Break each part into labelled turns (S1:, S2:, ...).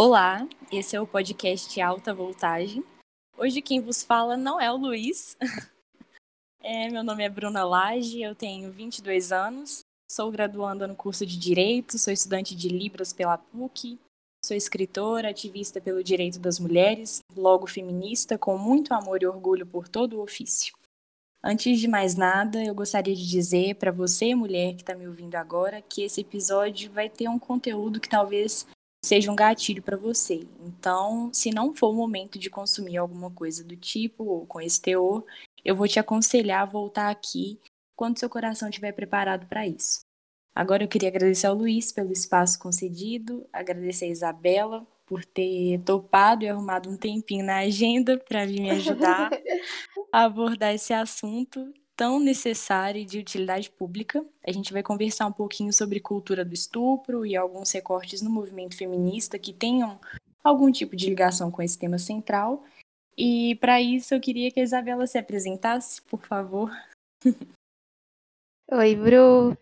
S1: Olá, esse é o podcast Alta Voltagem. Hoje quem vos fala não é o Luiz. É, meu nome é Bruna Lage, eu tenho 22 anos, sou graduanda no curso de Direito, sou estudante de Libras pela PUC, sou escritora, ativista pelo direito das mulheres, logo feminista, com muito amor e orgulho por todo o ofício. Antes de mais nada, eu gostaria de dizer para você, mulher que está me ouvindo agora, que esse episódio vai ter um conteúdo que talvez seja um gatilho para você. Então, se não for o momento de consumir alguma coisa do tipo ou com esse teor, eu vou te aconselhar a voltar aqui quando seu coração estiver preparado para isso. Agora eu queria agradecer ao Luiz pelo espaço concedido, agradecer a Isabela por ter topado e arrumado um tempinho na agenda para vir me ajudar a abordar esse assunto tão necessário e de utilidade pública. A gente vai conversar um pouquinho sobre cultura do estupro e alguns recortes no movimento feminista que tenham algum tipo de ligação com esse tema central. E para isso eu queria que a Isabela se apresentasse, por favor.
S2: Oi, Bru.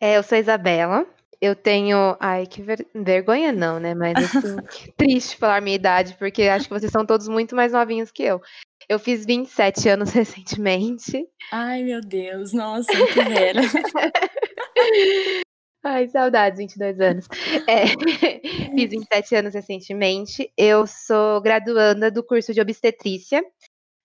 S2: É, eu sou a Isabela. Eu tenho. Ai, que ver... vergonha não, né? Mas assim, triste falar minha idade, porque acho que vocês são todos muito mais novinhos que eu. Eu fiz 27 anos recentemente.
S1: Ai, meu Deus, nossa, que velha.
S2: Ai, saudades, 22 anos. É, fiz 27 anos recentemente. Eu sou graduanda do curso de obstetrícia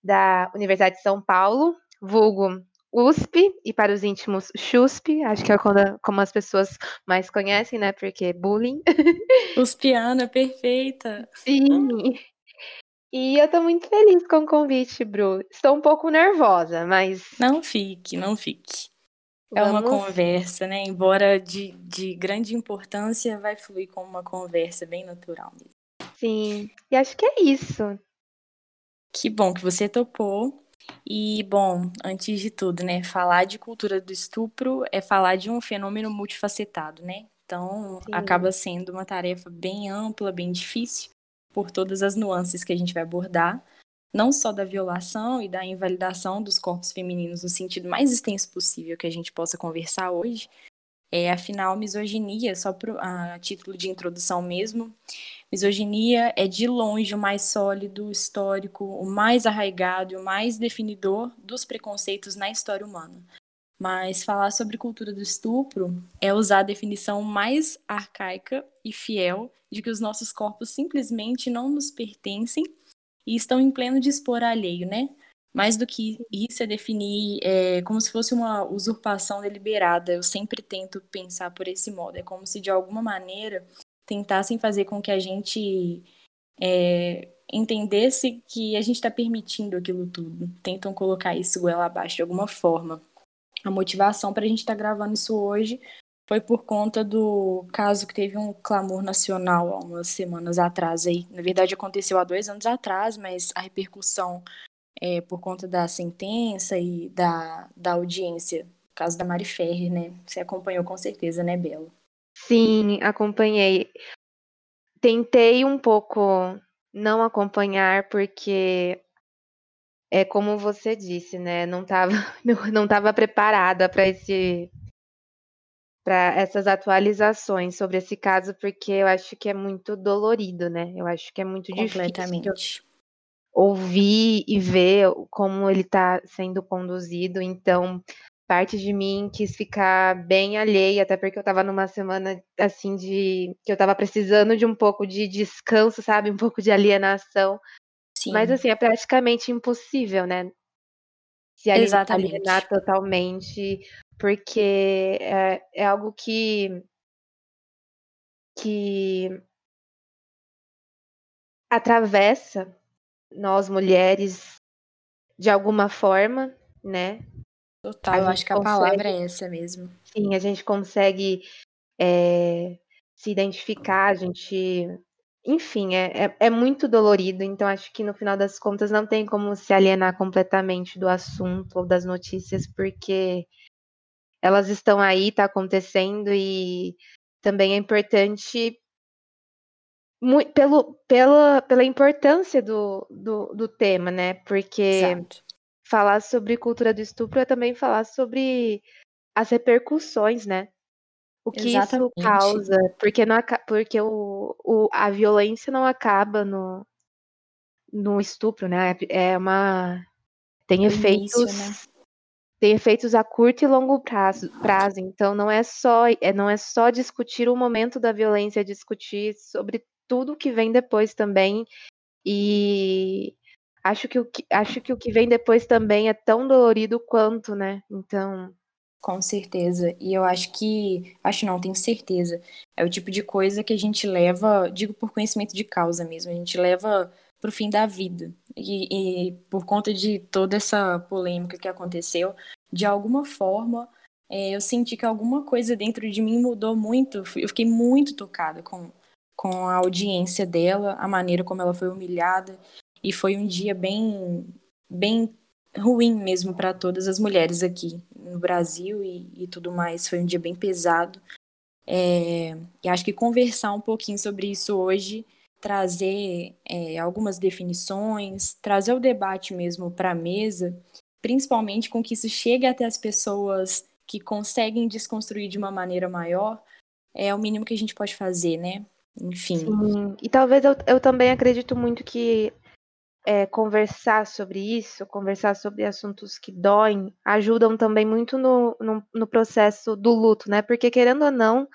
S2: da Universidade de São Paulo, vulgo USP e para os íntimos XUSP, acho que é quando, como as pessoas mais conhecem, né? Porque bullying.
S1: USPiana, perfeita.
S2: Sim. E eu tô muito feliz com o convite, Bru. Estou um pouco nervosa, mas.
S1: Não fique, não fique. É uma conversa, né? Embora de, de grande importância, vai fluir como uma conversa bem natural mesmo.
S2: Sim, e acho que é isso.
S1: Que bom que você topou. E, bom, antes de tudo, né, falar de cultura do estupro é falar de um fenômeno multifacetado, né? Então, Sim. acaba sendo uma tarefa bem ampla, bem difícil, por todas as nuances que a gente vai abordar, não só da violação e da invalidação dos corpos femininos no sentido mais extenso possível que a gente possa conversar hoje, é, afinal, misoginia, só pro, a título de introdução mesmo, misoginia é de longe o mais sólido, histórico, o mais arraigado e o mais definidor dos preconceitos na história humana. Mas falar sobre cultura do estupro é usar a definição mais arcaica e fiel de que os nossos corpos simplesmente não nos pertencem e estão em pleno dispor alheio, né? Mais do que isso é definir é, como se fosse uma usurpação deliberada. Eu sempre tento pensar por esse modo. É como se de alguma maneira tentassem fazer com que a gente é, entendesse que a gente está permitindo aquilo tudo. Tentam colocar isso goela abaixo de alguma forma. A motivação para a gente estar tá gravando isso hoje foi por conta do caso que teve um clamor nacional há umas semanas atrás aí. Na verdade, aconteceu há dois anos atrás, mas a repercussão é, por conta da sentença e da, da audiência, caso da Mari Ferrer, né? Você acompanhou com certeza, né, Bela?
S2: Sim, acompanhei. Tentei um pouco não acompanhar, porque é como você disse, né? Não estava não tava preparada para esse para essas atualizações sobre esse caso, porque eu acho que é muito dolorido, né? Eu acho que é muito difícil ouvir e ver como ele está sendo conduzido. Então, parte de mim quis ficar bem alheia, até porque eu estava numa semana assim de que eu estava precisando de um pouco de descanso, sabe? Um pouco de alienação. Sim. Mas assim, é praticamente impossível, né? Se alienar totalmente, porque é, é algo que que atravessa nós mulheres de alguma forma, né?
S1: Total, eu acho que consegue, a palavra é essa mesmo.
S2: Sim, a gente consegue é, se identificar, a gente. Enfim, é, é, é, muito dolorido, então acho que no final das contas não tem como se alienar completamente do assunto ou das notícias, porque elas estão aí, está acontecendo, e também é importante muito, pelo, pela, pela importância do, do, do tema, né? Porque Exato. falar sobre cultura do estupro é também falar sobre as repercussões, né? O que Exatamente. isso causa, porque, não, porque o, o, a violência não acaba no, no estupro, né? É uma. Tem efeitos. Início, né? Tem efeitos a curto e longo prazo, prazo. Então não é só é, não é só discutir o momento da violência, é discutir sobre tudo que vem depois também. E acho que o que, acho que, o que vem depois também é tão dolorido quanto, né? Então.
S1: Com certeza. E eu acho que. Acho não, tenho certeza. É o tipo de coisa que a gente leva, digo por conhecimento de causa mesmo, a gente leva pro fim da vida. E, e por conta de toda essa polêmica que aconteceu, de alguma forma. É, eu senti que alguma coisa dentro de mim mudou muito. Eu fiquei muito tocada com, com a audiência dela, a maneira como ela foi humilhada. E foi um dia bem, bem ruim mesmo para todas as mulheres aqui no Brasil e, e, tudo mais. Foi um dia bem pesado. É, e acho que conversar um pouquinho sobre isso hoje, trazer é, algumas definições, trazer o debate mesmo para a mesa, principalmente com que isso chegue até as pessoas que conseguem desconstruir de uma maneira maior, é o mínimo que a gente pode fazer, né? Enfim.
S2: Sim. E talvez eu, eu também acredito muito que é, conversar sobre isso, conversar sobre assuntos que doem, ajudam também muito no, no, no, processo do luto, né? Porque, querendo ou não,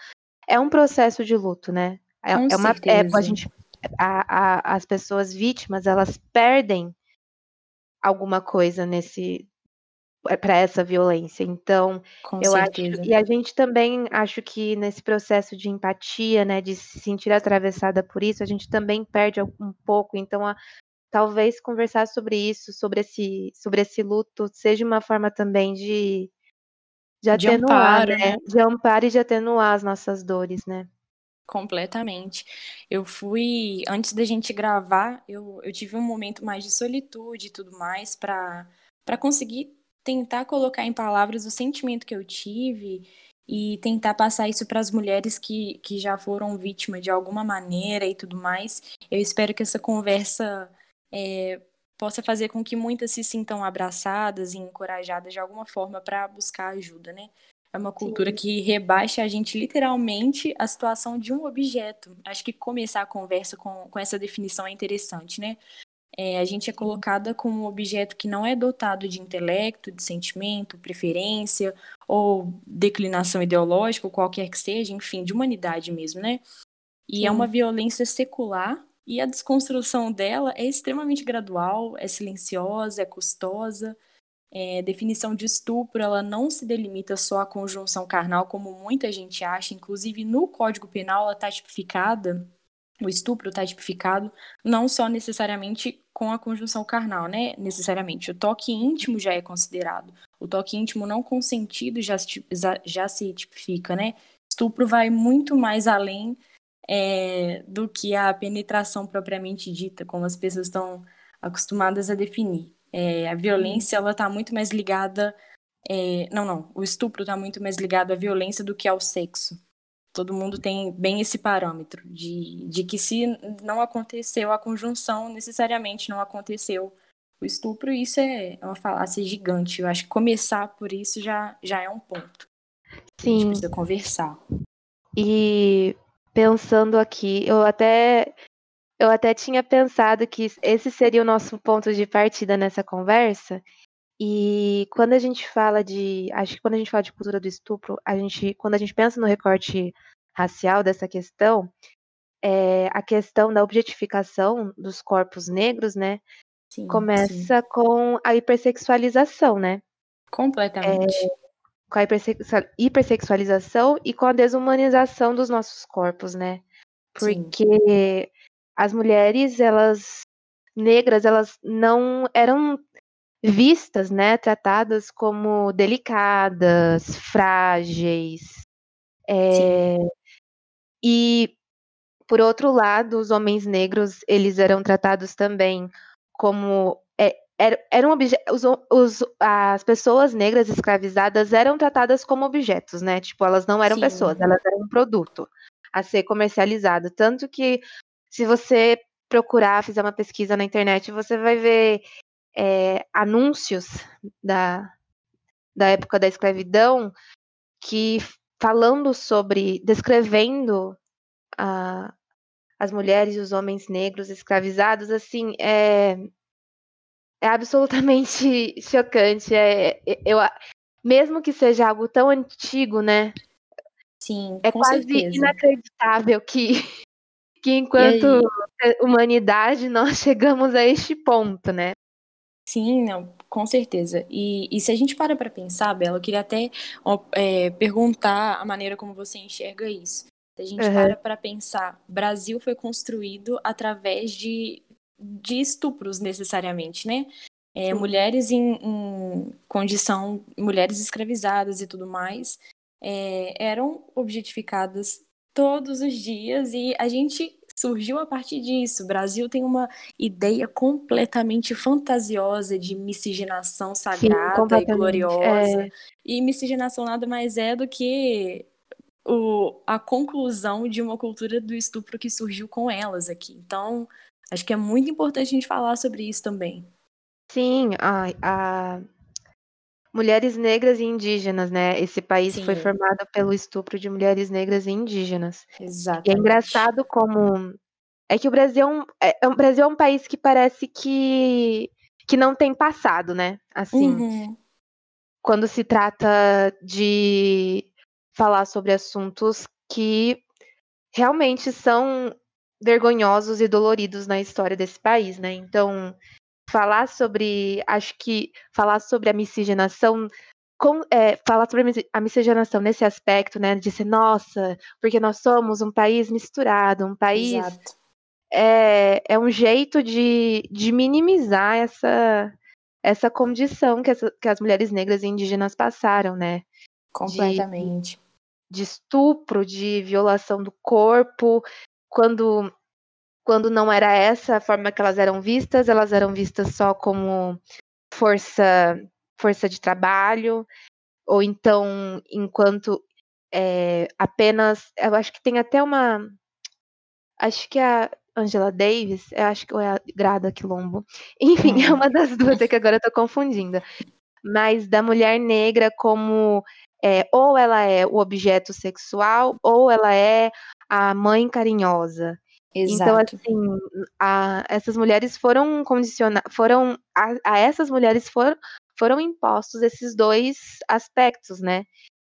S2: é um processo de luto, né? É,
S1: é uma é,
S2: a gente a, a, as pessoas vítimas elas perdem alguma coisa nesse para essa violência. Então,
S1: Com
S2: eu
S1: certeza.
S2: acho e a gente também acho que nesse processo de empatia, né, de se sentir atravessada por isso, a gente também perde um pouco. Então, a, talvez conversar sobre isso, sobre esse, sobre esse luto, seja uma forma também de, de atenuar, de amparo, né? né? De amparo e de atenuar as nossas dores, né?
S1: Completamente. Eu fui, antes da gente gravar, eu, eu tive um momento mais de solitude e tudo mais para para conseguir tentar colocar em palavras o sentimento que eu tive e tentar passar isso para as mulheres que, que já foram vítimas de alguma maneira e tudo mais. Eu espero que essa conversa é, possa fazer com que muitas se sintam abraçadas e encorajadas de alguma forma para buscar ajuda, né? É uma cultura Sim. que rebaixa a gente literalmente a situação de um objeto. Acho que começar a conversa com, com essa definição é interessante, né? É, a gente é colocada como um objeto que não é dotado de intelecto, de sentimento, preferência ou declinação ideológica, ou qualquer que seja, enfim, de humanidade mesmo, né? E Sim. é uma violência secular e a desconstrução dela é extremamente gradual, é silenciosa, é custosa. É, definição de estupro, ela não se delimita só à conjunção carnal, como muita gente acha. Inclusive, no Código Penal, ela está tipificada, o estupro está tipificado, não só necessariamente com a conjunção carnal, né? Necessariamente. O toque íntimo já é considerado. O toque íntimo não consentido já já se tipifica, né? Estupro vai muito mais além é, do que a penetração propriamente dita, como as pessoas estão acostumadas a definir. É, a violência ela está muito mais ligada, é, não, não, o estupro está muito mais ligado à violência do que ao sexo. Todo mundo tem bem esse parâmetro de, de que se não aconteceu a conjunção, necessariamente não aconteceu o estupro, isso é uma falácia gigante. Eu acho que começar por isso já, já é um ponto. Sim. A gente precisa conversar.
S2: E pensando aqui, eu até eu até tinha pensado que esse seria o nosso ponto de partida nessa conversa. E quando a gente fala de, acho que quando a gente fala de cultura do estupro, a gente, quando a gente pensa no recorte racial dessa questão, é, a questão da objetificação dos corpos negros, né, sim, começa sim. com a hipersexualização, né?
S1: Completamente. É,
S2: com a hipersexualização e com a desumanização dos nossos corpos, né? Porque Sim. as mulheres, elas negras, elas não eram vistas, né, tratadas como delicadas, frágeis. É, e por outro lado, os homens negros, eles eram tratados também como era, eram os, os, as pessoas negras escravizadas eram tratadas como objetos, né? Tipo, elas não eram Sim. pessoas, elas eram um produto a ser comercializado. Tanto que, se você procurar, fizer uma pesquisa na internet, você vai ver é, anúncios da, da época da escravidão que falando sobre, descrevendo a, as mulheres e os homens negros escravizados, assim, é, é absolutamente chocante. É, eu, mesmo que seja algo tão antigo, né?
S1: Sim,
S2: é quase
S1: certeza.
S2: inacreditável que, que enquanto humanidade nós chegamos a este ponto, né?
S1: Sim, não, com certeza. E, e se a gente para para pensar, Bela, eu queria até é, perguntar a maneira como você enxerga isso. Se a gente uhum. para para pensar, Brasil foi construído através de, de estupros necessariamente, né? É, mulheres em, em, condição, mulheres escravizadas e tudo mais, é, eram objetificadas todos os dias e a gente surgiu a partir disso. O Brasil tem uma ideia completamente fantasiosa de miscigenação sagrada Sim, e gloriosa. É... E miscigenação nada mais é do que o, a conclusão de uma cultura do estupro que surgiu com elas aqui. Então, acho que é muito importante a gente falar sobre isso também.
S2: Sim, a, a mulheres negras e indígenas, né? Esse país Sim. foi formado pelo estupro de mulheres negras e indígenas.
S1: Exatamente.
S2: E é engraçado como é que o Brasil é um, é, é, o Brasil é um país que parece que que não tem passado, né? Assim, uhum. quando se trata de falar sobre assuntos que realmente são vergonhosos e doloridos na história desse país, né? Então, falar sobre, acho que falar sobre a miscigenação, com, é, falar sobre a miscigenação nesse aspecto, né, de ser nossa, porque nós somos um país misturado, um país é, é um jeito de, de minimizar essa essa condição que, essa, que as mulheres negras e indígenas passaram, né?
S1: Completamente.
S2: De, de estupro, de violação do corpo, quando quando não era essa a forma que elas eram vistas, elas eram vistas só como força, força de trabalho, ou então enquanto é, apenas. Eu acho que tem até uma. Acho que a Angela Davis, eu acho que ou é a Grada Quilombo. Enfim, é uma das duas, é que agora eu tô confundindo. Mas da mulher negra como é, ou ela é o objeto sexual, ou ela é a mãe carinhosa. Então,
S1: Exato.
S2: Então, assim, a, essas mulheres foram condicionadas, foram, a, a, essas mulheres foram, foram impostos esses dois aspectos, né?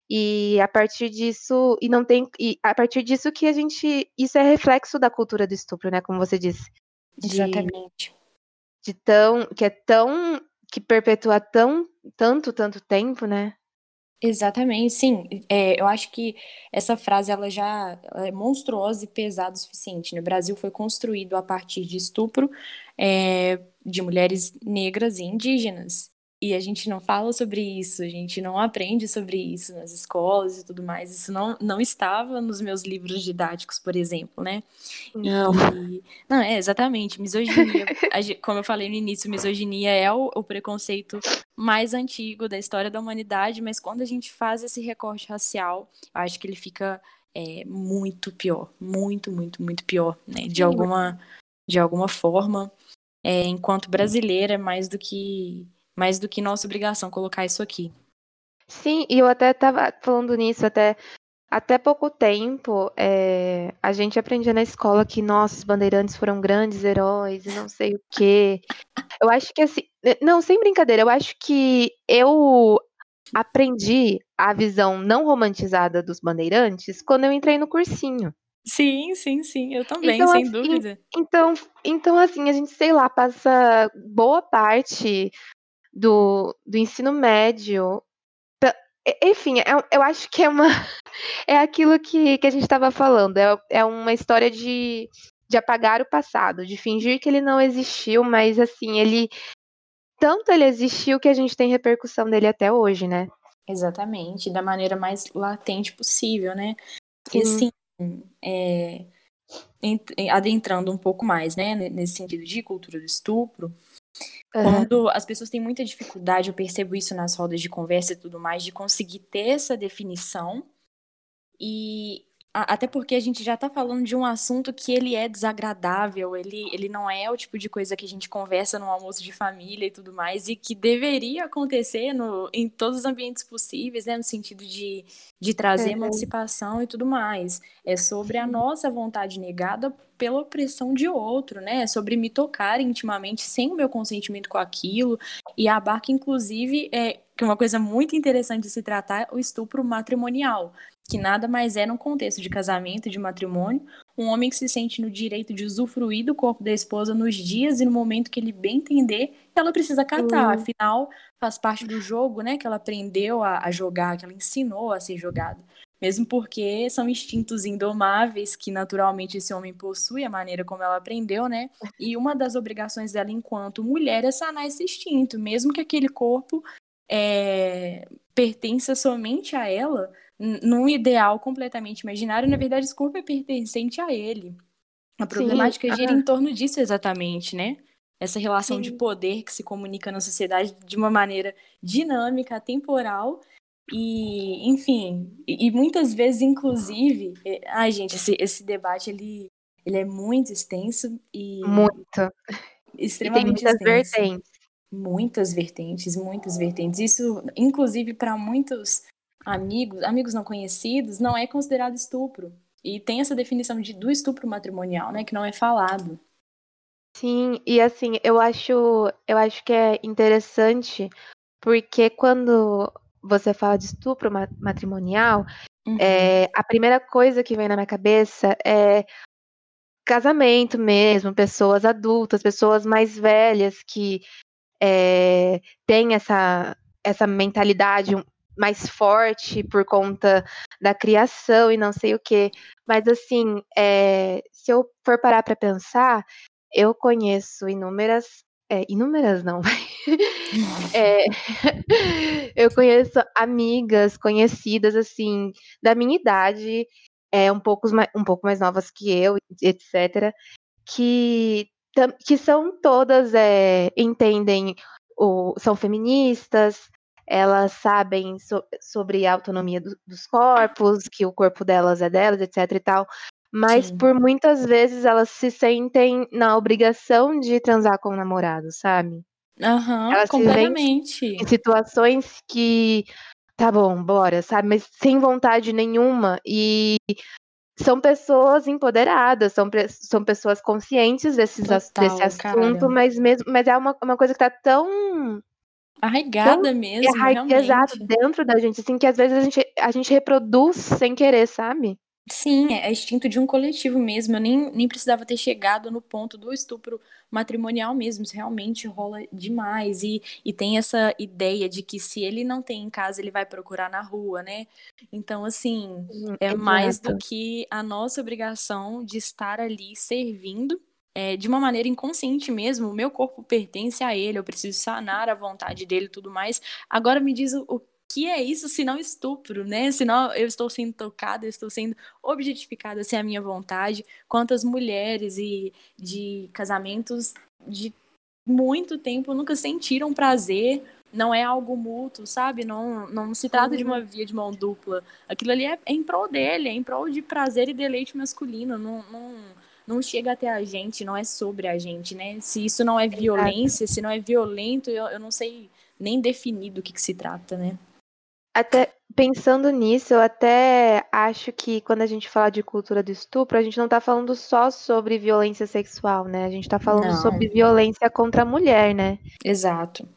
S2: E a partir disso, e não tem, e a partir disso que a gente, isso é reflexo da cultura do estupro, né? Como você disse.
S1: De, Exatamente.
S2: De tão, que é tão, que perpetua tão, tanto, tanto tempo, né?
S1: Exatamente, sim. É, eu acho que essa frase ela já é monstruosa e pesada o suficiente. Né? O Brasil foi construído a partir de estupro é, de mulheres negras e indígenas. E a gente não fala sobre isso, a gente não aprende sobre isso nas escolas e tudo mais. Isso não, não estava nos meus livros didáticos, por exemplo, né?
S2: Não.
S1: E, não, é, exatamente. Misoginia. como eu falei no início, misoginia é o, o preconceito mais antigo da história da humanidade, mas quando a gente faz esse recorte racial, acho que ele fica é, muito pior. Muito, muito, muito pior, né? De alguma, de alguma forma. É, enquanto brasileira, mais do que mais do que nossa obrigação colocar isso aqui.
S2: Sim, e eu até estava falando nisso até até pouco tempo, é, a gente aprendia na escola que nossos bandeirantes foram grandes heróis e não sei o quê. Eu acho que assim, não, sem brincadeira, eu acho que eu aprendi a visão não romantizada dos bandeirantes quando eu entrei no cursinho.
S1: Sim, sim, sim, eu também, então, sem assim, dúvida.
S2: Então, então, assim, a gente, sei lá, passa boa parte do, do ensino médio. Enfim, é, eu acho que é uma. É aquilo que, que a gente estava falando. É, é uma história de, de apagar o passado, de fingir que ele não existiu, mas assim, ele. Tanto ele existiu que a gente tem repercussão dele até hoje, né?
S1: Exatamente, da maneira mais latente possível, né? E assim, é, adentrando um pouco mais, né, nesse sentido de cultura do estupro, Uhum. Quando as pessoas têm muita dificuldade, eu percebo isso nas rodas de conversa e tudo mais, de conseguir ter essa definição. E até porque a gente já está falando de um assunto que ele é desagradável, ele, ele não é o tipo de coisa que a gente conversa no almoço de família e tudo mais, e que deveria acontecer no, em todos os ambientes possíveis, né, no sentido de, de trazer é. emancipação e tudo mais. É sobre a nossa vontade negada pela opressão de outro, né? É sobre me tocar intimamente sem o meu consentimento com aquilo, e abarca, inclusive, é, que é uma coisa muito interessante de se tratar, o estupro matrimonial que nada mais é, num contexto de casamento, de matrimônio, um homem que se sente no direito de usufruir do corpo da esposa nos dias e no momento que ele bem entender, ela precisa catar. Uhum. Afinal, faz parte do jogo, né? Que ela aprendeu a, a jogar, que ela ensinou a ser jogada. Mesmo porque são instintos indomáveis que naturalmente esse homem possui, a maneira como ela aprendeu, né? E uma das obrigações dela enquanto mulher é sanar esse instinto, mesmo que aquele corpo é, pertença somente a ela, num ideal completamente imaginário, na verdade, esse corpo é pertencente a ele. A problemática Sim, gira em torno disso exatamente, né? Essa relação Sim. de poder que se comunica na sociedade de uma maneira dinâmica, temporal e, enfim, e, e muitas vezes, inclusive, é, ai, gente, esse, esse debate ele, ele é muito extenso e
S2: muito
S1: extremamente
S2: e tem muitas
S1: extenso.
S2: vertentes,
S1: muitas vertentes, muitas vertentes. Isso, inclusive, para muitos amigos, amigos não conhecidos, não é considerado estupro. E tem essa definição de, do estupro matrimonial, né, que não é falado.
S2: Sim, e assim, eu acho, eu acho que é interessante porque quando você fala de estupro matrimonial, uhum. é, a primeira coisa que vem na minha cabeça é casamento mesmo, pessoas adultas, pessoas mais velhas que é, têm essa, essa mentalidade mais forte por conta da criação e não sei o que. Mas assim, é, se eu for parar para pensar, eu conheço inúmeras, é, inúmeras não, é, eu conheço amigas conhecidas assim da minha idade, é um pouco um pouco mais novas que eu, etc. Que que são todas é, entendem o, são feministas, elas sabem so sobre a autonomia do, dos corpos, que o corpo delas é delas, etc e tal. Mas Sim. por muitas vezes elas se sentem na obrigação de transar com o namorado, sabe?
S1: Aham, uhum, completamente.
S2: em situações que tá bom, bora, sabe? Mas sem vontade nenhuma. E são pessoas empoderadas, são, são pessoas conscientes desses, Total, desse assunto, cara. mas mesmo, mas é uma, uma coisa que tá tão
S1: Arraigada tão mesmo, realmente.
S2: Exato, dentro da gente, assim, que às vezes a gente, a gente reproduz sem querer, sabe?
S1: Sim, é instinto de um coletivo mesmo. Eu nem, nem precisava ter chegado no ponto do estupro matrimonial mesmo. Isso realmente rola demais. E, e tem essa ideia de que se ele não tem em casa, ele vai procurar na rua, né? Então, assim, é Exato. mais do que a nossa obrigação de estar ali servindo é, de uma maneira inconsciente mesmo, o meu corpo pertence a ele, eu preciso sanar a vontade dele e tudo mais. Agora me diz o, o que é isso se não estupro, né? Senão eu estou sendo tocada, eu estou sendo objetificada sem a minha vontade. Quantas mulheres e de casamentos de muito tempo nunca sentiram prazer, não é algo mútuo, sabe? Não, não se trata de uma via de mão dupla. Aquilo ali é, é em prol dele, é em prol de prazer e deleite masculino. Não, não, não chega até a gente, não é sobre a gente, né? Se isso não é violência, se não é violento, eu, eu não sei nem definir do que, que se trata, né?
S2: Até pensando nisso, eu até acho que quando a gente fala de cultura do estupro, a gente não está falando só sobre violência sexual, né? A gente está falando não. sobre violência contra a mulher, né?
S1: Exato.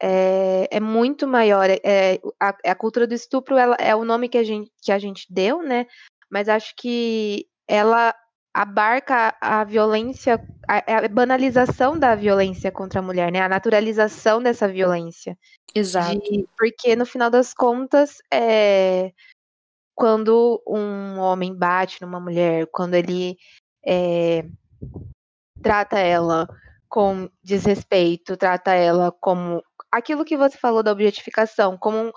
S2: É, é muito maior. É, a, a, cultura do estupro ela, é o nome que a, gente, que a gente deu, né? Mas acho que ela abarca a violência, a, a, banalização da violência contra a mulher, né? A naturalização dessa violência.
S1: Exato.
S2: De, porque no final das contas, é, quando um homem bate numa mulher, quando ele é, trata ela com desrespeito, trata ela como aquilo que você falou da objetificação, como um,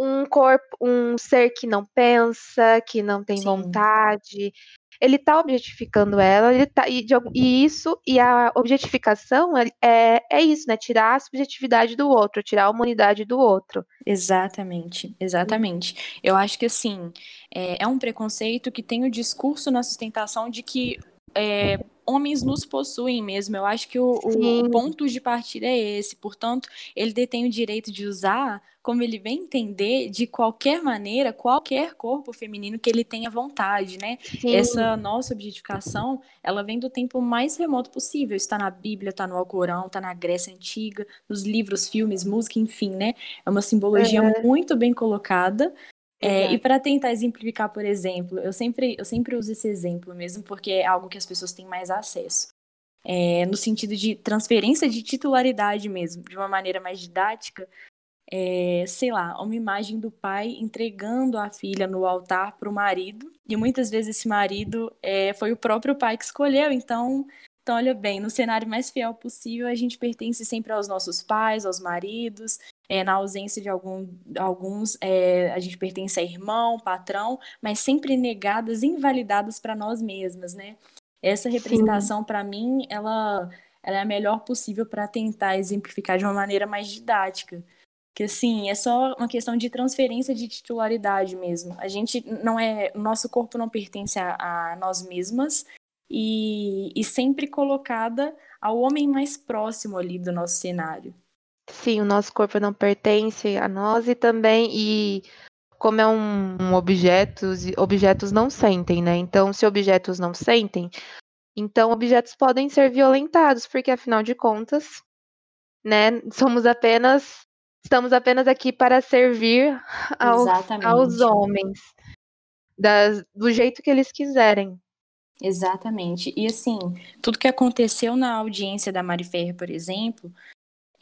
S2: um corpo, um ser que não pensa, que não tem Sim. vontade. Ele está objetificando ela, ele tá, e, de, e, isso, e a objetificação é, é isso, né? Tirar a subjetividade do outro, tirar a humanidade do outro.
S1: Exatamente, exatamente. Eu acho que assim, é, é um preconceito que tem o discurso na sustentação de que é, homens nos possuem mesmo. Eu acho que o, o, ponto de partida é esse. Portanto, ele detém o direito de usar como ele vem entender de qualquer maneira, qualquer corpo feminino que ele tenha vontade, né? Sim. Essa nossa objetificação, ela vem do tempo mais remoto possível. Está na Bíblia, está no Alcorão, está na Grécia Antiga, nos livros, filmes, música, enfim, né? É uma simbologia uhum. muito bem colocada, é, e para tentar exemplificar, por exemplo, eu sempre, eu sempre uso esse exemplo mesmo, porque é algo que as pessoas têm mais acesso. É, no sentido de transferência de titularidade mesmo, de uma maneira mais didática, é, sei lá, uma imagem do pai entregando a filha no altar para o marido, e muitas vezes esse marido é, foi o próprio pai que escolheu, então, então, olha bem, no cenário mais fiel possível, a gente pertence sempre aos nossos pais, aos maridos, é, na ausência de algum, alguns, é, a gente pertence a irmão, patrão, mas sempre negadas, invalidadas para nós mesmas, né? Essa representação, para mim, ela, ela é a melhor possível para tentar exemplificar de uma maneira mais didática. Que assim, é só uma questão de transferência de titularidade mesmo. A gente não é. Nosso corpo não pertence a, a nós mesmas e, e sempre colocada ao homem mais próximo ali do nosso cenário.
S2: Sim, o nosso corpo não pertence a nós e também, e como é um, um objeto, objetos não sentem, né? Então, se objetos não sentem, então objetos podem ser violentados, porque afinal de contas, né, somos apenas, estamos apenas aqui para servir aos, aos homens, das, do jeito que eles quiserem.
S1: Exatamente. E assim, tudo que aconteceu na audiência da Mari Ferrer, por exemplo,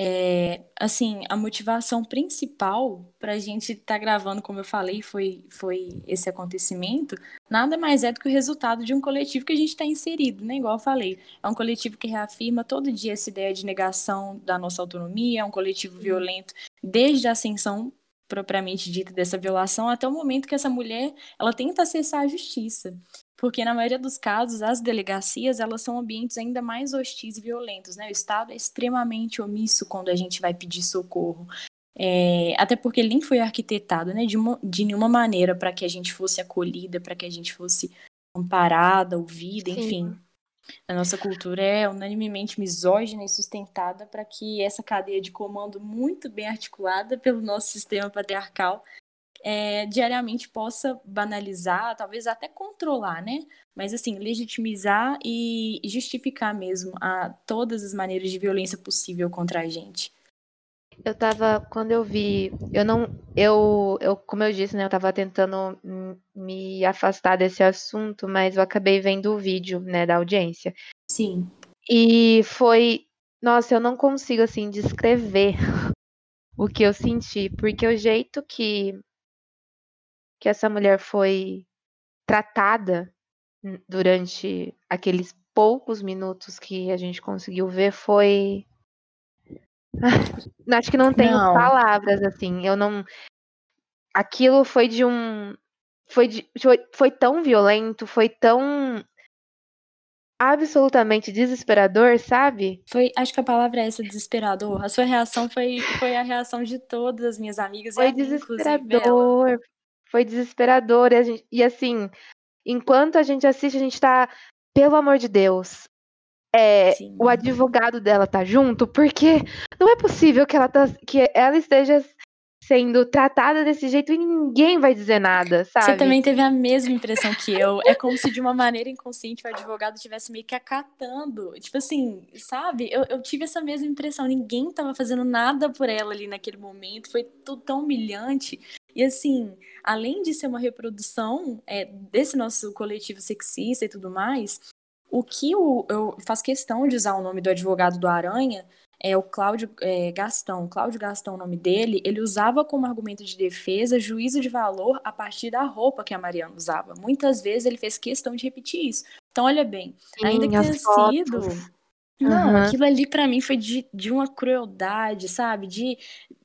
S1: é, assim, a motivação principal para a gente estar tá gravando, como eu falei, foi, foi esse acontecimento, nada mais é do que o resultado de um coletivo que a gente está inserido, né? Igual eu falei, é um coletivo que reafirma todo dia essa ideia de negação da nossa autonomia, é um coletivo violento desde a ascensão propriamente dita dessa violação até o momento que essa mulher ela tenta acessar a justiça porque na maioria dos casos as delegacias elas são ambientes ainda mais hostis e violentos, né? O Estado é extremamente omisso quando a gente vai pedir socorro, é, até porque ele nem foi arquitetado, né? De, uma, de nenhuma maneira para que a gente fosse acolhida, para que a gente fosse amparada, ouvida, Sim. enfim. A nossa cultura é unanimemente misógina e sustentada para que essa cadeia de comando muito bem articulada pelo nosso sistema patriarcal é, diariamente possa banalizar, talvez até controlar, né? Mas assim, legitimizar e justificar mesmo a todas as maneiras de violência possível contra a gente.
S2: Eu tava, quando eu vi, eu não, eu, eu como eu disse, né, eu tava tentando me afastar desse assunto, mas eu acabei vendo o vídeo, né, da audiência.
S1: Sim.
S2: E foi, nossa, eu não consigo assim descrever o que eu senti, porque o jeito que que essa mulher foi tratada durante aqueles poucos minutos que a gente conseguiu ver foi. Acho que não tenho não. palavras assim. Eu não. Aquilo foi de um. Foi, de... foi, foi tão violento, foi tão absolutamente desesperador, sabe?
S1: Foi, acho que a palavra é essa, desesperador. A sua reação foi, foi a reação de todas as minhas amigas
S2: foi
S1: e
S2: desesperador, foi desesperador. E, gente, e, assim, enquanto a gente assiste, a gente tá, pelo amor de Deus, é, o advogado dela tá junto, porque não é possível que ela, tá, que ela esteja sendo tratada desse jeito e ninguém vai dizer nada, sabe?
S1: Você também teve a mesma impressão que eu. É como se de uma maneira inconsciente o advogado estivesse meio que acatando. Tipo assim, sabe? Eu, eu tive essa mesma impressão. Ninguém tava fazendo nada por ela ali naquele momento. Foi tudo tão humilhante. E assim, além de ser uma reprodução é, desse nosso coletivo sexista e tudo mais, o que o, eu faço questão de usar o nome do advogado do Aranha é o Cláudio é, Gastão. Cláudio Gastão, o nome dele, ele usava como argumento de defesa juízo de valor a partir da roupa que a Mariana usava. Muitas vezes ele fez questão de repetir isso. Então, olha bem, Sim, ainda que tenha sido Não, uhum. aquilo ali para mim foi de, de uma crueldade, sabe? De.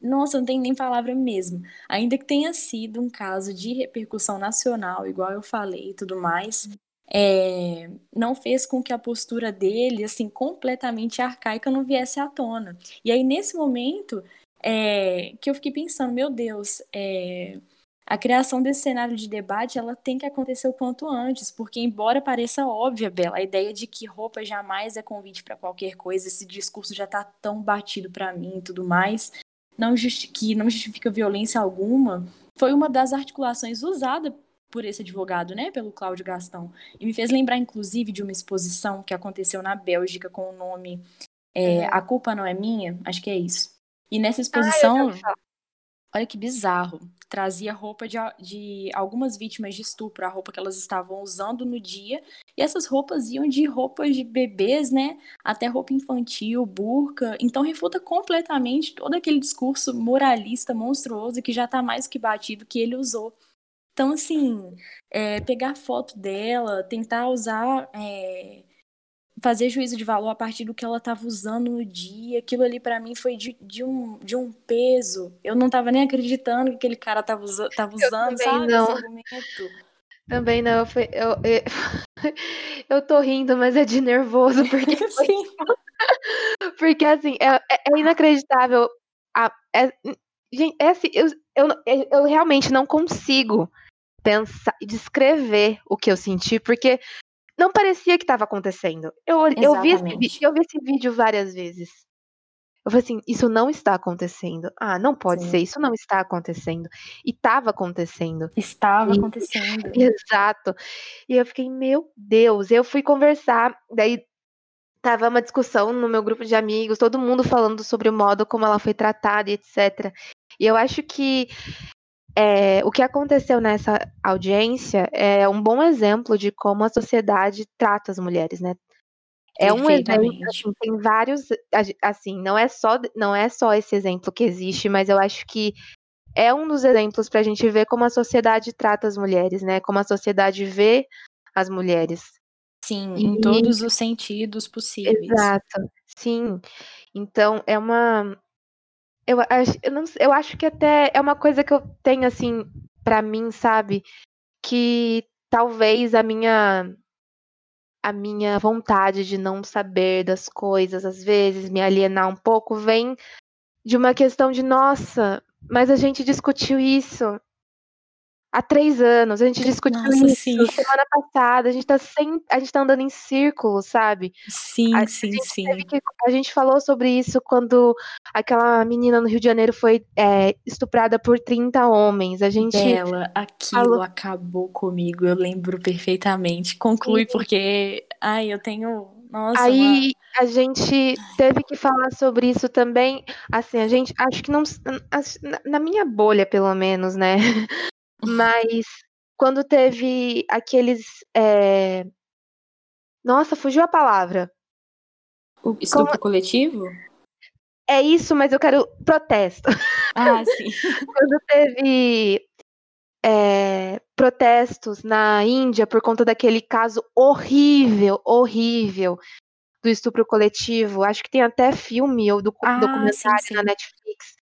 S1: Nossa, não tem nem palavra mesmo. Ainda que tenha sido um caso de repercussão nacional, igual eu falei e tudo mais, é, não fez com que a postura dele, assim, completamente arcaica não viesse à tona. E aí, nesse momento, é, que eu fiquei pensando, meu Deus, é, a criação desse cenário de debate ela tem que acontecer o quanto antes, porque embora pareça óbvia, Bela, a ideia de que roupa jamais é convite para qualquer coisa, esse discurso já está tão batido para mim e tudo mais, não que não justifica violência alguma, foi uma das articulações usada por esse advogado, né, pelo Cláudio Gastão, e me fez lembrar inclusive de uma exposição que aconteceu na Bélgica com o nome é, uhum. A Culpa Não É Minha, acho que é isso. E nessa ah, exposição, ah, olha que bizarro. Trazia roupa de, de algumas vítimas de estupro, a roupa que elas estavam usando no dia, e essas roupas iam de roupas de bebês, né, até roupa infantil, burca, então refuta completamente todo aquele discurso moralista monstruoso que já está mais que batido que ele usou. Então, assim, é, pegar foto dela, tentar usar é, fazer juízo de valor a partir do que ela estava usando no dia. Aquilo ali para mim foi de, de, um, de um peso. Eu não estava nem acreditando que aquele cara estava usa, tava usando, sabe? Não. Esse argumento.
S2: Também não, eu, fui, eu, eu, eu tô rindo, mas é de nervoso, porque Sim. porque assim, é, é, é inacreditável. A, é, gente, é assim, eu, eu, eu realmente não consigo pensar, descrever o que eu senti, porque não parecia que estava acontecendo. Eu, eu, vi esse, eu vi esse vídeo várias vezes. Eu falei assim, isso não está acontecendo. Ah, não pode Sim. ser, isso não está acontecendo. E estava acontecendo.
S1: Estava e, acontecendo.
S2: Exato. E eu fiquei, meu Deus. Eu fui conversar, daí tava uma discussão no meu grupo de amigos, todo mundo falando sobre o modo como ela foi tratada e etc. E eu acho que é, o que aconteceu nessa audiência é um bom exemplo de como a sociedade trata as mulheres, né? É um exemplo, assim, tem vários, assim, não é só não é só esse exemplo que existe, mas eu acho que é um dos exemplos para a gente ver como a sociedade trata as mulheres, né? Como a sociedade vê as mulheres.
S1: Sim, e... em todos os sentidos possíveis.
S2: Exato, sim. Então é uma eu acho, eu, não, eu acho que até é uma coisa que eu tenho, assim, para mim, sabe? Que talvez a minha a minha vontade de não saber das coisas, às vezes me alienar um pouco, vem de uma questão de, nossa, mas a gente discutiu isso há três anos. A gente discutiu Nossa, isso sim. semana passada. A gente tá sem, a gente tá andando em círculo, sabe?
S1: Sim,
S2: a,
S1: sim,
S2: a
S1: sim.
S2: Que, a gente falou sobre isso quando aquela menina no Rio de Janeiro foi é, estuprada por 30 homens. A gente.
S1: Ela, aquilo falou... acabou comigo. Eu lembro perfeitamente. Conclui sim. porque, ai, eu tenho nossa,
S2: Aí uma... a gente teve que falar sobre isso também. Assim, a gente acho que não. Na minha bolha, pelo menos, né? Mas quando teve aqueles. É... Nossa, fugiu a palavra.
S1: O estupro Como... coletivo?
S2: É isso, mas eu quero protesto.
S1: Ah, sim.
S2: quando teve é, protestos na Índia por conta daquele caso horrível, horrível do estupro coletivo. Acho que tem até filme ou ah, documentário sim, sim. na Netflix.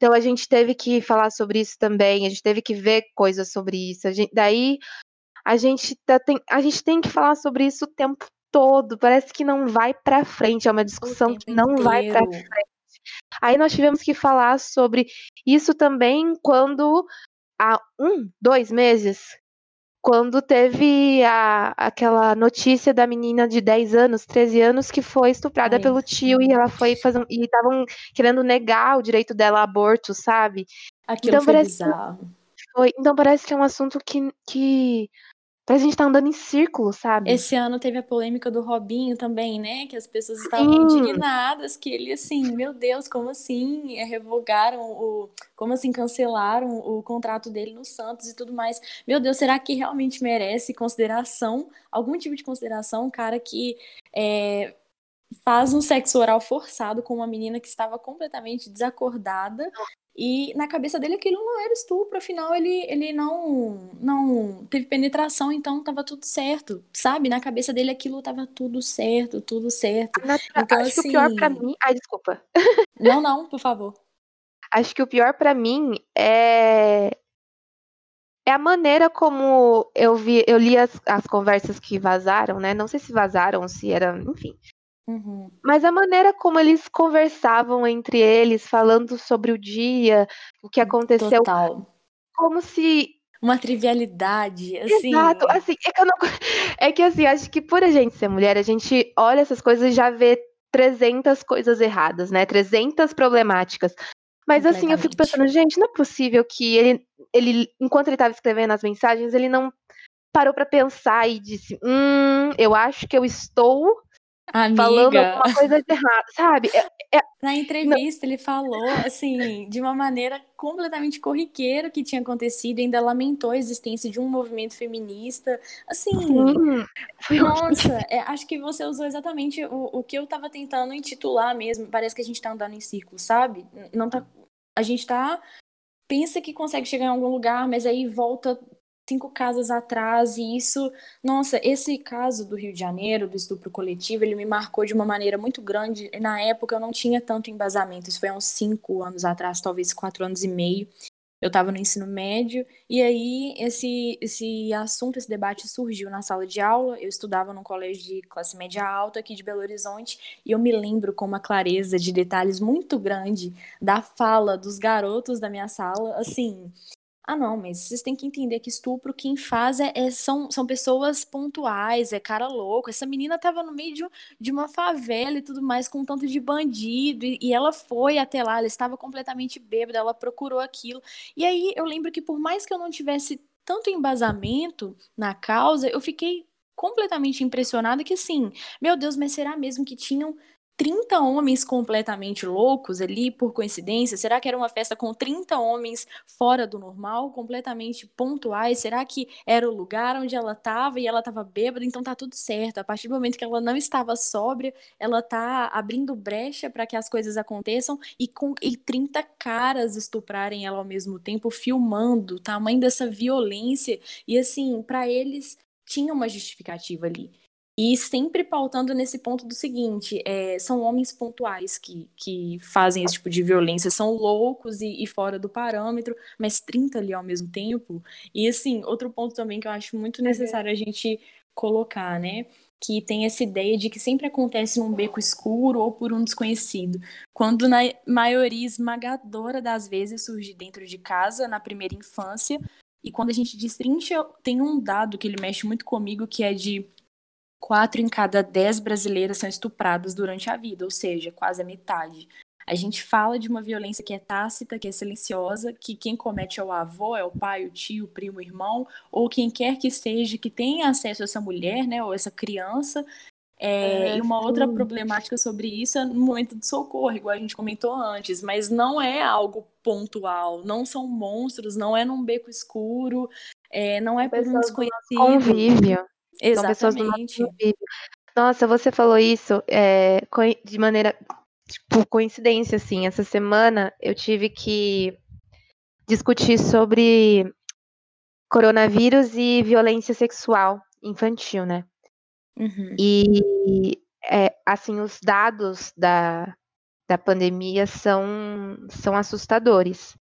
S2: Então a gente teve que falar sobre isso também, a gente teve que ver coisas sobre isso. A gente, daí a gente, tá, tem, a gente tem que falar sobre isso o tempo todo. Parece que não vai para frente, é uma discussão que não inteiro. vai para frente. Aí nós tivemos que falar sobre isso também quando há um, dois meses quando teve a, aquela notícia da menina de 10 anos, 13 anos, que foi estuprada pelo tio e ela foi fazer. E estavam querendo negar o direito dela a aborto, sabe?
S1: Aquilo então, foi parece bizarro.
S2: Foi, então parece que é um assunto que, que Parece que a gente tá andando em círculo, sabe?
S1: Esse ano teve a polêmica do Robinho também, né? Que as pessoas estavam Sim. indignadas, que ele, assim, meu Deus, como assim revogaram o. Como assim cancelaram o contrato dele no Santos e tudo mais? Meu Deus, será que realmente merece consideração, algum tipo de consideração, um cara que é, faz um sexo oral forçado com uma menina que estava completamente desacordada. E na cabeça dele aquilo não era estupro, afinal ele, ele não não teve penetração, então tava tudo certo, sabe? Na cabeça dele aquilo tava tudo certo, tudo certo.
S2: então, acho assim... que o pior para assim mim. Ai, desculpa.
S1: Não, não, por favor.
S2: Acho que o pior para mim é é a maneira como eu vi, eu li as, as conversas que vazaram, né? Não sei se vazaram, se era, enfim.
S1: Uhum.
S2: Mas a maneira como eles conversavam entre eles, falando sobre o dia, o que aconteceu.
S1: Total.
S2: Como se.
S1: Uma trivialidade, assim.
S2: Exato, assim, é que, eu não... é que assim, acho que por a gente ser mulher, a gente olha essas coisas e já vê 300 coisas erradas, né? 300 problemáticas. Mas assim, eu fico pensando, gente, não é possível que ele, ele enquanto ele estava escrevendo as mensagens, ele não parou para pensar e disse: Hum, eu acho que eu estou
S1: Amiga.
S2: falando alguma coisa de errado, sabe? É, é...
S1: Na entrevista não. ele falou, assim, de uma maneira completamente corriqueira que tinha acontecido, ainda lamentou a existência de um movimento feminista, assim, hum, nossa, é, acho que você usou exatamente o, o que eu tava tentando intitular mesmo, parece que a gente tá andando em círculo, sabe? Não tá a gente tá pensa que consegue chegar em algum lugar, mas aí volta cinco casas atrás e isso, nossa, esse caso do Rio de Janeiro, do estupro coletivo, ele me marcou de uma maneira muito grande. Na época eu não tinha tanto embasamento, isso foi há uns cinco anos atrás, talvez quatro anos e meio eu estava no ensino médio, e aí esse, esse assunto, esse debate surgiu na sala de aula. Eu estudava num colégio de classe média alta aqui de Belo Horizonte, e eu me lembro com uma clareza de detalhes muito grande da fala dos garotos da minha sala, assim, ah, não, mas vocês têm que entender que estupro quem faz é, é, são, são pessoas pontuais, é cara louco. Essa menina tava no meio de, de uma favela e tudo mais, com um tanto de bandido, e, e, ela foi até lá, ela estava completamente bêbada, ela procurou aquilo. E aí eu lembro que por mais que eu não tivesse tanto embasamento na causa, eu fiquei completamente impressionada que assim, meu Deus, mas será mesmo que tinham 30 homens completamente loucos ali, por coincidência? Será que era uma festa com 30 homens fora do normal, completamente pontuais? Será que era o lugar onde ela estava e ela estava bêbada? Então tá tudo certo. A partir do momento que ela não estava sóbria, ela tá abrindo brecha para que as coisas aconteçam e com e 30 caras estuprarem ela ao mesmo tempo, filmando o tamanho dessa violência. E assim, para eles tinha uma justificativa ali. E sempre pautando nesse ponto do seguinte: é, são homens pontuais que, que fazem esse tipo de violência, são loucos e, e, fora do parâmetro, mas 30 ali ao mesmo tempo. E assim, outro ponto também que eu acho muito necessário a gente colocar, né? Que tem essa ideia de que sempre acontece num beco escuro ou por um desconhecido, quando na maioria esmagadora das vezes surge dentro de casa, na primeira infância. E quando a gente destrincha, tem um dado que ele mexe muito comigo, que é de quatro em cada dez brasileiras são estupradas durante a vida, ou seja, quase a metade. A gente fala de uma violência que é tácita, que é silenciosa, que quem comete é o avô, é o pai, o tio, o primo, o irmão, ou quem quer que seja que tenha acesso a essa mulher, né, ou essa criança. É, é, e uma sim. outra problemática sobre isso é no momento do socorro, igual a gente comentou antes, mas não é algo pontual, não são monstros, não é num beco escuro, é, não é por um desconhecido.
S2: Convívio.
S1: Exatamente.
S2: Nossa, você falou isso é, de maneira, tipo, coincidência, assim. Essa semana eu tive que discutir sobre coronavírus e violência sexual infantil, né?
S1: Uhum.
S2: E, é, assim, os dados da, da pandemia são, são assustadores.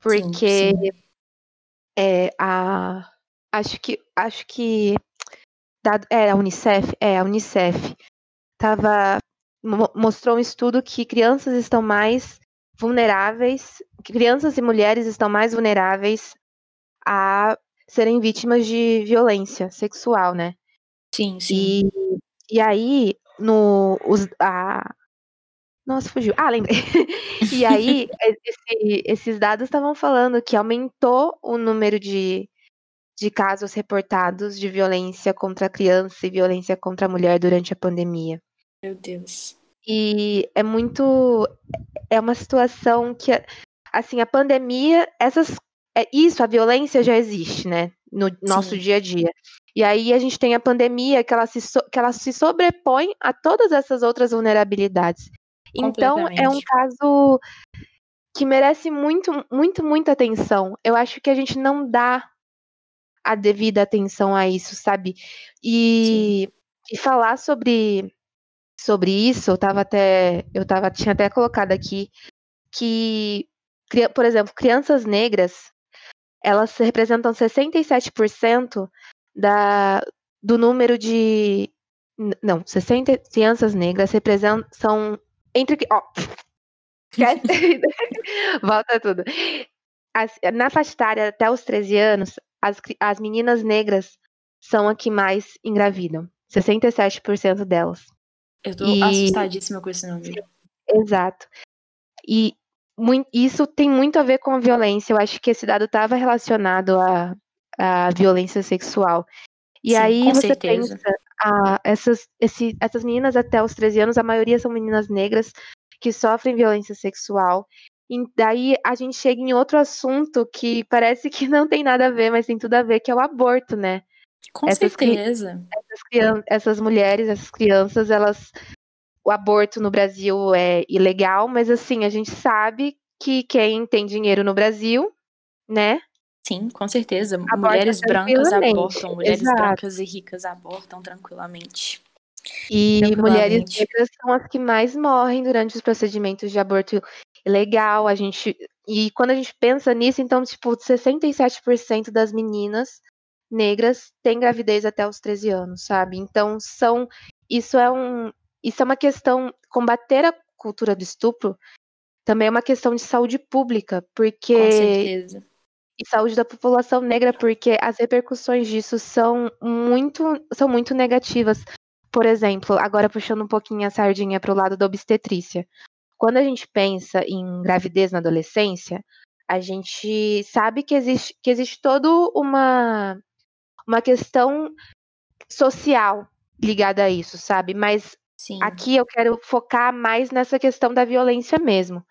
S2: Porque sim, sim. É, a, acho que acho que dado, é a Unicef, é a Unicef, tava, mostrou um estudo que crianças estão mais vulneráveis, que crianças e mulheres estão mais vulneráveis a serem vítimas de violência sexual, né?
S1: Sim, sim.
S2: E, e aí, no, os, a, nossa, fugiu. Ah, lembrei. e aí, esse, esses dados estavam falando que aumentou o número de de casos reportados de violência contra a criança e violência contra a mulher durante a pandemia.
S1: Meu Deus.
S2: E é muito. É uma situação que, assim, a pandemia, essas. É, isso, a violência já existe, né? No nosso Sim. dia a dia. E aí a gente tem a pandemia que ela se, so, que ela se sobrepõe a todas essas outras vulnerabilidades. Então é um caso que merece muito, muito, muita atenção. Eu acho que a gente não dá a devida atenção a isso, sabe? E, e falar sobre sobre isso, eu tava até eu tava tinha até colocado aqui que por exemplo, crianças negras, elas representam 67% da do número de não, 60 crianças negras representam são entre ó, volta tudo. Na faixa etária até os 13 anos, as, as meninas negras são a que mais engravidam. 67% delas.
S1: Eu tô e... assustadíssima com esse número.
S2: Exato. E muito, isso tem muito a ver com a violência. Eu acho que esse dado estava relacionado à, à violência sexual. E Sim, aí você certeza. pensa, ah, essas, esse, essas meninas até os 13 anos, a maioria são meninas negras que sofrem violência sexual. E daí a gente chega em outro assunto que parece que não tem nada a ver, mas tem tudo a ver, que é o aborto, né?
S1: Com essas certeza.
S2: Essas, essas mulheres, essas crianças, elas. O aborto no Brasil é ilegal, mas assim, a gente sabe que quem tem dinheiro no Brasil, né?
S1: Sim, com certeza. Aborta mulheres brancas abortam, mulheres Exato. brancas e ricas abortam tranquilamente.
S2: E mulheres negras são as que mais morrem durante os procedimentos de aborto ilegal. A gente e quando a gente pensa nisso, então tipo 67% das meninas negras têm gravidez até os 13 anos, sabe? Então são isso é um isso é uma questão combater a cultura do estupro também é uma questão de saúde pública, porque
S1: Com certeza.
S2: E saúde da população negra, porque as repercussões disso são muito, são muito negativas. Por exemplo, agora puxando um pouquinho a sardinha para o lado da obstetrícia. Quando a gente pensa em gravidez na adolescência, a gente sabe que existe, que existe toda uma, uma questão social ligada a isso, sabe? Mas Sim. aqui eu quero focar mais nessa questão da violência mesmo.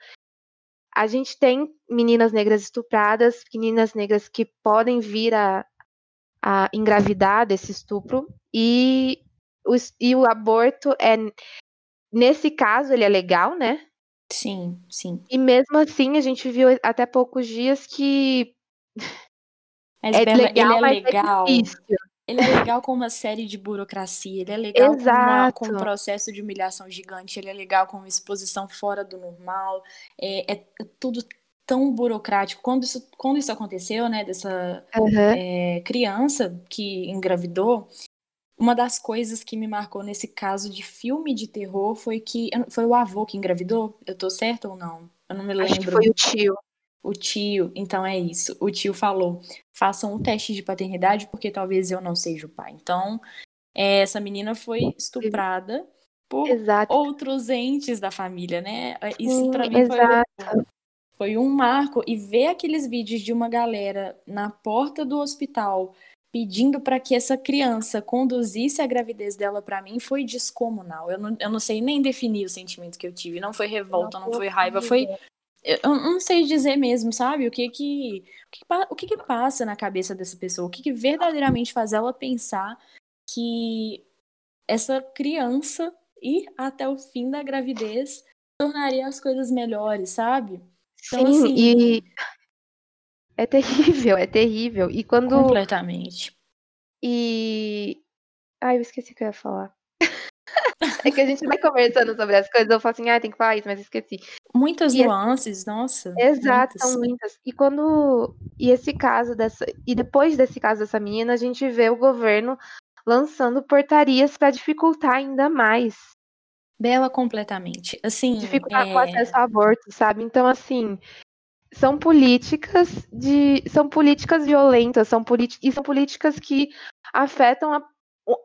S2: A gente tem meninas negras estupradas, meninas negras que podem vir a, a engravidar desse estupro, e o, e o aborto é. Nesse caso, ele é legal, né?
S1: Sim, sim.
S2: E mesmo assim, a gente viu até poucos dias que.
S1: Mas, é Bela, legal, ele é mas é legal. É. Ele é legal com uma série de burocracia, ele é legal com, uma, com, um processo de humilhação gigante, ele é legal com uma exposição fora do normal, é, é tudo tão burocrático. Quando isso, quando isso aconteceu, né, dessa uhum. é, criança que engravidou, uma das coisas que me marcou nesse caso de filme de terror foi que foi o avô que engravidou. Eu tô certo ou não? Eu não me lembro. Acho que
S2: foi o tio.
S1: O tio, então é isso. O tio falou: façam o teste de paternidade porque talvez eu não seja o pai. Então, é, essa menina foi estuprada por Exato. outros entes da família, né? Isso para mim foi, foi um marco. E ver aqueles vídeos de uma galera na porta do hospital pedindo para que essa criança conduzisse a gravidez dela para mim foi descomunal. Eu não, eu não sei nem definir o sentimento que eu tive. Não foi revolta, não, não foi raiva, foi eu não sei dizer mesmo, sabe? O que que, o que, o que, que passa na cabeça dessa pessoa? O que, que verdadeiramente faz ela pensar que essa criança ir até o fim da gravidez tornaria as coisas melhores, sabe?
S2: Então, Sim, assim, e é terrível, é terrível. E quando.
S1: Completamente.
S2: E. Ai, eu esqueci o que eu ia falar. é que a gente vai conversando sobre as coisas, eu falo assim, ah, tem que falar isso, mas esqueci.
S1: Muitas e é nuances, esse... nossa.
S2: Exato, muitas. são muitas. E quando. E esse caso dessa. E depois desse caso dessa menina, a gente vê o governo lançando portarias para dificultar ainda mais.
S1: Bela completamente. Assim.
S2: Dificultar é... o acesso ao aborto, sabe? Então, assim. São políticas de. São políticas violentas, são e são políticas que afetam a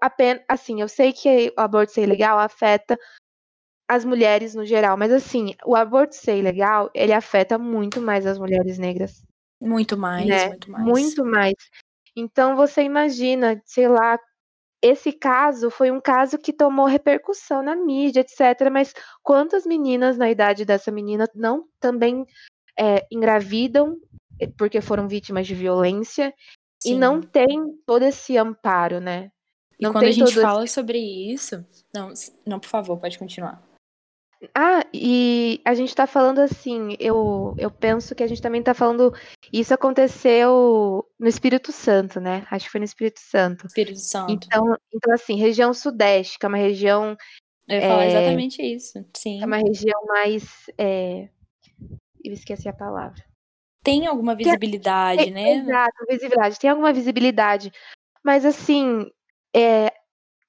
S2: apenas, assim, eu sei que o aborto ser ilegal afeta as mulheres no geral, mas assim, o aborto ser ilegal, ele afeta muito mais as mulheres negras.
S1: Muito mais, né? muito mais.
S2: Muito mais. Então você imagina, sei lá, esse caso foi um caso que tomou repercussão na mídia, etc. Mas quantas meninas na idade dessa menina não também é, engravidam porque foram vítimas de violência Sim. E não tem todo esse amparo, né?
S1: E não quando a gente fala sobre isso. Não, não, por favor, pode continuar.
S2: Ah, e a gente tá falando assim, eu, eu penso que a gente também tá falando. Isso aconteceu no Espírito Santo, né? Acho que foi no Espírito Santo.
S1: Espírito Santo.
S2: Então, então assim, região Sudeste, que é uma região.
S1: Eu ia é, falar exatamente isso, sim.
S2: É uma região mais. É, eu esqueci a palavra.
S1: Tem alguma visibilidade,
S2: tem,
S1: né?
S2: Exato, visibilidade. Tem alguma visibilidade. Mas assim, é,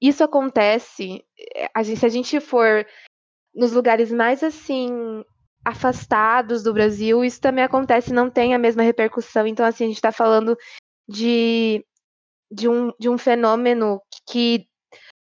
S2: isso acontece. É, a gente, se a gente for nos lugares mais assim afastados do Brasil, isso também acontece, não tem a mesma repercussão. Então, assim, a gente está falando de, de, um, de um fenômeno que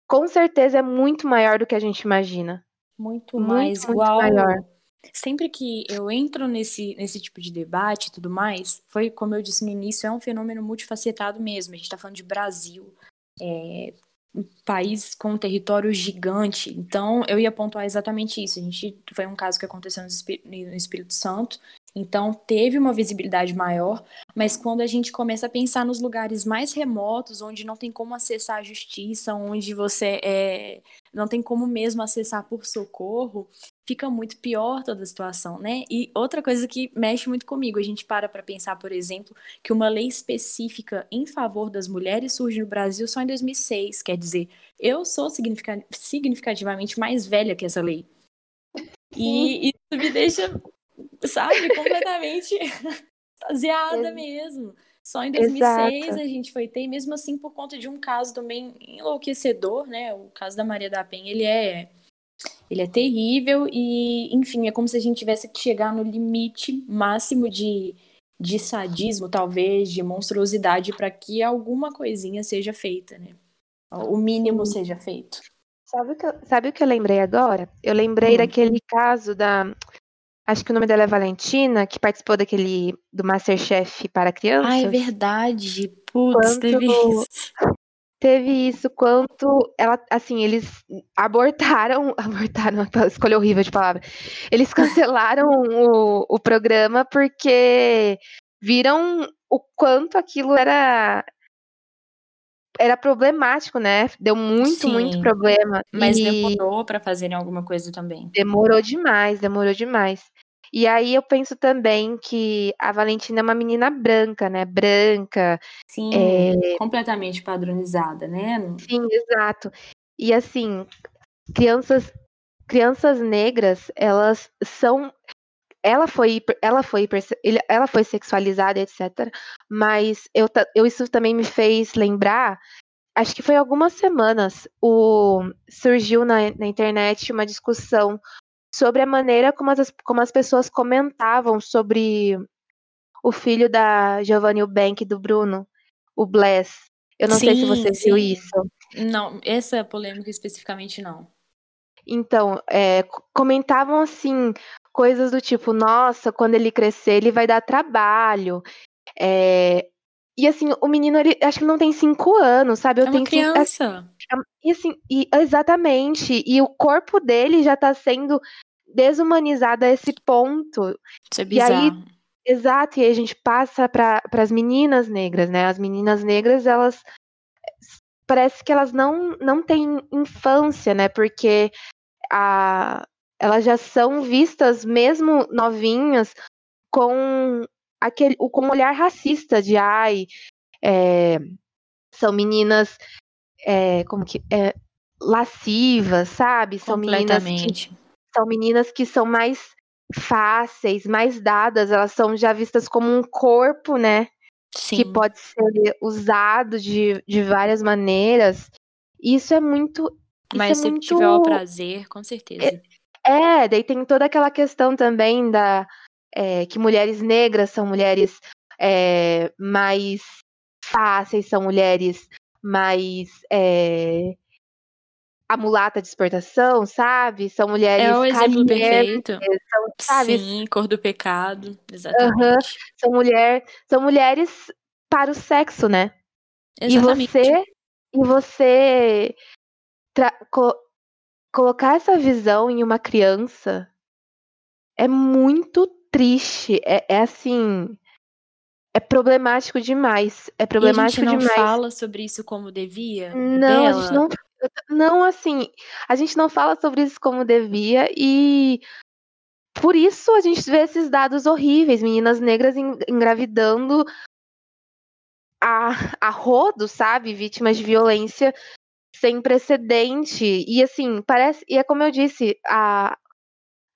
S2: com certeza é muito maior do que a gente imagina.
S1: Muito, muito mais, muito igual. Maior. Sempre que eu entro nesse, nesse tipo de debate e tudo mais, foi como eu disse no início, é um fenômeno multifacetado mesmo. A gente está falando de Brasil, é, um país com um território gigante. Então, eu ia pontuar exatamente isso. A gente foi um caso que aconteceu no Espírito Santo. Então, teve uma visibilidade maior, mas quando a gente começa a pensar nos lugares mais remotos, onde não tem como acessar a justiça, onde você é, não tem como mesmo acessar por socorro, fica muito pior toda a situação, né? E outra coisa que mexe muito comigo, a gente para para pensar, por exemplo, que uma lei específica em favor das mulheres surge no Brasil só em 2006, quer dizer, eu sou significativamente mais velha que essa lei. E isso me deixa, sabe, completamente extasiada mesmo. Só em 2006 Exato. a gente foi ter, e mesmo assim por conta de um caso também enlouquecedor, né? O caso da Maria da Penha, ele é ele é terrível e, enfim, é como se a gente tivesse que chegar no limite máximo de, de sadismo, talvez, de monstruosidade, para que alguma coisinha seja feita, né? O mínimo seja feito.
S2: Sabe o que eu, sabe o que eu lembrei agora? Eu lembrei hum. daquele caso da. Acho que o nome dela é Valentina, que participou daquele do Masterchef para crianças. Ah,
S1: é verdade. Putz, Quanto... teve isso
S2: teve isso quanto ela, assim, eles abortaram, abortaram, escolha horrível de palavra. Eles cancelaram o, o programa porque viram o quanto aquilo era era problemático, né? Deu muito, Sim, muito problema.
S1: Mas e... demorou para fazerem alguma coisa também.
S2: Demorou demais, demorou demais. E aí eu penso também que a Valentina é uma menina branca, né? Branca.
S1: Sim, é... completamente padronizada, né?
S2: Sim, exato. E assim, crianças crianças negras, elas são ela foi ela foi ela foi sexualizada, etc. Mas eu, eu isso também me fez lembrar acho que foi algumas semanas, o, surgiu na, na, internet uma discussão sobre a maneira como as, como as pessoas comentavam sobre o filho da Giovanni Eubank do Bruno, o Bless. Eu não sim, sei se você sim. viu isso.
S1: Não, essa polêmica especificamente não.
S2: Então, é, comentavam assim, coisas do tipo, nossa, quando ele crescer, ele vai dar trabalho. É, e assim, o menino, ele acho que não tem cinco anos, sabe?
S1: Eu é uma tenho criança.
S2: Que, e assim, e, exatamente. E o corpo dele já tá sendo desumanizado a esse ponto.
S1: Isso é bizarro.
S2: E aí, exato, e aí a gente passa para as meninas negras, né? As meninas negras, elas parece que elas não, não têm infância, né? Porque a, elas já são vistas, mesmo novinhas, com aquele com um olhar racista de ai, é, são meninas é, como que é, lascivas, sabe? São meninas que são meninas que são mais fáceis, mais dadas, elas são já vistas como um corpo, né? Sim. Que pode ser usado de, de várias maneiras. Isso é muito.
S1: Mas
S2: é
S1: se
S2: muito...
S1: tiver o prazer, com certeza.
S2: É, é, daí tem toda aquela questão também da é, que mulheres negras são mulheres é, mais fáceis, são mulheres mais é, a mulata de exportação, sabe? São mulheres.
S1: É o exemplo perfeito. São, sabe? Sim, cor do pecado, exatamente. Uhum.
S2: São, mulher, são mulheres para o sexo, né? Exatamente. E você, e você co colocar essa visão em uma criança é muito triste. É, é assim. é problemático demais. É problemático
S1: e a gente não
S2: demais.
S1: fala sobre isso como devia?
S2: Não,
S1: dela?
S2: a gente não. Não, assim, a gente não fala sobre isso como devia e por isso a gente vê esses dados horríveis, meninas negras engravidando a, a rodo, sabe? Vítimas de violência sem precedente. E assim, parece. E é como eu disse, a,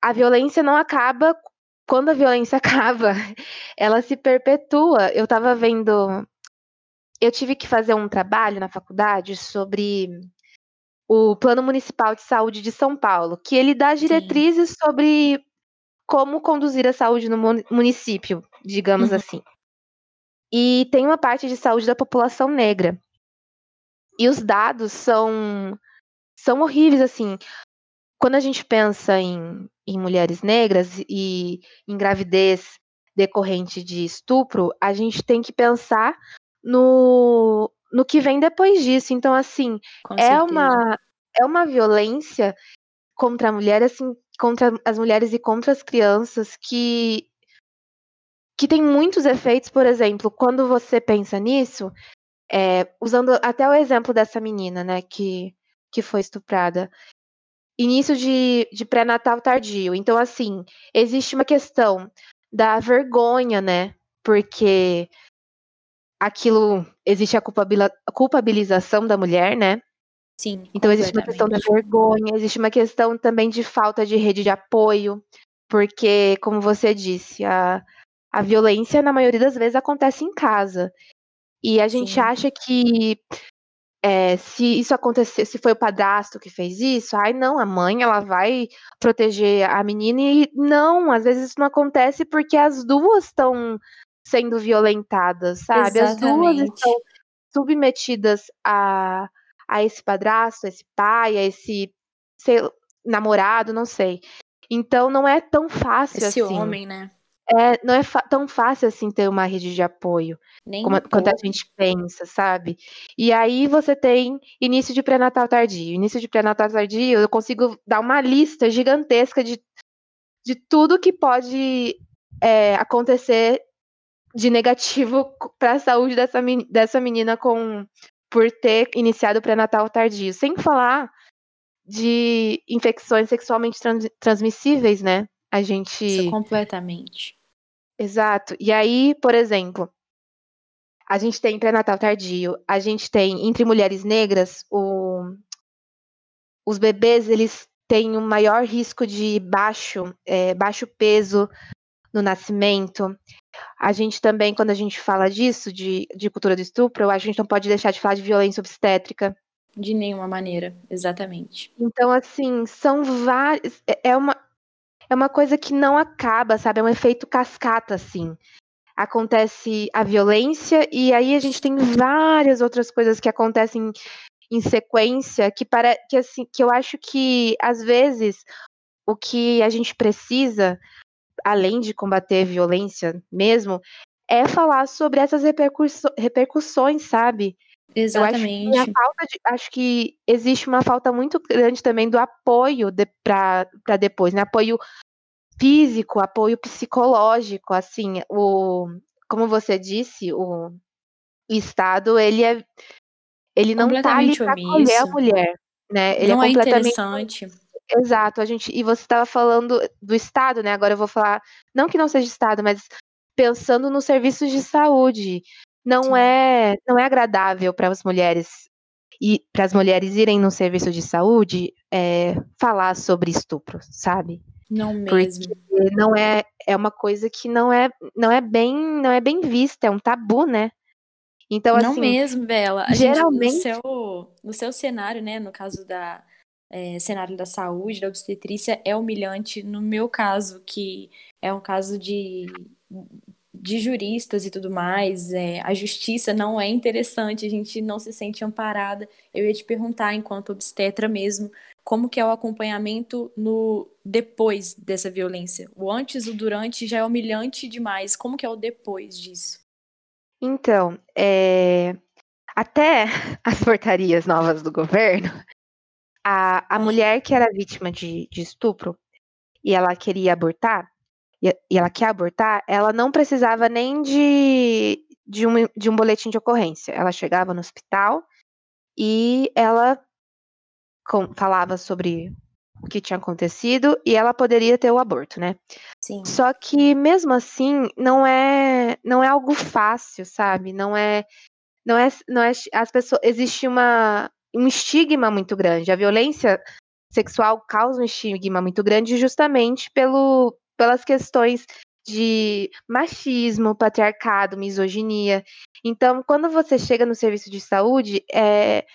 S2: a violência não acaba quando a violência acaba, ela se perpetua. Eu tava vendo. Eu tive que fazer um trabalho na faculdade sobre o Plano Municipal de Saúde de São Paulo, que ele dá diretrizes Sim. sobre como conduzir a saúde no município, digamos uhum. assim. E tem uma parte de saúde da população negra. E os dados são são horríveis assim. Quando a gente pensa em, em mulheres negras e em gravidez decorrente de estupro, a gente tem que pensar no, no que vem depois disso. Então, assim, Com é certeza. uma é uma violência contra a mulher, assim, contra as mulheres e contra as crianças que que tem muitos efeitos, por exemplo, quando você pensa nisso, é, usando até o exemplo dessa menina, né, que, que foi estuprada, início de, de pré-natal tardio. Então, assim, existe uma questão da vergonha, né, porque aquilo existe a culpabilização da mulher, né?
S1: Sim.
S2: Então existe uma questão da vergonha, existe uma questão também de falta de rede de apoio, porque, como você disse, a, a violência, na maioria das vezes, acontece em casa. E a gente Sim. acha que é, se isso acontecer, se foi o padrasto que fez isso, ai não, a mãe ela vai proteger a menina e não, às vezes isso não acontece porque as duas estão sendo violentadas, sabe? Exatamente. As duas estão submetidas a, a esse padrasto, a esse pai, a esse sei, namorado, não sei. Então não é tão fácil
S1: esse
S2: assim.
S1: homem, né?
S2: É, não é tão fácil assim ter uma rede de apoio Nem como, quanto a gente pensa, sabe? E aí você tem início de pré-natal tardio. Início de pré-natal tardio, eu consigo dar uma lista gigantesca de, de tudo que pode é, acontecer de negativo para a saúde dessa, dessa menina com por ter iniciado o pré-natal tardio. Sem falar de infecções sexualmente trans, transmissíveis, né? A gente.
S1: Isso completamente.
S2: Exato. E aí, por exemplo, a gente tem pré-natal tardio, a gente tem entre mulheres negras, o... os bebês eles têm um maior risco de baixo, é, baixo peso no nascimento. A gente também, quando a gente fala disso, de, de cultura do estupro, a gente não pode deixar de falar de violência obstétrica.
S1: De nenhuma maneira, exatamente.
S2: Então, assim, são vários. É, é uma, é uma coisa que não acaba, sabe? É um efeito cascata, assim. Acontece a violência e aí a gente tem várias outras coisas que acontecem em sequência que para que assim que eu acho que às vezes o que a gente precisa além de combater violência mesmo é falar sobre essas repercussões, sabe?
S1: Exatamente.
S2: Eu acho que, de, acho que, existe uma falta muito grande também do apoio de, para depois, né? Apoio físico, apoio psicológico, assim, o como você disse, o, Estado, ele é ele não está ali para acolher a mulher, né? Ele é
S1: não
S2: é
S1: completamente é interessante.
S2: Exato, a gente e você estava falando do Estado, né? Agora eu vou falar, não que não seja Estado, mas pensando nos serviços de saúde, não Sim. é não é agradável para as mulheres e para as mulheres irem no serviço de saúde é, falar sobre estupro, sabe?
S1: Não mesmo.
S2: Porque não é é uma coisa que não é não é bem não é bem vista, é um tabu, né?
S1: Então não assim, mesmo, Bela. A geralmente gente, no seu no seu cenário, né, no caso da é, cenário da saúde, da obstetrícia, é humilhante. No meu caso, que é um caso de de juristas e tudo mais, é, a justiça não é interessante, a gente não se sente amparada. Eu ia te perguntar, enquanto obstetra mesmo, como que é o acompanhamento no depois dessa violência? O antes, o durante já é humilhante demais. Como que é o depois disso?
S2: Então, é... até as portarias novas do governo, a, a mulher que era vítima de, de estupro e ela queria abortar, e, e ela quer abortar, ela não precisava nem de, de, um, de um boletim de ocorrência. Ela chegava no hospital e ela com, falava sobre o que tinha acontecido e ela poderia ter o aborto, né?
S1: Sim.
S2: Só que mesmo assim não é não é algo fácil, sabe? Não é não é não é as pessoas existe uma um estigma muito grande. A violência sexual causa um estigma muito grande justamente pelo pelas questões de machismo, patriarcado, misoginia. Então, quando você chega no serviço de saúde, é,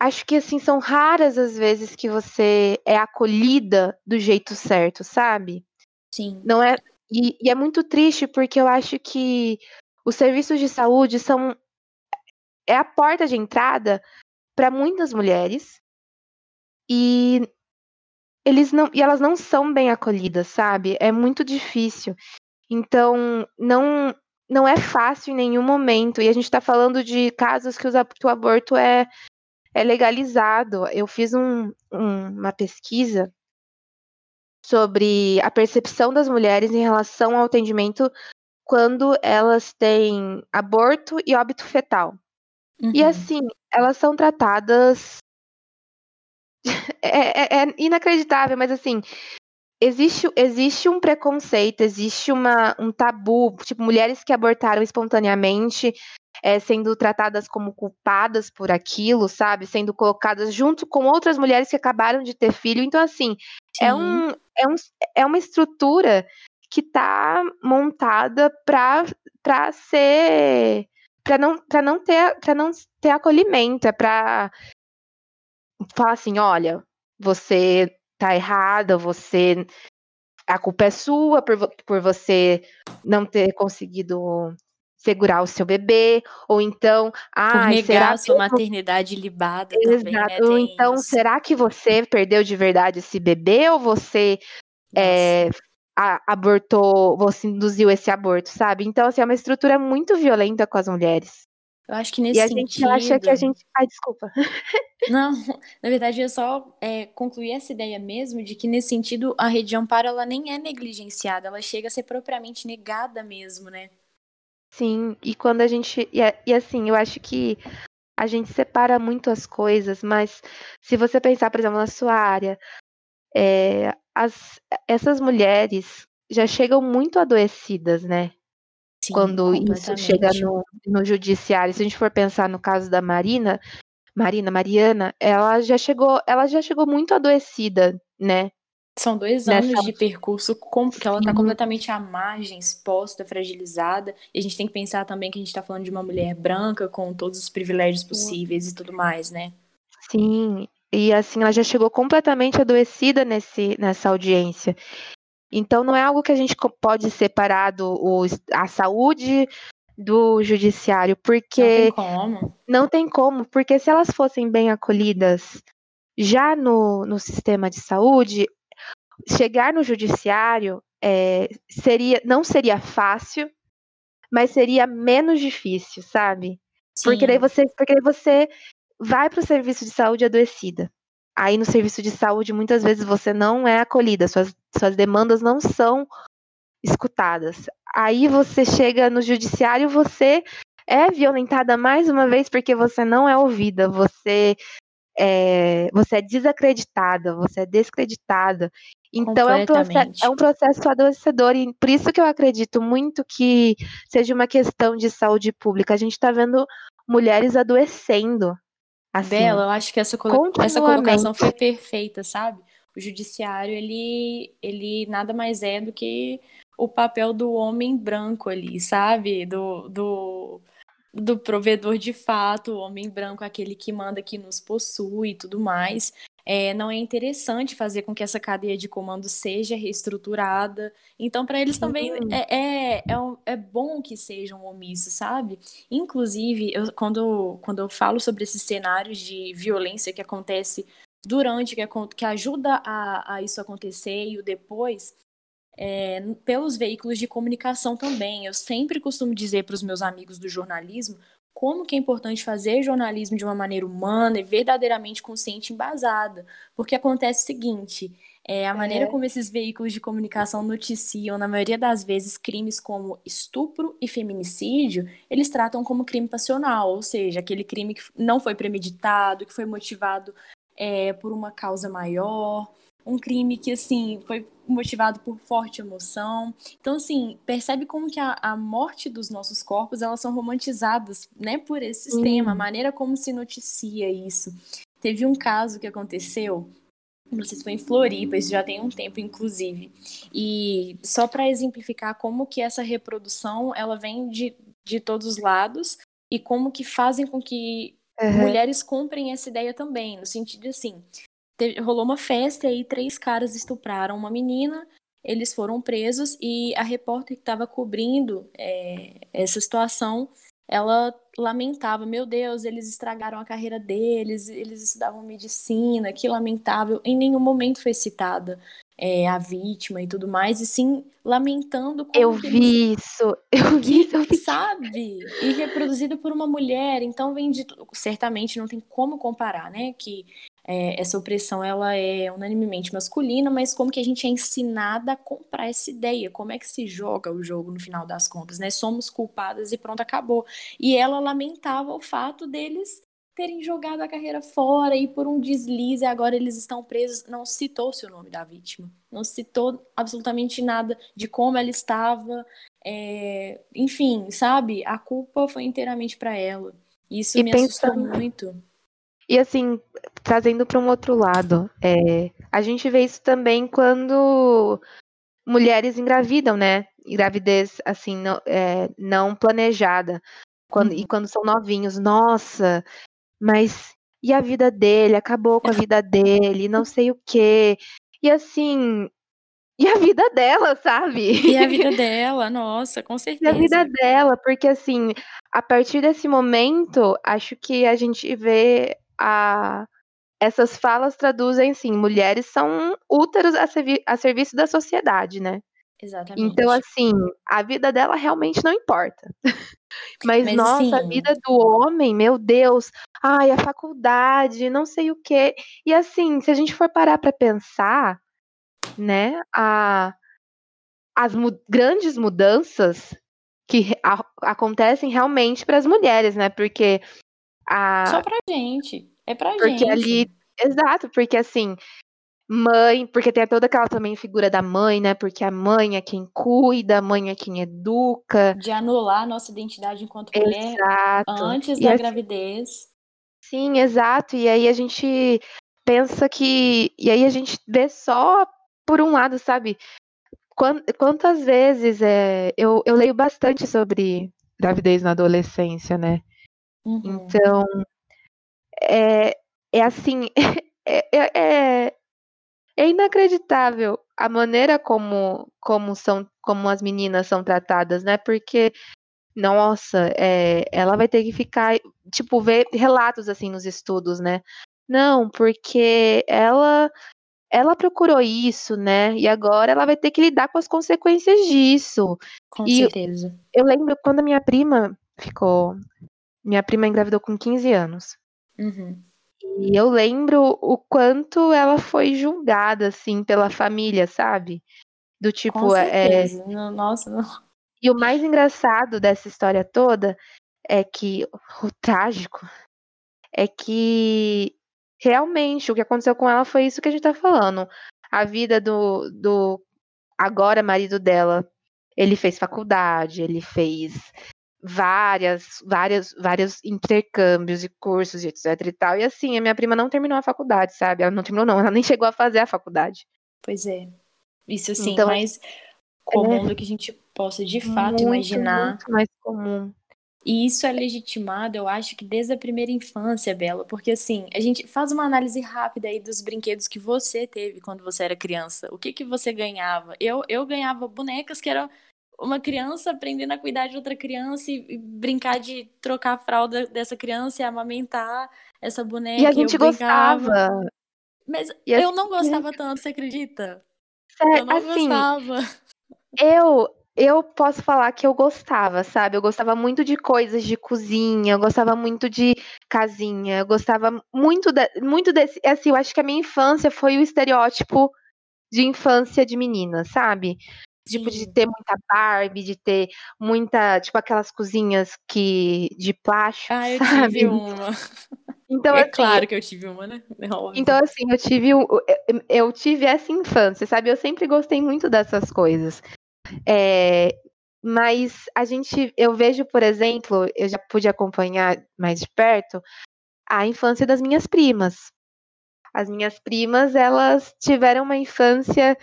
S2: acho que assim são raras as vezes que você é acolhida do jeito certo, sabe?
S1: Sim.
S2: Não é e, e é muito triste porque eu acho que os serviços de saúde são é a porta de entrada para muitas mulheres e eles não e elas não são bem acolhidas, sabe? É muito difícil. Então, não não é fácil em nenhum momento. E a gente está falando de casos que, os, que, o aborto é, é legalizado. Eu fiz um, um, uma pesquisa sobre a percepção das mulheres em relação ao atendimento quando elas têm aborto e óbito fetal. Uhum. E assim, elas são tratadas é, é, é, inacreditável, mas assim, existe, existe um preconceito, existe uma, um tabu, tipo, mulheres que abortaram espontaneamente, é, sendo tratadas como culpadas por aquilo, sabe? Sendo colocadas junto com outras mulheres que acabaram de ter filho. Então, assim, é, um, é, um, é uma estrutura que está montada para ser para não para não ter para não ter acolhimento, é para falar assim, olha, você tá errada, você a culpa é sua por, por você não ter conseguido segurar o seu bebê, ou então, ah,
S1: será a sua eu... maternidade libada Exato. também, né?
S2: Ou então, isso. será que você perdeu de verdade esse bebê ou você é, a, abortou, você induziu esse aborto, sabe? Então, assim, é uma estrutura muito violenta com as mulheres.
S1: Eu acho que nesse
S2: e a
S1: sentido...
S2: gente acha que a gente. Ai, desculpa.
S1: Não, na verdade, eu só é, concluí essa ideia mesmo de que, nesse sentido, a rede de amparo ela nem é negligenciada, ela chega a ser propriamente negada mesmo, né?
S2: Sim, e quando a gente. E, e assim, eu acho que a gente separa muito as coisas, mas se você pensar, por exemplo, na sua área, é, as, essas mulheres já chegam muito adoecidas, né?
S1: Sim,
S2: quando isso chega no, no judiciário. Se a gente for pensar no caso da Marina, Marina, Mariana, ela já chegou, ela já chegou muito adoecida, né?
S1: São dois anos Nessa... de percurso com, que ela está completamente à margem, exposta, fragilizada. E a gente tem que pensar também que a gente está falando de uma mulher branca com todos os privilégios possíveis e tudo mais, né?
S2: Sim, e assim, ela já chegou completamente adoecida nesse, nessa audiência. Então não é algo que a gente pode separar do, o, a saúde do judiciário, porque não
S1: tem como.
S2: Não tem como, porque se elas fossem bem acolhidas já no, no sistema de saúde, chegar no judiciário é, seria não seria fácil, mas seria menos difícil, sabe? Sim. Porque daí você, porque daí você vai para o serviço de saúde adoecida. Aí no serviço de saúde, muitas vezes você não é acolhida, suas, suas demandas não são escutadas. Aí você chega no judiciário, você é violentada mais uma vez porque você não é ouvida, você é, você é desacreditada, você é descreditada. Então é um, processo, é um processo adoecedor, e por isso que eu acredito muito que seja uma questão de saúde pública. A gente está vendo mulheres adoecendo Assim,
S1: Bela, eu acho que essa, colo essa colocação foi perfeita, sabe? O judiciário, ele, ele nada mais é do que o papel do homem branco ali, sabe? Do, do, do provedor de fato, o homem branco, aquele que manda, que nos possui e tudo mais é, não é interessante fazer com que essa cadeia de comando seja reestruturada. Então, para eles também é, é, é, é, bom que sejam omissos, sabe? Inclusive, eu, quando, quando eu falo sobre esses cenários de violência que acontece durante, que, que ajuda a, a isso acontecer e o depois, é, pelos veículos de comunicação também. Eu sempre costumo dizer para os meus amigos do jornalismo como que é importante fazer jornalismo de uma maneira humana e verdadeiramente consciente e embasada. Porque acontece o seguinte, É, a maneira como esses veículos de comunicação noticiam, na maioria das vezes, crimes como estupro e feminicídio, eles tratam como crime passional, ou seja, aquele crime que não foi premeditado, que foi motivado é, por uma causa maior, um crime que, assim, foi motivado por forte emoção. Então, assim, percebe como que a, a morte dos nossos corpos, elas são romantizadas, né, por esse sistema, a maneira como se noticia isso. Teve um caso que aconteceu não sei se foi em Floripa, isso já tem um tempo, inclusive. E só para exemplificar como que essa reprodução ela vem de, de todos os lados e como que fazem com que uhum. mulheres comprem essa ideia também, no sentido de assim, teve, rolou uma festa e aí três caras estupraram uma menina, eles foram presos e a repórter que estava cobrindo é, essa situação ela lamentava, meu Deus, eles estragaram a carreira deles, eles estudavam medicina, que lamentável. Em nenhum momento foi citada é, a vítima e tudo mais, e sim lamentando como
S2: Eu vi eles... isso, eu vi isso, eu vi.
S1: sabe? E reproduzido por uma mulher, então vem de certamente não tem como comparar, né? Que é, essa opressão ela é unanimemente masculina, mas como que a gente é ensinada a comprar essa ideia? Como é que se joga o jogo no final das contas, né? Somos culpadas e pronto, acabou. E ela lamentava o fato deles terem jogado a carreira fora e por um deslize agora eles estão presos. Não citou-se o nome da vítima, não citou absolutamente nada de como ela estava, é... enfim, sabe? A culpa foi inteiramente para ela. Isso e me pensando... assustou muito.
S2: E assim, trazendo para um outro lado, é, a gente vê isso também quando mulheres engravidam, né? Gravidez, assim, não, é, não planejada. Quando, uhum. E quando são novinhos, nossa, mas e a vida dele? Acabou com a vida dele, não sei o quê. E assim, e a vida dela, sabe?
S1: E a vida dela, nossa, com certeza.
S2: E a vida dela, porque assim, a partir desse momento, acho que a gente vê a, essas falas traduzem, sim, mulheres são úteros a, servi a serviço da sociedade, né?
S1: Exatamente.
S2: Então, assim, a vida dela realmente não importa. Mas, Mas nossa, assim... a vida do homem, meu Deus, ai, a faculdade, não sei o quê. E assim, se a gente for parar para pensar, né, a, as mu grandes mudanças que a, acontecem realmente para as mulheres, né? Porque a...
S1: Só pra gente. É pra
S2: porque
S1: gente.
S2: ali. Exato, porque assim, mãe, porque tem toda aquela também figura da mãe, né? Porque a mãe é quem cuida, a mãe é quem educa.
S1: De anular a nossa identidade enquanto mulher exato. antes e da assim, gravidez.
S2: Sim, exato. E aí a gente pensa que. E aí a gente vê só por um lado, sabe? Quantas vezes é, eu, eu leio bastante sobre gravidez na adolescência, né? Uhum. Então, é, é assim, é, é, é, é inacreditável a maneira como, como são, como as meninas são tratadas, né? Porque, nossa, é, ela vai ter que ficar, tipo, ver relatos assim nos estudos, né? Não, porque ela ela procurou isso, né? E agora ela vai ter que lidar com as consequências disso.
S1: Com e certeza.
S2: Eu lembro quando a minha prima ficou minha prima engravidou com 15 anos.
S1: Uhum.
S2: E eu lembro o quanto ela foi julgada, assim, pela família, sabe? Do tipo. Com
S1: é, certeza. É... Nossa, não.
S2: E o mais engraçado dessa história toda é que. O trágico é que realmente o que aconteceu com ela foi isso que a gente tá falando. A vida do, do agora marido dela. Ele fez faculdade, ele fez várias, várias, vários intercâmbios e cursos e etc e tal. E assim, a minha prima não terminou a faculdade, sabe? Ela não terminou, não, ela nem chegou a fazer a faculdade.
S1: Pois é. Isso assim, então, mais comum é, do que a gente possa de fato muito, imaginar.
S2: Muito mais comum.
S1: E isso é legitimado, eu acho que desde a primeira infância, Bela, porque assim, a gente faz uma análise rápida aí dos brinquedos que você teve quando você era criança. O que que você ganhava? Eu, eu ganhava bonecas que eram uma criança aprendendo a cuidar de outra criança e, brincar de trocar a fralda dessa criança e amamentar essa boneca.
S2: E a gente gostava.
S1: Mas eu não gostava tanto, você acredita? É, eu não assim, gostava.
S2: Eu, eu posso falar que eu gostava, sabe? Eu gostava muito de coisas de cozinha, eu gostava muito de casinha, eu gostava muito, de, muito desse. Assim, eu acho que a minha infância foi o estereótipo de infância de menina, sabe? Tipo, de ter muita Barbie, de ter muita, tipo, aquelas cozinhas que de plástico,
S1: Ah, eu
S2: sabe?
S1: tive uma.
S2: Então,
S1: É
S2: assim,
S1: claro que eu tive uma, né? É
S2: então, assim, eu tive, um- eu- eu tive essa infância, sabe? Eu sempre gostei muito dessas coisas. É, mas a gente, eu vejo, por exemplo, eu já pude acompanhar mais de perto a infância das minhas primas. As minhas primas, elas tiveram uma infância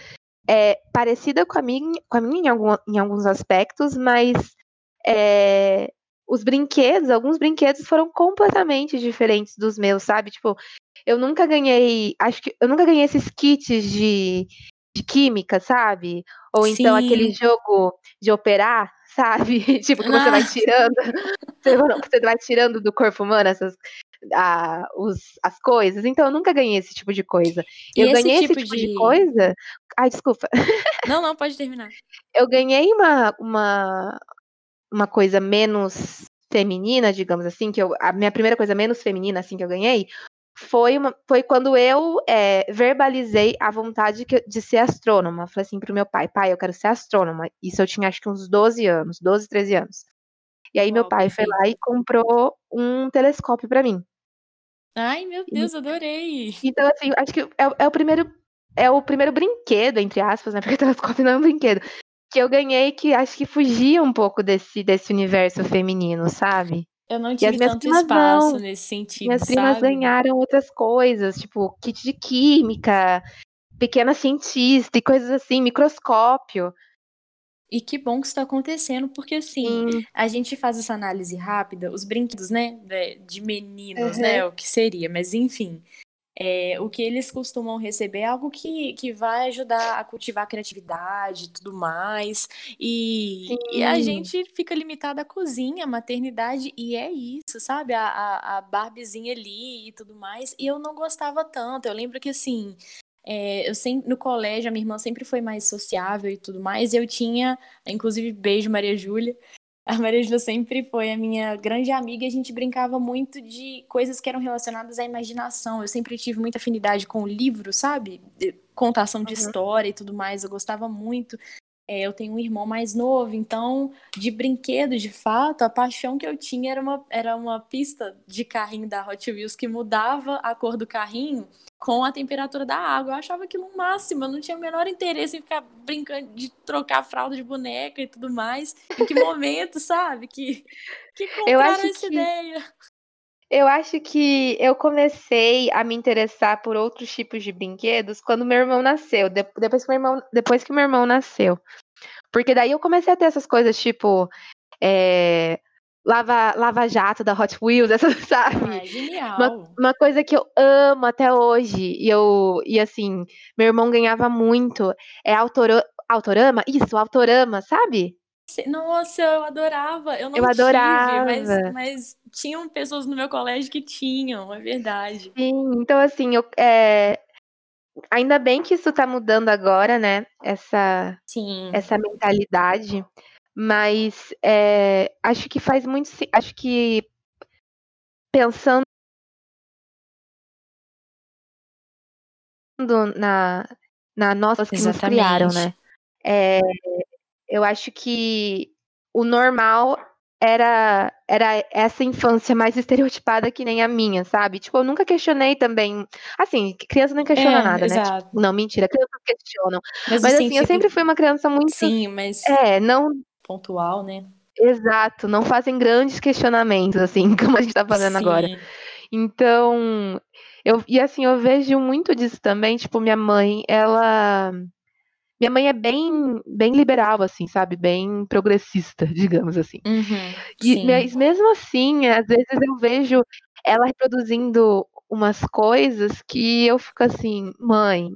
S2: é, parecida com a minha, com a minha em, algum- em alguns aspectos, mas é, os brinquedos, alguns brinquedos foram completamente diferentes dos meus, sabe? Tipo, eu nunca ganhei, acho que eu nunca ganhei esses kits de, de química, sabe? Ou então aquele
S1: Sim.
S2: jogo de operar, sabe? Tipo, que você vai
S1: Ah.
S2: tirando, você vai- você vai tirando do corpo humano essas, a- os, as coisas. Então, eu nunca ganhei esse tipo de coisa.
S1: E
S2: eu
S1: esse
S2: ganhei
S1: tipo
S2: esse tipo de
S1: de-
S2: coisa. Ai, desculpa.
S1: Não, não, pode terminar.
S2: Eu ganhei uma, uma, uma coisa menos feminina, digamos assim, que eu, a minha primeira coisa menos feminina, assim, que eu ganhei, foi, uma, foi quando eu é, verbalizei a vontade que- de ser astrônoma. Falei assim pro meu pai, pai, eu quero ser astrônoma. Isso eu tinha acho que uns 12 anos, 12, 13 anos. E aí meu
S1: Uau,
S2: pai foi lá e comprou um telescópio pra mim.
S1: Ai, meu Deus, adorei.
S2: Então, assim, acho que é, o- é o primeiro. É o primeiro brinquedo, entre aspas, né? Porque telescópio não é um brinquedo. Que eu ganhei que acho que fugia um pouco desse, desse universo feminino, sabe?
S1: Eu não tive tanto
S2: primas
S1: espaço
S2: não.
S1: nesse sentido,
S2: Minhas primas
S1: sabe?
S2: ganharam outras coisas, tipo kit de química, pequena cientista e coisas assim, microscópio.
S1: E que bom que isso tá acontecendo, porque assim,
S2: Sim,
S1: a gente faz essa análise rápida, os brinquedos, né, de, meninos,
S2: Uhum.
S1: né, o que seria, mas enfim, é, o que eles costumam receber é algo que, que vai ajudar a cultivar a criatividade e tudo mais, e, e a gente fica limitado à cozinha, à maternidade, e é isso, sabe, a, a, a Barbiezinha ali e tudo mais, e eu não gostava tanto, eu lembro que assim, é, eu sempre, no colégio, a minha irmã sempre foi mais sociável e tudo mais. E eu tinha, inclusive, beijo, Maria Júlia. A Maria Júlia sempre foi a minha grande amiga e a gente brincava muito de coisas que eram relacionadas à imaginação. Eu sempre tive muita afinidade com o livro, sabe? Contação de
S2: Uhum.
S1: história e tudo mais. Eu gostava muito. É, eu tenho um irmão mais novo, então, de brinquedo, de fato, a paixão que eu tinha era uma, era uma pista de carrinho da Hot Wheels que mudava a cor do carrinho com a temperatura da água. Eu achava aquilo o máximo, eu não tinha o menor interesse em ficar brincando de trocar a fralda de boneca e tudo mais. Em que momento, sabe? Que, que compraram essa
S2: que-
S1: ideia.
S2: Eu acho que eu comecei a me interessar por outros tipos de brinquedos quando meu irmão nasceu. de- depois, que meu irmão, depois que meu irmão nasceu. Porque daí eu comecei a ter essas coisas tipo. é, lava, lava jato da Hot Wheels, essas, sabe?
S1: Ah, é genial.
S2: Uma coisa que eu amo até hoje, e eu, e assim, meu irmão ganhava muito, é autora, autorama? Isso, autorama, sabe?
S1: Nossa, eu adorava. Eu não
S2: Eu
S1: tive,
S2: adorava.
S1: mas, mas tinham pessoas no meu colégio que tinham, é verdade.
S2: Sim, então assim, eu, é, ainda bem que isso tá mudando agora, né? Essa,
S1: Sim.
S2: essa mentalidade, mas é, acho que faz muito, acho que pensando na, na nossas que nos criaram,
S1: Exatamente.
S2: né? É, eu acho que o normal era era essa infância mais estereotipada que nem a minha, sabe? Tipo, eu nunca questionei também. Assim, criança não questiona
S1: É,
S2: nada, né?
S1: exato.
S2: Tipo, não, mentira, crianças questionam.
S1: Mas,
S2: Mas assim, eu sempre fui uma criança muito.
S1: sim, mas
S2: É, não.
S1: pontual, né?
S2: Exato, não fazem grandes questionamentos, assim, como a gente tá fazendo agora.
S1: Sim.
S2: Então, eu, e assim, eu vejo muito disso também, tipo, minha mãe, ela. Minha mãe é bem, bem liberal, assim, sabe? Bem progressista, digamos assim.
S1: Uhum,
S2: E,
S1: sim.
S2: mas mesmo assim, às vezes eu vejo ela reproduzindo umas coisas que eu fico assim, mãe,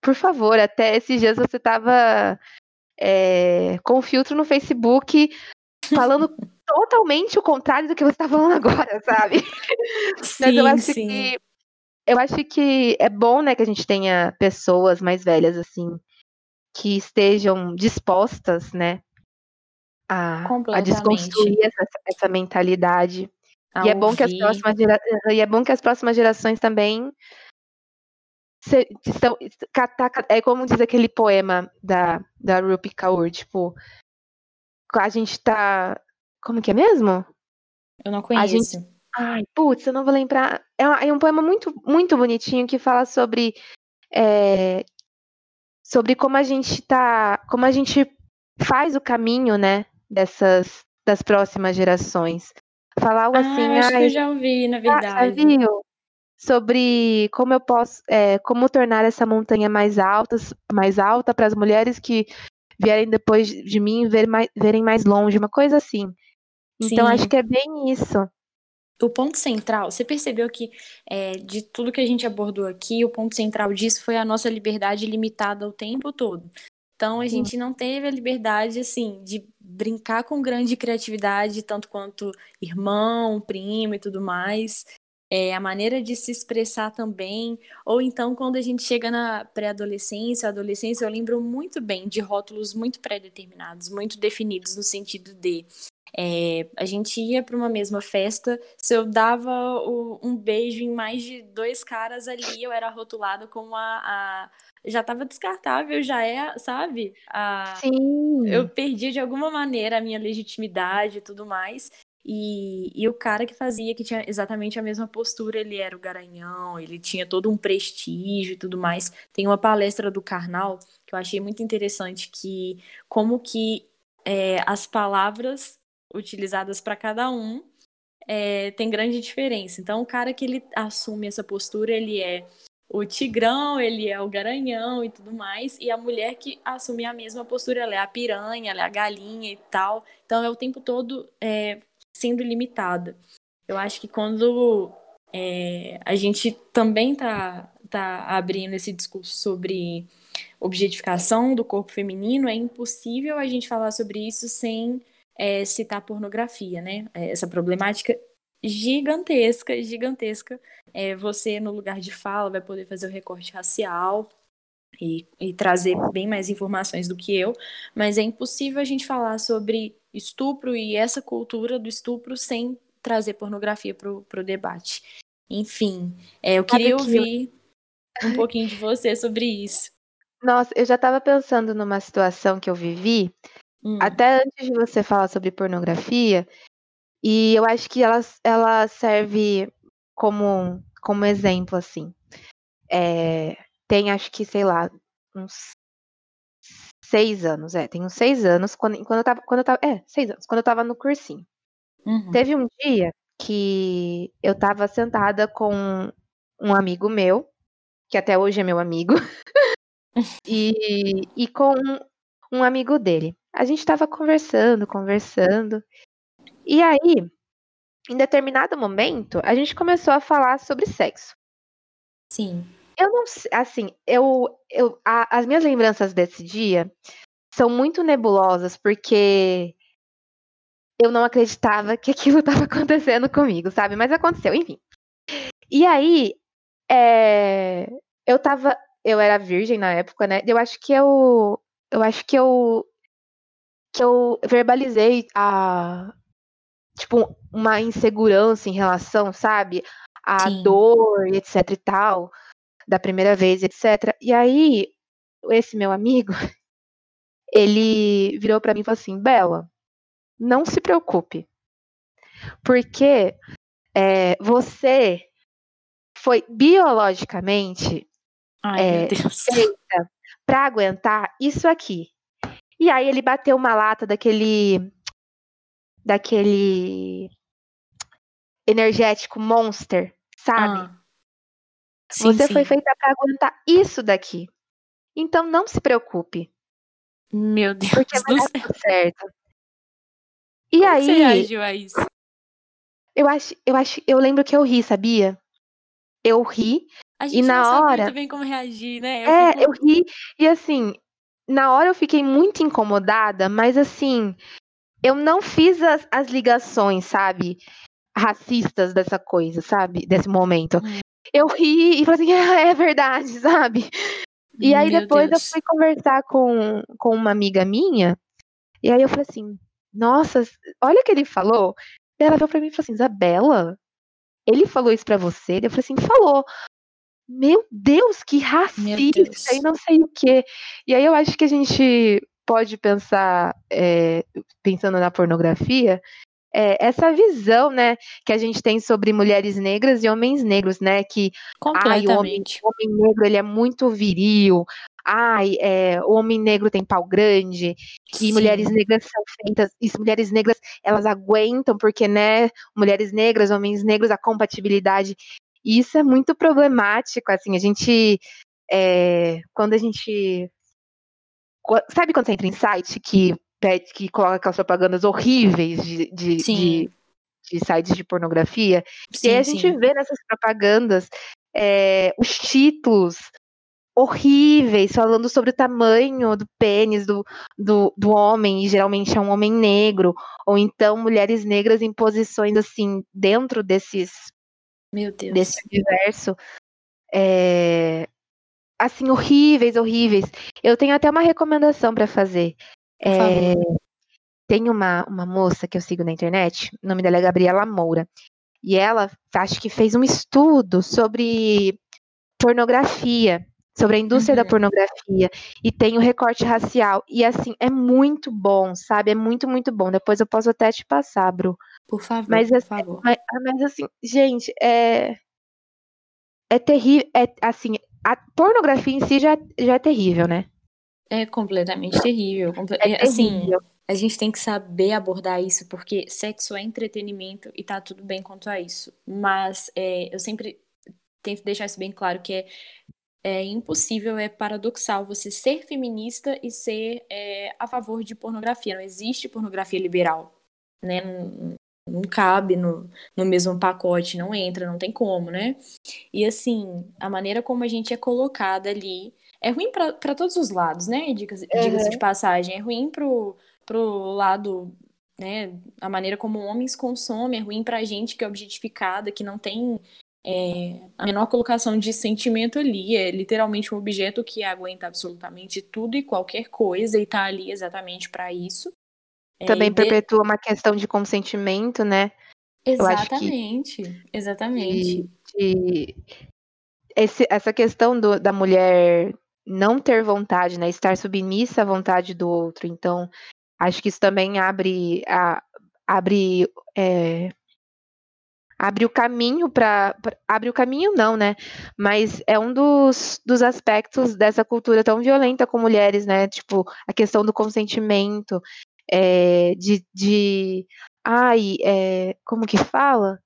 S2: por favor, até esses dias você tava é, com filtro no Facebook falando totalmente o contrário do que você tá falando agora, sabe? Mas eu
S1: Sim,
S2: acho
S1: sim.
S2: que eu acho que é bom, né, que a gente tenha pessoas mais velhas assim que estejam dispostas, né, a, a desconstruir essa, essa mentalidade.
S1: A
S2: E é bom que as próximas gera... e é bom que as próximas gerações também estão, é como diz aquele poema da, da Rupi Kaur, tipo, a gente tá. Como que é mesmo?
S1: Eu não conheço. Gente,
S2: ai, putz, eu não vou lembrar. É, é um poema muito, muito bonitinho que fala sobre. É, sobre como a gente tá. Como a gente faz o caminho, né? Dessas. Das próximas gerações. Falar algo
S1: ah,
S2: assim.
S1: Acho ai, que eu já ouvi, na verdade. Ah, viu?
S2: sobre como eu posso, é, como tornar essa montanha mais alta, mais alta para as mulheres que vierem depois de mim ver mais, verem mais longe, uma coisa assim. Então Sim. acho que é bem isso.
S1: O ponto central, você percebeu que é, de tudo que a gente abordou aqui, o ponto central disso foi a nossa liberdade limitada o tempo todo. Então a gente não teve a liberdade assim de brincar com grande criatividade, tanto quanto irmão, primo e tudo mais. É, a maneira de se expressar também, ou então quando a gente chega na pré-adolescência, adolescência, eu lembro muito bem de rótulos muito pré-determinados, muito definidos no sentido de é, a gente ia para uma mesma festa, se eu dava o, um beijo em mais de dois caras ali, eu era rotulada como a, a já estava descartável, já é, sabe? A,
S2: Sim.
S1: Eu perdi de alguma maneira a minha legitimidade e tudo mais. E, e o cara que fazia, que tinha exatamente a mesma postura, ele era o garanhão, ele tinha todo um prestígio e tudo mais. Tem uma palestra do Karnal que eu achei muito interessante, que como que é, as palavras utilizadas para cada um é, tem grande diferença. Então, o cara que ele assume essa postura, ele é o tigrão, ele é o garanhão e tudo mais, e a mulher que assume a mesma postura, ela é a piranha, ela é a galinha e tal. Então, é o tempo todo é, sendo limitada. Eu acho que quando é, a gente também está tá abrindo esse discurso sobre objetificação do corpo feminino, é impossível a gente falar sobre isso sem é, citar pornografia, né? É, essa problemática gigantesca, gigantesca. É, você, no lugar de fala, vai poder fazer o recorte racial, e, e, trazer bem mais informações do que eu, mas é impossível a gente falar sobre estupro e essa cultura do estupro sem trazer pornografia para o debate. Enfim, é, eu queria ouvir um pouquinho de você sobre isso.
S2: Nossa, eu já estava pensando numa situação que eu vivi, hum. até antes de você falar sobre pornografia, e eu acho que ela, ela serve como, como exemplo, assim. É, tem, acho que, sei lá, uns seis anos, é, tem uns seis anos, quando, quando eu tava, quando eu tava, é, seis anos, quando eu tava no cursinho. Uhum. Teve um dia que eu tava sentada com um amigo meu, que até hoje é meu amigo, e, e com um amigo dele. A gente tava conversando, conversando, e aí, em determinado momento, a gente começou a falar sobre sexo.
S1: Sim.
S2: Eu não sei, assim, eu, eu a, as minhas lembranças desse dia são muito nebulosas, porque eu não acreditava que aquilo estava acontecendo comigo, sabe? Mas aconteceu, enfim. E aí, é, eu tava, eu era virgem na época, né? Eu acho que eu, eu acho que eu, que eu verbalizei a, tipo, uma insegurança em relação, sabe? A Sim. dor, etc e tal da primeira vez, etc. E aí, esse meu amigo, ele virou para mim e falou assim: Bela, não se preocupe, porque é, você foi biologicamente
S1: Ai, é,
S2: feita para aguentar isso aqui. E aí ele bateu uma lata daquele daquele energético Monster, sabe? Ah. Sim, Você sim. foi feita para aguentar isso daqui. Então não se preocupe.
S1: Meu Deus
S2: porque
S1: do vai céu.
S2: certo. E
S1: Como
S2: aí?
S1: Você reagiu a isso?
S2: Eu acho, eu acho, eu lembro que eu ri, sabia? Eu ri
S1: a gente
S2: e na
S1: não
S2: hora
S1: muito bem como reagir, né?
S2: Eu é, fico... eu ri e assim, na hora eu fiquei muito incomodada, mas assim, eu não fiz as, as ligações, sabe? Racistas dessa coisa, sabe? Desse momento. Hum eu ri e falei assim, ah, é verdade, sabe? E aí Meu depois Deus. eu fui conversar com, com uma amiga minha, e aí eu falei assim, nossa, olha o que ele falou. Ela veio pra mim e falou assim, Isabela, ele falou isso pra você? Eu falei assim, falou. Meu Deus, que racista e não sei o quê. E aí eu acho que a gente pode pensar, é, pensando na pornografia, é, essa visão, né, que a gente tem sobre mulheres negras e homens negros, né, que ai, o homem, o homem negro ele é muito viril, ai, é, o homem negro tem pau grande. E mulheres negras são feitas, e mulheres negras elas aguentam porque, né, mulheres negras, homens negros, a compatibilidade e isso é muito problemático, assim, a gente, é, quando a gente, sabe quando você entra em site que pede, que coloca aquelas propagandas horríveis de, de, de, de sites de pornografia, sim, e aí a gente sim. vê nessas propagandas é, os títulos horríveis, falando sobre o tamanho do pênis do, do, do homem, e geralmente é um homem negro, ou então mulheres negras em posições assim, dentro desses. Desse universo. É, assim, horríveis, horríveis. Eu tenho até uma recomendação para fazer. É, tem uma, uma moça que eu sigo na internet, o nome dela é Gabriela Moura. E ela, acho que fez um estudo sobre pornografia, sobre a indústria uhum. da pornografia, e tem o recorte racial. E assim, é muito bom, sabe? É muito, muito bom. Depois eu posso até te passar, Bru.
S1: Por favor,
S2: mas,
S1: por
S2: assim,
S1: favor.
S2: Mas, mas, assim, gente, é. É terrível. É, assim, a pornografia em si já, já é terrível, né?
S1: É completamente terrível. É, é assim, terrível. a gente tem que saber abordar isso, porque sexo é entretenimento e tá tudo bem quanto a isso. Mas é, eu sempre tento deixar isso bem claro que é, é impossível, é paradoxal você ser feminista e ser é, a favor de pornografia. Não existe pornografia liberal. Né? não cabe no, no mesmo pacote, não entra, não tem como, né? E assim, a maneira como a gente é colocada ali é ruim para todos os lados, né? Diga-se uhum. de passagem, é ruim pro, pro lado, né? A maneira como homens consomem é ruim pra gente que é objetificada, que não tem é, a menor colocação de sentimento ali, é literalmente um objeto que aguenta absolutamente tudo e qualquer coisa e tá ali exatamente para isso.
S2: É, Também perpetua uma questão de consentimento, né?
S1: Exatamente, que, exatamente.
S2: De, de, esse, essa questão do, da mulher não ter vontade, né? Estar submissa à vontade do outro. Então, acho que isso também abre, a, abre, é, abre o caminho para abre o caminho não, né? Mas é um dos, dos aspectos dessa cultura tão violenta com mulheres, né? Tipo a questão do consentimento, é, de, de. Ai, é, como que fala?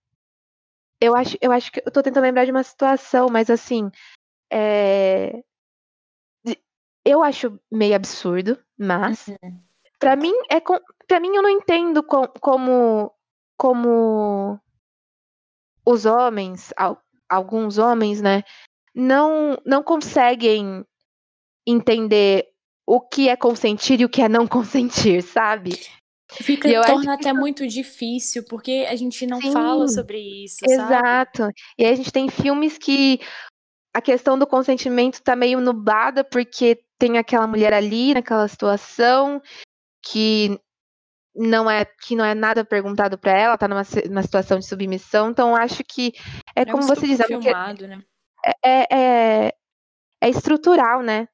S2: Eu acho, eu acho que eu tô tentando lembrar de uma situação, mas assim. É, eu acho meio absurdo, mas uhum. para mim é para mim eu não entendo com, como como os homens, alguns homens, né, não não conseguem entender o que é consentir e o que é não consentir, sabe?
S1: Fica, e torna até muito difícil, porque a gente não Sim, fala sobre isso,
S2: exato.
S1: Sabe?
S2: E a gente tem filmes que a questão do consentimento tá meio nublada, porque tem aquela mulher ali naquela situação que não é que não é nada perguntado para ela, tá numa, numa situação de submissão, então acho que é, é como um você diz, é
S1: filmado, né?
S2: é, é, é estrutural, né?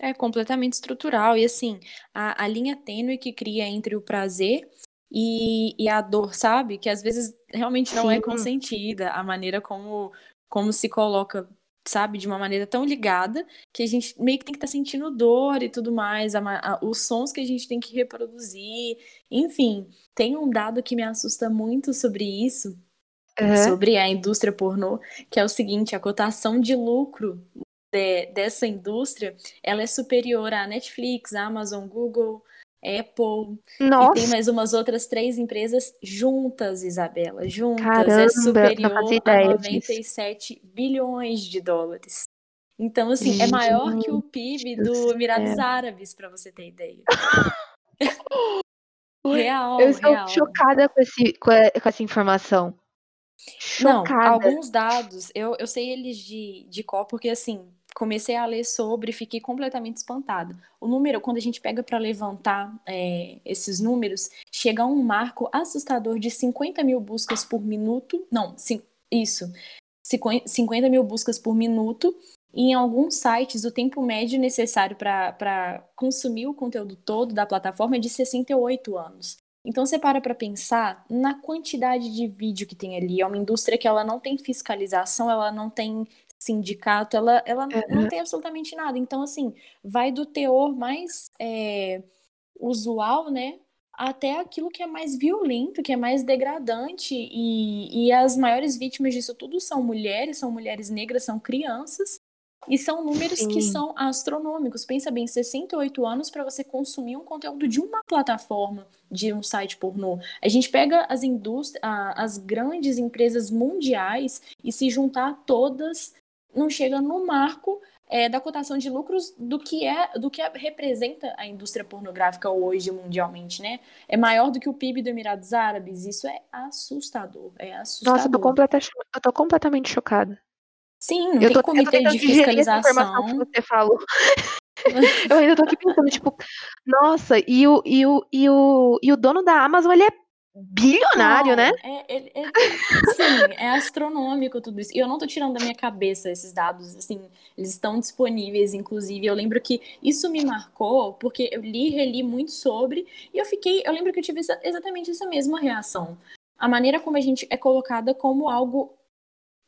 S1: É completamente estrutural. E assim, a, a linha tênue que cria entre o prazer e, e a dor, sabe? Que às vezes realmente não é Sim. é consentida, a maneira como, como se coloca, sabe? De uma maneira tão ligada que a gente meio que tem que estar tá sentindo dor e tudo mais, a, a, os sons que a gente tem que reproduzir. Enfim, tem um dado que me assusta muito sobre isso. Uhum. Sobre a indústria pornô, que é o seguinte: a cotação de lucro de, dessa indústria, ela é superior à Netflix, Amazon, Google, Apple. Nossa. E tem mais umas outras três empresas juntas, Isabela. Juntas. É Caramba, é superior a 97 disso. bilhões de dólares. Então, assim, Gente, é maior que o PIB do Emirados Árabes, para você ter ideia. real,
S2: Eu estou
S1: real.
S2: chocada com, esse, com essa informação.
S1: Chocada. Não, alguns dados, eu, eu sei eles de, de cor, porque assim, comecei a ler sobre e fiquei completamente espantada. O número, quando a gente pega para levantar é, esses números, chega a um marco assustador de 50 mil buscas por minuto. Não, isso. 50 mil buscas por minuto. E em alguns sites, o tempo médio necessário para consumir o conteúdo todo da plataforma é de 68 anos. Então você para para pensar na quantidade de vídeo que tem ali. É uma indústria que ela não tem fiscalização, ela não tem sindicato, ela, ela uhum. não tem absolutamente nada. Então, assim, vai do teor mais é, usual, né? Até aquilo que é mais violento, que é mais degradante. E, e as maiores vítimas disso tudo são mulheres, são mulheres negras, são crianças. E são números Sim. que são astronômicos. Pensa bem, 68 anos para você consumir um conteúdo de uma plataforma, de um site pornô. A gente pega as indústrias, as grandes empresas mundiais e se juntar todas, não chega no marco é, da cotação de lucros do que é do que representa a indústria pornográfica hoje mundialmente, né? É maior do que o PIB do Emirados Árabes. Isso é assustador. É assustador.
S2: Nossa, eu tô, completa, eu tô completamente chocada.
S1: Sim, eu tem comitê de fiscalização.
S2: Que você falou. eu ainda tô aqui pensando, tipo, nossa, e o, e o, e o, e o dono da Amazon, ele é bilionário,
S1: não,
S2: né?
S1: É, é, é, sim, é astronômico tudo isso. E eu não tô tirando da minha cabeça esses dados, assim, eles estão disponíveis, inclusive. Eu lembro que isso me marcou, porque eu li e reli muito sobre, e eu fiquei, eu lembro que eu tive essa, exatamente essa mesma reação. A maneira como a gente é colocada como algo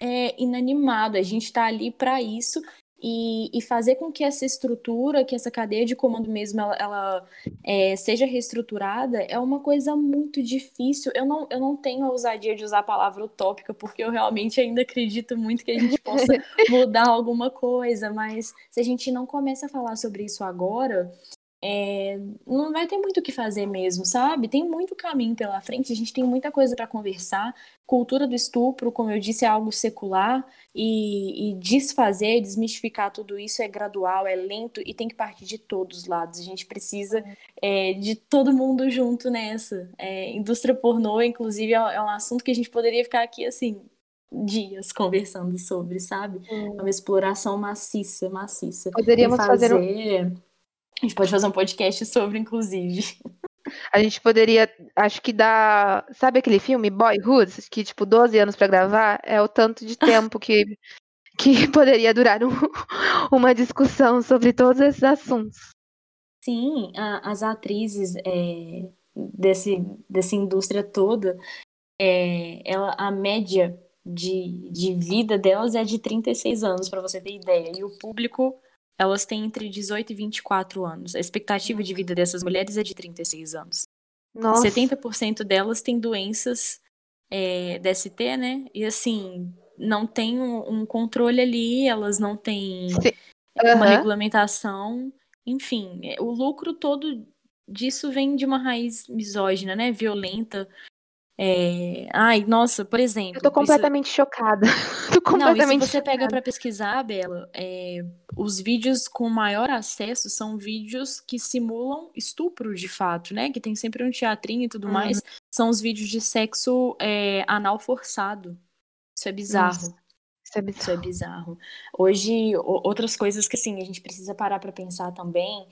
S1: é, inanimado. A gente está ali para isso e, e, fazer com que essa estrutura, que essa cadeia de comando mesmo, ela, ela é, seja reestruturada, é uma coisa muito difícil. Eu não, eu não tenho a ousadia de usar a palavra utópica, porque eu realmente ainda acredito muito que a gente possa mudar alguma coisa, mas se a gente não começa a falar sobre isso agora, é, não vai ter muito o que fazer mesmo, sabe? Tem muito caminho pela frente, a gente tem muita coisa para conversar. Cultura do estupro, como eu disse, é algo secular e, e, desfazer, desmistificar tudo isso é gradual, é lento e tem que partir de todos os lados. A gente precisa é, de todo mundo junto nessa. É, indústria pornô, inclusive, é, é um assunto que a gente poderia ficar aqui assim dias conversando sobre, sabe? Hum. É uma exploração maciça, maciça.
S2: Poderíamos fazer, fazer um
S1: a gente pode fazer um podcast sobre, inclusive.
S2: A gente poderia, acho que dá. Sabe aquele filme Boyhood? Que, tipo, 12 anos para gravar é o tanto de tempo que, que poderia durar um, uma discussão sobre todos esses assuntos.
S1: Sim, a, as atrizes é, desse, dessa indústria toda, é, ela, a média de, de vida delas é de 36 anos, para você ter ideia. E o público elas têm entre 18 e 24 anos. A expectativa de vida dessas mulheres é de 36 anos. Nossa. 70% delas têm doenças é, DST, né? E assim, não tem um, um controle ali, elas não têm uhum. uma regulamentação. Enfim, é, o lucro todo disso vem de uma raiz misógina, né? Violenta, é... Ai, nossa, por exemplo.
S2: Eu tô completamente isso... chocada. tô completamente
S1: Não, e se você pega para pesquisar, Bela, é... os vídeos com maior acesso são vídeos que simulam estupro de fato, né? Que tem sempre um teatrinho e tudo uhum. mais. São os vídeos de sexo é... anal forçado. Isso é bizarro. Nossa.
S2: Isso é, bizarro.
S1: Isso é bizarro. Hoje, outras coisas que assim, a gente precisa parar para pensar também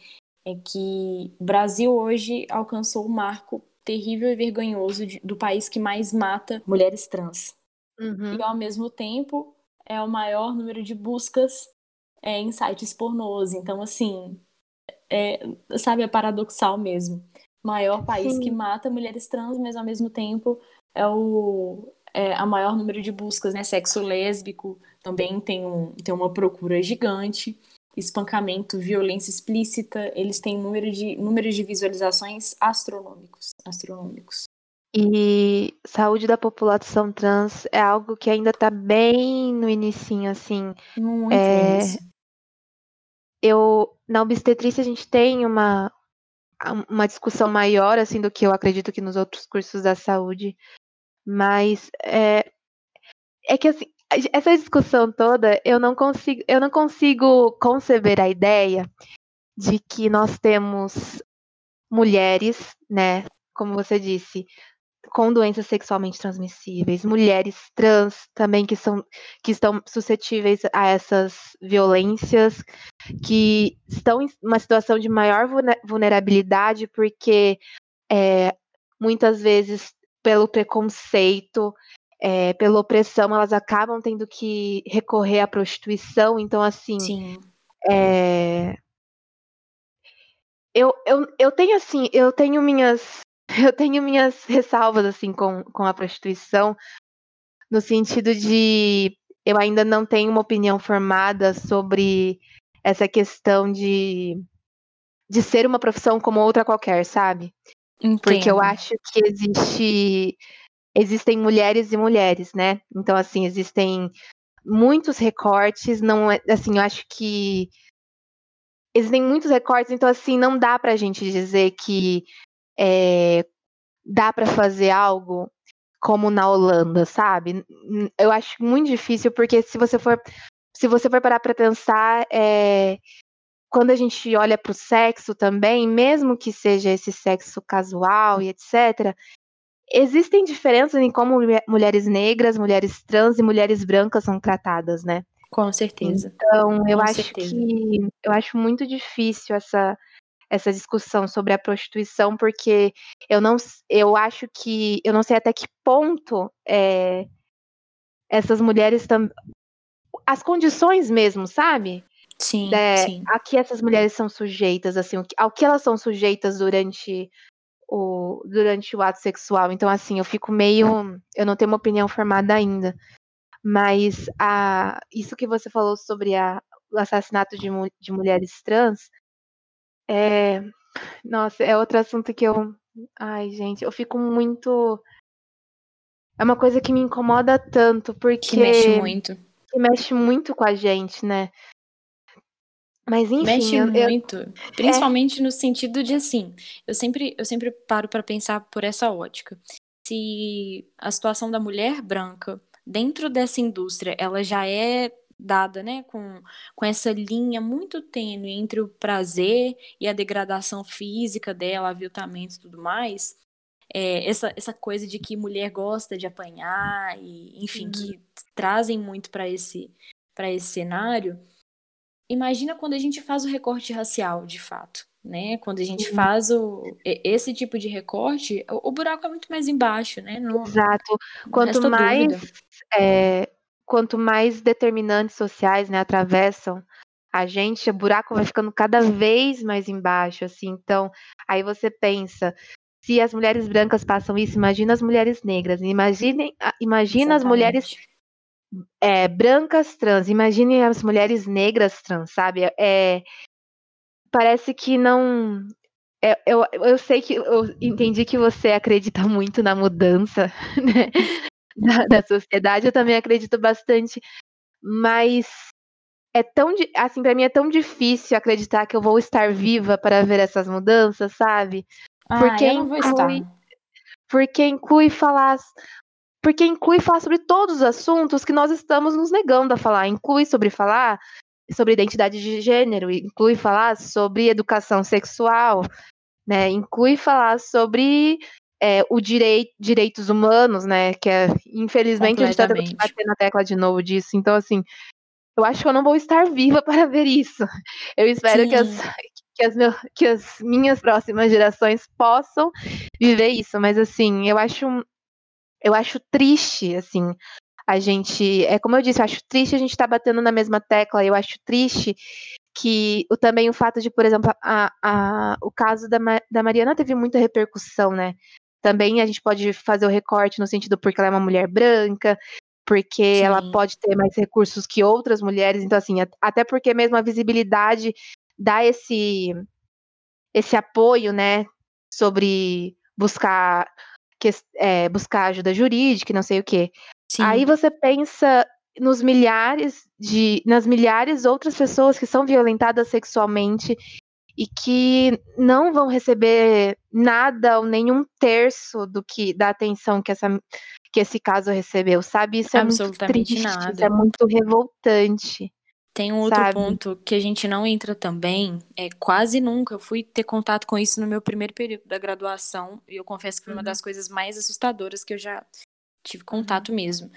S1: é que o Brasil hoje alcançou o marco terrível e vergonhoso de, do país que mais mata mulheres trans. Uhum. E ao mesmo tempo é o maior número de buscas é, em sites pornôs. Então, assim, é, sabe, é paradoxal mesmo. Maior país Sim. que mata mulheres trans, mas ao mesmo tempo é o é, a maior número de buscas, né? Sexo lésbico também tem, um, tem uma procura gigante espancamento, violência explícita, eles têm número de, números de visualizações astronômicos, astronômicos.
S2: E saúde da população trans é algo que ainda está bem no inicinho, assim.
S1: Muito é,
S2: eu na obstetrícia a gente tem uma uma discussão maior assim do que eu acredito que nos outros cursos da saúde, mas é, é que assim essa discussão toda, eu não consigo, eu não consigo conceber a ideia de que nós temos mulheres, né, como você disse, com doenças sexualmente transmissíveis, mulheres trans também que são que estão suscetíveis a essas violências, que estão em uma situação de maior vulnerabilidade porque é, muitas vezes pelo preconceito é, pela opressão, elas acabam tendo que recorrer à prostituição. Então, assim,
S1: Sim.
S2: É... Eu, eu, eu tenho assim, eu tenho minhas eu tenho minhas ressalvas assim com, com a prostituição, no sentido de eu ainda não tenho uma opinião formada sobre essa questão de, de ser uma profissão como outra qualquer, sabe?
S1: Entendo.
S2: Porque eu acho que existe existem mulheres e mulheres, né? Então assim, existem muitos recortes, não é assim, eu acho que existem muitos recortes, então assim, não dá pra gente dizer que é, dá para fazer algo como na Holanda, sabe? Eu acho muito difícil, porque se você for, se você for parar para pensar, é, quando a gente olha para o sexo também, mesmo que seja esse sexo casual e etc., existem diferenças em como mulheres negras, mulheres trans e mulheres brancas são tratadas, né?
S1: Com certeza.
S2: Então, eu
S1: Com
S2: acho
S1: certeza.
S2: que eu acho muito difícil essa essa discussão sobre a prostituição, porque eu não eu acho que eu não sei até que ponto é, essas mulheres tam, as condições mesmo, sabe?
S1: Sim,
S2: de,
S1: sim.
S2: A que essas mulheres são sujeitas, assim, ao que elas são sujeitas durante o, durante o ato sexual. Então, assim, eu fico meio. Eu não tenho uma opinião formada ainda. Mas a, isso que você falou sobre a, o assassinato de, de mulheres trans é. Nossa, é outro assunto que eu. Ai, gente, eu fico muito. É uma coisa que me incomoda tanto, porque.
S1: Que mexe muito.
S2: Que mexe muito com a gente, né? Mas enfim.
S1: Mexe
S2: eu,
S1: muito. Eu... Principalmente é... no sentido de assim. Eu sempre, eu sempre paro para pensar por essa ótica. Se a situação da mulher branca dentro dessa indústria ela já é dada, né, com, com essa linha muito tênue entre o prazer e a degradação física dela, aviltamento e tudo mais, é, essa, essa coisa de que mulher gosta de apanhar e, enfim, uhum. que trazem muito para esse para esse cenário. Imagina quando a gente faz o recorte racial, de fato, né? Quando a gente uhum. faz o, esse tipo de recorte, o, o, buraco é muito mais embaixo, né?
S2: Exato. Quanto mais é, quanto mais determinantes sociais né, atravessam a gente, o buraco vai ficando cada vez mais embaixo, assim. Então, aí você pensa, se as mulheres brancas passam isso, imagina as mulheres negras, imaginem, imagina as mulheres é, brancas trans, imaginem as mulheres negras trans, sabe? É, parece que não. É, eu, eu sei que eu entendi que você acredita muito na mudança, né? da, da sociedade, eu também acredito bastante, mas é tão assim para mim é tão difícil acreditar que eu vou estar viva para ver essas mudanças, sabe?
S1: Ah, porque eu não vou inclui, estar.
S2: Porque inclui falar porque inclui falar sobre todos os assuntos que nós estamos nos negando a falar, inclui sobre falar sobre identidade de gênero, inclui falar sobre educação sexual, né? Inclui falar sobre é, o direito, direitos humanos, né? Que é, infelizmente, a gente está tendo que bater na tecla de novo disso. Então, assim, eu acho que eu não vou estar viva para ver isso. Eu espero que as, que as, meu, que as minhas próximas gerações possam viver isso. Mas, assim, eu acho, eu acho triste, assim, a gente. É como eu disse, eu acho triste a gente estar tá batendo na mesma tecla. Eu acho triste que o, também o fato de, por exemplo, a, a, o caso da, da Mariana teve muita repercussão, né? Também a gente pode fazer o recorte no sentido porque ela é uma mulher branca, porque Sim. ela pode ter mais recursos que outras mulheres, então assim, até porque mesmo a visibilidade dá esse esse apoio, né, sobre buscar que, é, buscar ajuda jurídica, não sei o quê. Sim. Aí você pensa nos milhares de nas milhares outras pessoas que são violentadas sexualmente e que não vão receber nada ou nenhum terço do que da atenção que essa que esse caso recebeu, sabe? Isso é muito triste, nada. isso é muito revoltante.
S1: Tem um outro sabe? ponto que a gente não entra também, é quase nunca eu fui ter contato com isso no meu primeiro período da graduação, e eu confesso que foi uhum. uma das coisas mais assustadoras que eu já tive contato uhum. mesmo.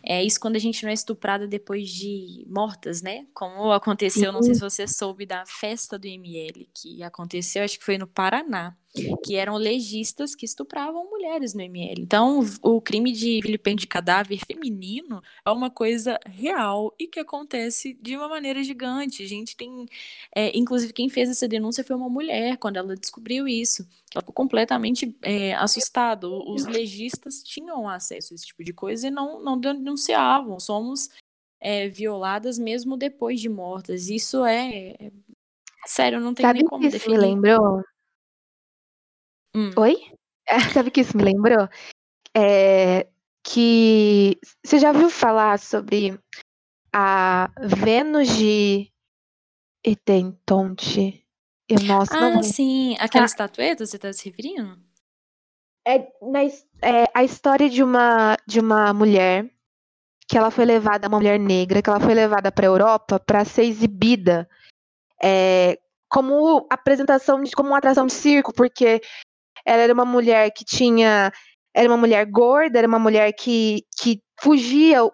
S1: É isso quando a gente não é estuprada depois de mortas, né? Como aconteceu, não sei se você soube da festa do ML, que aconteceu, acho que foi no Paraná. Que eram legistas que estupravam mulheres no ML. Então, o crime de vilipêndio de cadáver feminino é uma coisa real e que acontece de uma maneira gigante. A gente tem, é, inclusive, quem fez essa denúncia foi uma mulher quando ela descobriu isso. Ela ficou completamente é, assustada. Os legistas tinham acesso a esse tipo de coisa e não, não denunciavam. Somos é, violadas mesmo depois de mortas. Isso é. é sério, não tem
S2: Sabe
S1: nem como
S2: que
S1: definir.
S2: me lembrou?
S1: Hum.
S2: Oi? É, sabe que isso me lembrou? É, que você já ouviu falar sobre a Vênus de Etentonte? Eu, nossa,
S1: ah,
S2: não...
S1: sim. Aquela tá. estatueta, você está se referindo?
S2: É, na, é a história de uma, de uma mulher que ela foi levada, uma mulher negra, que ela foi levada para a Europa para ser exibida é, como apresentação, de, como uma atração de circo, porque ela era uma mulher que tinha, era uma mulher gorda, era uma mulher que, que fugia, o,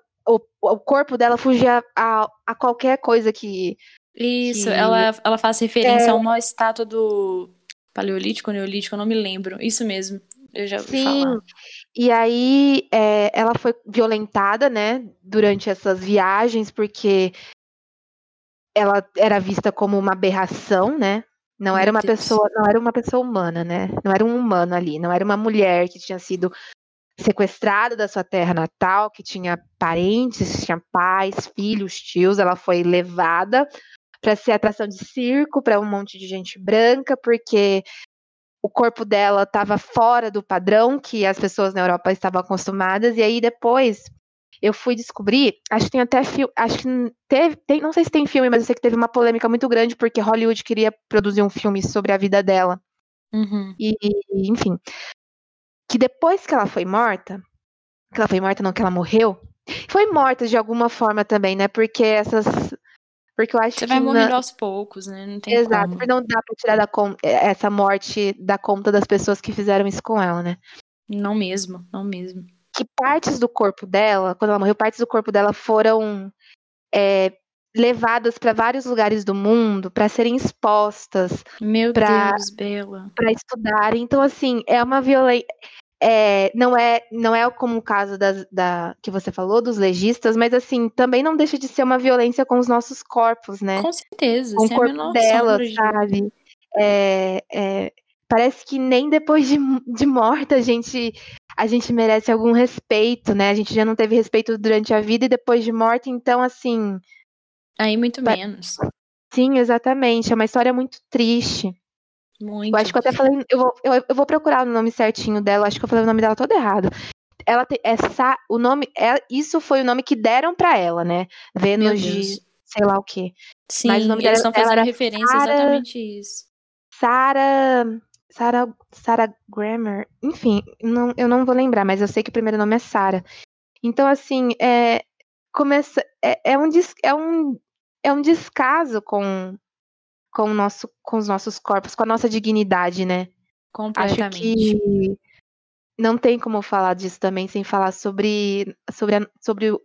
S2: o corpo dela fugia a, a qualquer coisa que.
S1: Isso,
S2: que,
S1: ela, ela faz referência é, a uma estátua do Paleolítico, Neolítico, eu não me lembro. Isso mesmo, eu já ouvi
S2: sim,
S1: falar.
S2: E aí é, ela foi violentada, né, durante essas viagens, porque ela era vista como uma aberração, né? Não era uma pessoa, não era uma pessoa humana, né? Não era um humano ali, não era uma mulher que tinha sido sequestrada da sua terra natal, que tinha parentes, tinha pais, filhos, tios, ela foi levada para ser atração de circo para um monte de gente branca, porque o corpo dela estava fora do padrão que as pessoas na Europa estavam acostumadas, e aí depois eu fui descobrir, acho que tem até filme, acho que teve, tem, não sei se tem filme, mas eu sei que teve uma polêmica muito grande porque Hollywood queria produzir um filme sobre a vida dela.
S1: Uhum.
S2: E, enfim, que depois que ela foi morta, que ela foi morta não, que ela morreu, foi morta de alguma forma também, né? Porque essas porque eu acho
S1: Você vai morrendo aos poucos, né? Não tem
S2: Exato,
S1: como.
S2: não dá pra tirar da con... Eh, essa morte da conta das pessoas que fizeram isso com ela, né?
S1: Não mesmo, não mesmo.
S2: Que partes do corpo dela, quando ela morreu, partes do corpo dela foram é, levadas para vários lugares do mundo para serem expostas.
S1: Meu pra, Deus, Bela.
S2: Para estudarem. Então, assim, é uma violência. É, não é não é como o caso das, da que você falou dos legistas, mas assim também não deixa de ser uma violência com os nossos corpos, né?
S1: Com certeza,
S2: com o corpo dela, sabe? É, é, parece que nem depois de, de morta a gente a gente merece algum respeito, né? A gente já não teve respeito durante a vida e depois de morta, então assim.
S1: Aí muito menos.
S2: Sim, exatamente. É uma história muito triste.
S1: Muito.
S2: Eu acho que eu até falei. Eu vou, eu, eu vou procurar o nome certinho dela. Acho que eu falei o nome dela todo errado. Ela tem, essa, o nome, é, isso foi o nome que deram para ela, né? Vênus de sei lá o quê.
S1: Sim, Mas o nome eles dela, estão fazendo referência Sarah, exatamente isso.
S2: Sarah, Sarah, Sarah Grammer, enfim, não, eu não vou lembrar, mas eu sei que o primeiro nome é Sarah. Então, assim, é, começa, é, é, um, é, um, é um descaso com, com, o nosso, com os nossos corpos, com a nossa dignidade, né?
S1: Completamente.
S2: Acho que não tem como falar disso também sem falar sobre, sobre, a, sobre o,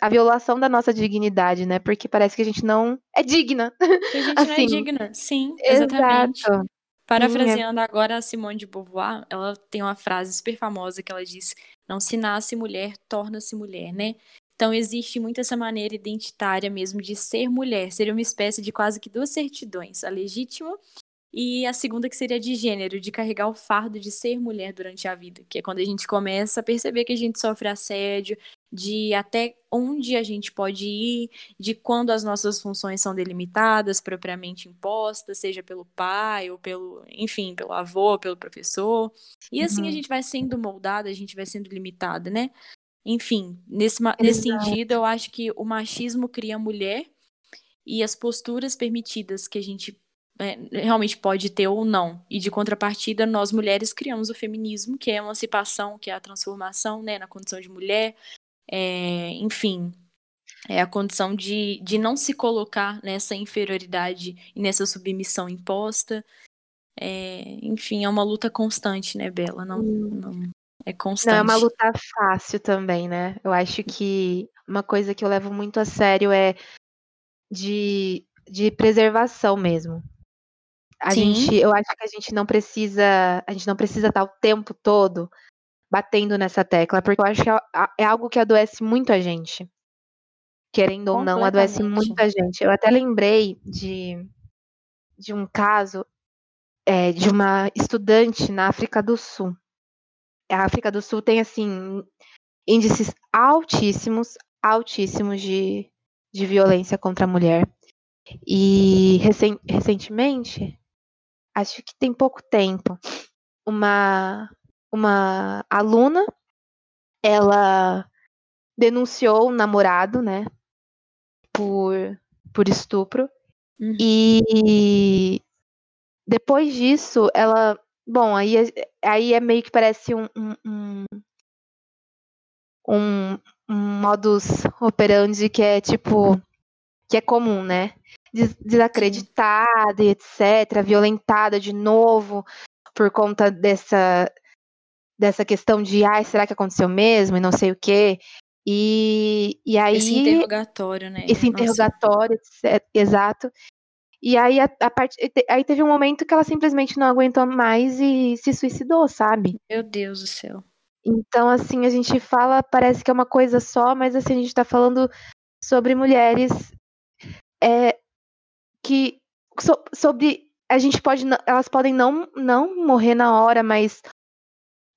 S2: a violação da nossa dignidade, né? Porque parece que a gente não é digna.
S1: Que a gente assim, não é assim, digna, sim, exatamente. Exato. Parafraseando é... agora a Simone de Beauvoir, ela tem uma frase super famosa que ela diz: Não se nasce mulher, torna-se mulher, né? Então existe muito essa maneira identitária mesmo de ser mulher, seria uma espécie de quase que duas certidões, a legítima e a segunda que seria de gênero, de carregar o fardo de ser mulher durante a vida, que é quando a gente começa a perceber que a gente sofre assédio, de até onde a gente pode ir, de quando as nossas funções são delimitadas, propriamente impostas, seja pelo pai ou pelo, enfim, pelo avô, pelo professor. E assim uhum. a gente vai sendo moldada, a gente vai sendo limitada, né? Enfim, nesse, nesse sentido, eu acho que o machismo cria a mulher e as posturas permitidas que a gente é, realmente pode ter ou não. E de contrapartida, nós mulheres criamos o feminismo, que é a emancipação, que é a transformação né, na condição de mulher, é, enfim, é a condição de, de não se colocar nessa inferioridade e nessa submissão imposta. É, enfim, é uma luta constante, né, Bela? Não, não é constante.
S2: Não é uma luta fácil também, né? Eu acho que uma coisa que eu levo muito a sério é de, de preservação mesmo A Sim. gente, eu acho que a gente não precisa, a gente não precisa estar o tempo todo batendo nessa tecla, porque eu acho que é, é algo que adoece muito a gente. Querendo ou não, adoece muita gente. Eu até lembrei de, de um caso é, de uma estudante na África do Sul. A África do Sul tem, assim, índices altíssimos, altíssimos de, de violência contra a mulher. E recen recentemente, acho que tem pouco tempo, uma, uma aluna, ela denunciou o namorado, né, por, por estupro. Uhum. E depois disso, ela. Bom, aí, é, aí é meio que parece um, um, um, um modus operandi que é tipo. que é comum, né? Desacreditada e etc., violentada de novo por conta dessa, dessa questão de ai, será que aconteceu mesmo? E não sei o quê. E, e aí.
S1: Esse interrogatório, né?
S2: Esse interrogatório, etc, exato. E aí, a, a part... aí teve um momento que ela simplesmente não aguentou mais e se suicidou, sabe?
S1: Meu Deus do céu.
S2: Então, assim, a gente fala, parece que é uma coisa só, mas assim, a gente tá falando sobre mulheres é, que. So, sobre. A gente pode. Elas podem não, não morrer na hora, mas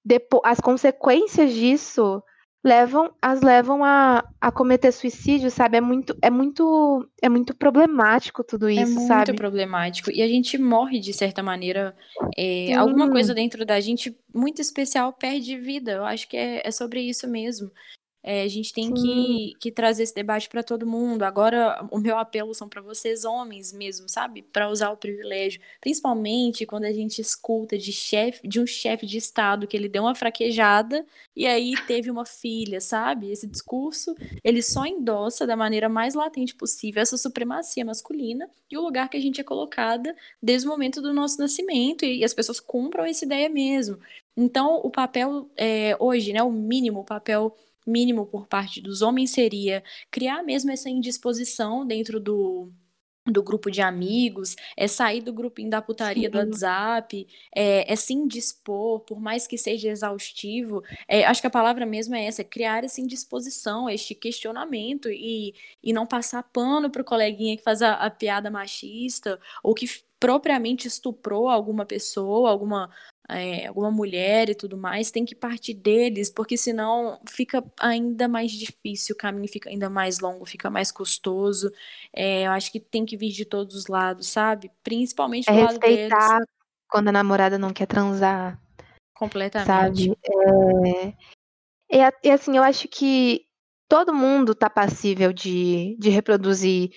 S2: depois, as consequências disso levam as levam a, a cometer suicídio, sabe? É muito é muito é muito problemático tudo é isso,
S1: sabe?
S2: É muito
S1: sabe? problemático e a gente morre de certa maneira. É, alguma coisa dentro da gente muito especial perde vida. Eu acho que é, é sobre isso mesmo. É, a gente tem que, que trazer esse debate para todo mundo. Agora, o meu apelo são para vocês, homens mesmo, sabe? Para usar o privilégio. Principalmente quando a gente escuta de, chefe, de um chefe de Estado que ele deu uma fraquejada e aí teve uma filha, sabe? Esse discurso, ele só endossa da maneira mais latente possível essa supremacia masculina e o lugar que a gente é colocada desde o momento do nosso nascimento. E, e as pessoas compram essa ideia mesmo. Então, o papel é, hoje, né, o mínimo, o papel mínimo por parte dos homens seria criar mesmo essa indisposição dentro do, do grupo de amigos, é sair do grupinho da putaria do WhatsApp, é, é se indispor, por mais que seja exaustivo. É, acho que a palavra mesmo é essa, é criar essa indisposição, este questionamento e, e não passar pano pro coleguinha que faz a, a piada machista ou que propriamente estuprou alguma pessoa, alguma é, alguma mulher e tudo mais, tem que partir deles, porque senão fica ainda mais difícil, o caminho fica ainda mais longo, fica mais custoso. É, eu acho que tem que vir de todos os lados, sabe? Principalmente
S2: é
S1: do lado deles.
S2: respeitar quando a namorada não quer transar.
S1: Completamente.
S2: Sabe? É, e assim, eu acho que todo mundo tá passível de, de reproduzir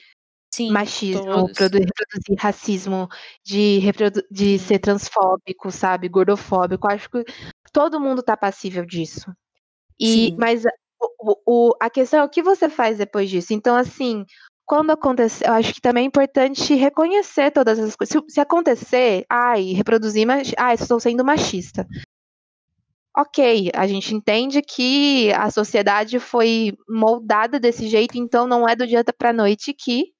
S2: Sim, machismo, reproduzir racismo, de, reprodu de ser transfóbico, sabe, gordofóbico. Acho que todo mundo tá passível disso. E, mas o, o, a questão é o que você faz depois disso. Então, assim, quando acontecer, eu acho que também é importante reconhecer todas essas coisas. Se, se acontecer, ai, reproduzir, mas, ai, estou sendo machista. Ok, a gente entende que a sociedade foi moldada desse jeito, então não é do dia para noite que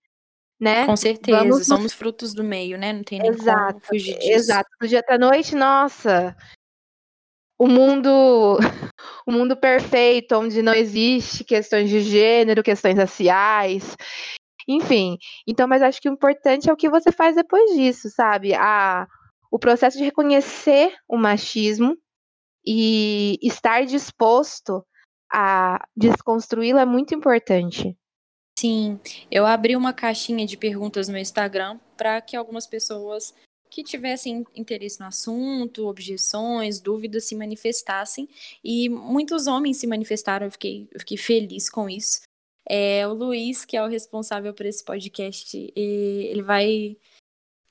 S2: né?
S1: Com certeza, Vamos somos frutos do meio, né? Não tem nem exato, como fugir disso.
S2: Exato, do dia pra noite, nossa, o mundo, o mundo perfeito, onde não existe questões de gênero, questões raciais, enfim. Então, mas acho que o importante é o que você faz depois disso, sabe? A, o processo de reconhecer o machismo e estar disposto a desconstruí-lo é muito importante.
S1: Sim, eu abri uma caixinha de perguntas no Instagram para que algumas pessoas que tivessem interesse no assunto, objeções, dúvidas se manifestassem. E muitos homens se manifestaram, eu fiquei, eu fiquei feliz com isso. É, o Luiz, que é o responsável por esse podcast, ele vai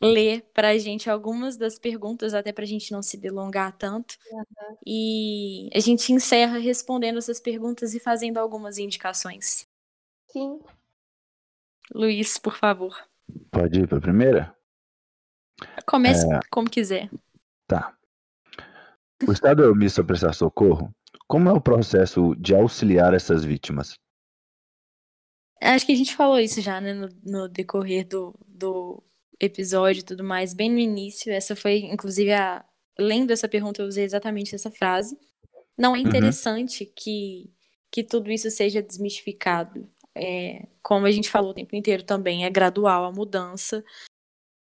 S1: ler para a gente algumas das perguntas, até para a gente não se delongar tanto. Uhum. E a gente encerra respondendo essas perguntas e fazendo algumas indicações.
S2: Sim.
S1: Luiz, por favor.
S3: Pode ir para a primeira?
S1: Comece é... como quiser.
S3: Tá. O Estado é omisso a prestar socorro? Como é o processo de auxiliar essas vítimas?
S1: Acho que a gente falou isso já, né, no, no decorrer do, do, episódio e tudo mais, bem no início. Essa foi, inclusive, a. Lendo essa pergunta, eu usei exatamente essa frase. Não é uhum. interessante uhum. que, que tudo isso seja desmistificado. É, como a gente falou o tempo inteiro também, é gradual a mudança.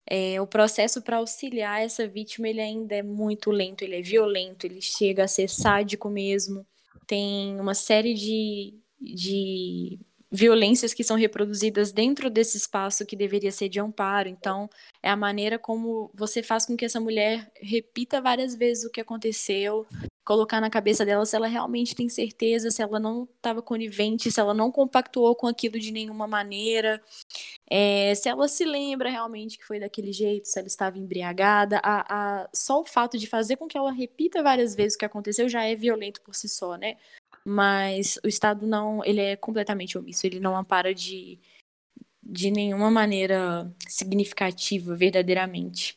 S1: É, o processo para auxiliar essa vítima ele ainda é muito lento, ele é violento, ele chega a ser sádico mesmo. Tem uma série de, de violências que são reproduzidas dentro desse espaço que deveria ser de amparo. Então, é a maneira como você faz com que essa mulher repita várias vezes o que aconteceu, colocar na cabeça dela se ela realmente tem certeza, se ela não estava conivente, se ela não compactuou com aquilo de nenhuma maneira, é, se ela se lembra realmente que foi daquele jeito, se ela estava embriagada. A, a, só o fato de fazer com que ela repita várias vezes o que aconteceu já é violento por si só, né? mas o Estado não, ele é completamente omisso, ele não ampara de, de nenhuma maneira significativa, verdadeiramente.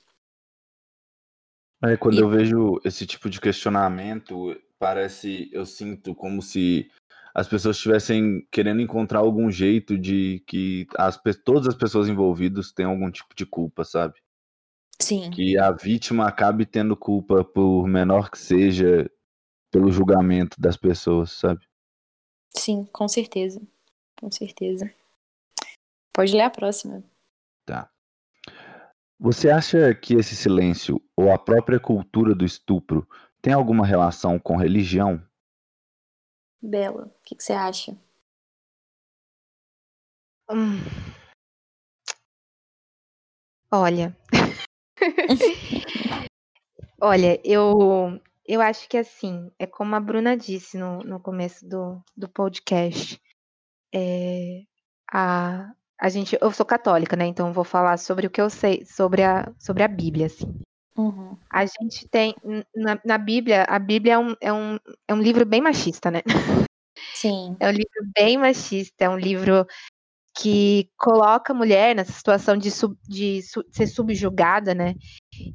S3: É, quando e... eu vejo esse tipo de questionamento, parece, eu sinto como se as pessoas estivessem querendo encontrar algum jeito de que as, todas as pessoas envolvidas tenham algum tipo de culpa, sabe?
S1: Sim.
S3: Que a vítima acabe tendo culpa, por menor que seja, pelo julgamento das pessoas, sabe?
S1: Sim, com certeza. Com certeza. Pode ler a próxima.
S3: Tá. Você acha que esse silêncio ou a própria cultura do estupro tem alguma relação com religião?
S1: Bela, o que, que, você acha?
S2: Hum. Olha. Olha, eu eu acho que assim, é como a Bruna disse no, no começo do, do podcast. É, a, a gente, eu sou católica, né? Então vou falar sobre o que eu sei sobre a, sobre a Bíblia, assim.
S1: Uhum.
S2: A gente tem na, na Bíblia, a Bíblia é um, é, um, é um livro bem machista, né?
S1: Sim.
S2: É um livro bem machista, é um livro que coloca a mulher nessa situação de, sub, de, su, de ser subjugada, né?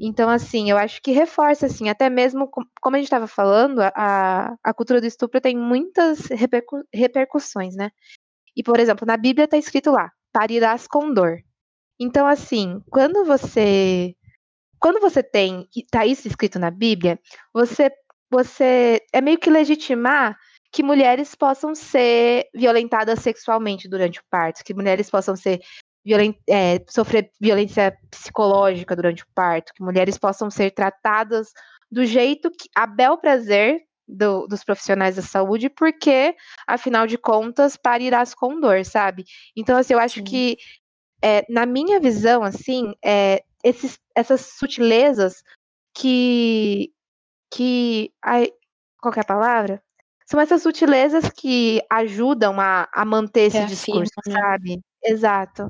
S2: Então, assim, eu acho que reforça, assim, até mesmo, como a gente estava falando, a, a cultura do estupro tem muitas repercu repercussões, né? E, por exemplo, na Bíblia está escrito lá, parirás com dor. Então, assim, quando você quando você tem, está isso escrito na Bíblia, você, você é meio que legitimar que mulheres possam ser violentadas sexualmente durante o parto, que mulheres possam ser violent, é, sofrer violência psicológica durante o parto, que mulheres possam ser tratadas do jeito que a bel prazer do, dos profissionais da saúde, porque, afinal de contas, parirás com dor, sabe? Então, assim, eu acho Sim. que, é, na minha visão, assim, é, esses, essas sutilezas que. que ai, qual é a palavra? São essas sutilezas que ajudam a, a manter esse discurso, né? sabe? Exato.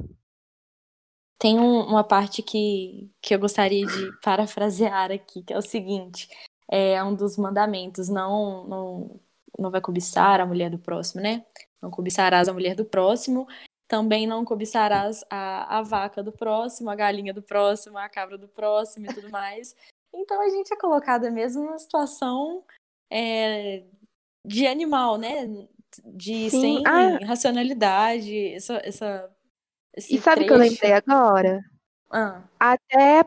S1: Tem um, uma parte que, que eu gostaria de parafrasear aqui, que é o seguinte: é um dos mandamentos, não, não, não vai cobiçar a mulher do próximo, né? Não cobiçarás a mulher do próximo, também não cobiçarás a, a vaca do próximo, a galinha do próximo, a cabra do próximo e tudo mais. Então a gente é colocada mesmo numa situação é, de animal, né? De Sim. sem ah. racionalidade, essa, essa
S2: e sabe o que eu lembrei agora?
S1: Ah.
S2: Até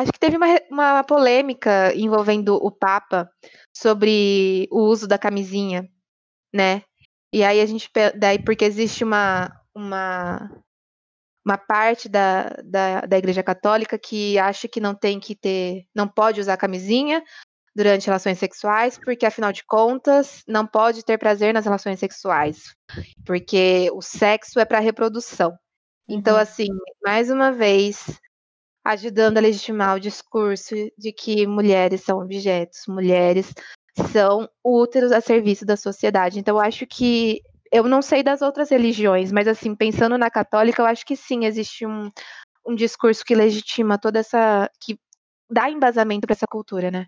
S2: acho que teve uma, uma polêmica envolvendo o Papa sobre o uso da camisinha, né? E aí a gente daí porque existe uma uma uma parte da, da, da Igreja Católica que acha que não tem que ter, não pode usar camisinha, durante relações sexuais, porque afinal de contas não pode ter prazer nas relações sexuais, porque o sexo é para reprodução. Então, uhum. assim, mais uma vez, ajudando a legitimar o discurso de que mulheres são objetos, mulheres são úteros a serviço da sociedade. Então, eu acho que eu não sei das outras religiões, mas assim, pensando na católica, eu acho que sim, existe um, um discurso que legitima toda essa. que dá embasamento para essa cultura, né?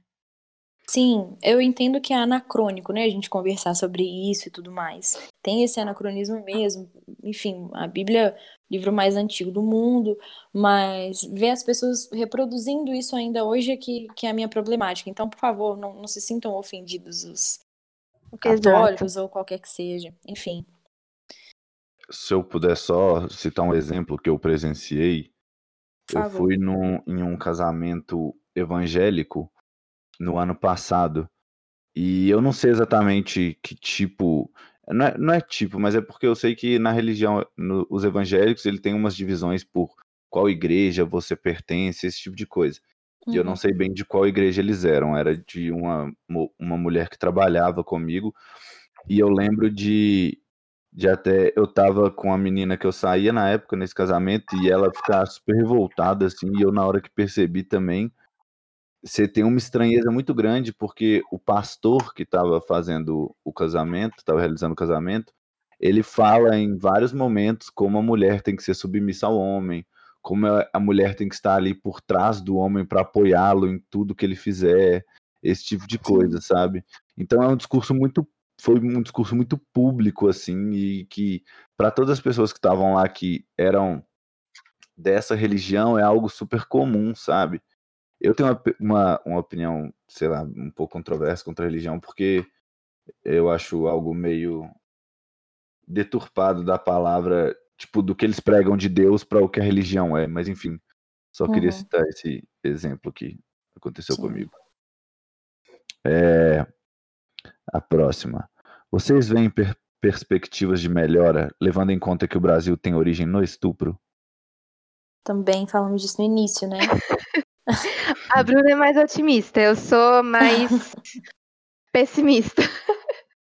S1: Sim, eu entendo que é anacrônico, né, a gente conversar sobre isso e tudo mais. Tem esse anacronismo mesmo. Enfim, a Bíblia, livro mais antigo do mundo, mas ver as pessoas reproduzindo isso ainda hoje é que, que é a minha problemática. Então, por favor, não, não se sintam ofendidos os católicos Exato. ou qualquer que seja. Enfim.
S3: Se eu puder só citar um exemplo que eu presenciei, eu fui num, em um casamento evangélico no ano passado. E eu não sei exatamente que tipo. Não é, não é tipo, mas é porque eu sei que na religião, no, os evangélicos, ele tem umas divisões por qual igreja você pertence, esse tipo de coisa. Uhum. E eu não uhum. sei bem de qual igreja eles eram. Era de uma, uma mulher que trabalhava comigo. E eu lembro de, de até. Eu tava com a menina que eu saía na época nesse casamento e ela ficar super revoltada, assim. E eu, na hora que percebi também, você tem uma estranheza muito grande, porque o pastor que estava fazendo o casamento, estava realizando o casamento, ele fala em vários momentos como a mulher tem que ser submissa ao homem, como a mulher tem que estar ali por trás do homem para apoiá-lo em tudo que ele fizer, esse tipo de coisa, sabe? Então é um discurso muito foi um discurso muito público assim e que para todas as pessoas que estavam lá que eram dessa religião é algo super comum, sabe? Eu tenho uma, uma, uma opinião, sei lá, um pouco controversa contra a religião, porque eu acho algo meio deturpado da palavra, tipo, do que eles pregam de Deus para o que a religião é. Mas enfim, só queria uhum. citar esse exemplo que aconteceu Sim. comigo. É, a próxima. Vocês veem per perspectivas de melhora, levando em conta que o Brasil tem origem no estupro?
S1: Também falamos disso no início, né?
S2: A Bruna é mais otimista, eu sou mais pessimista.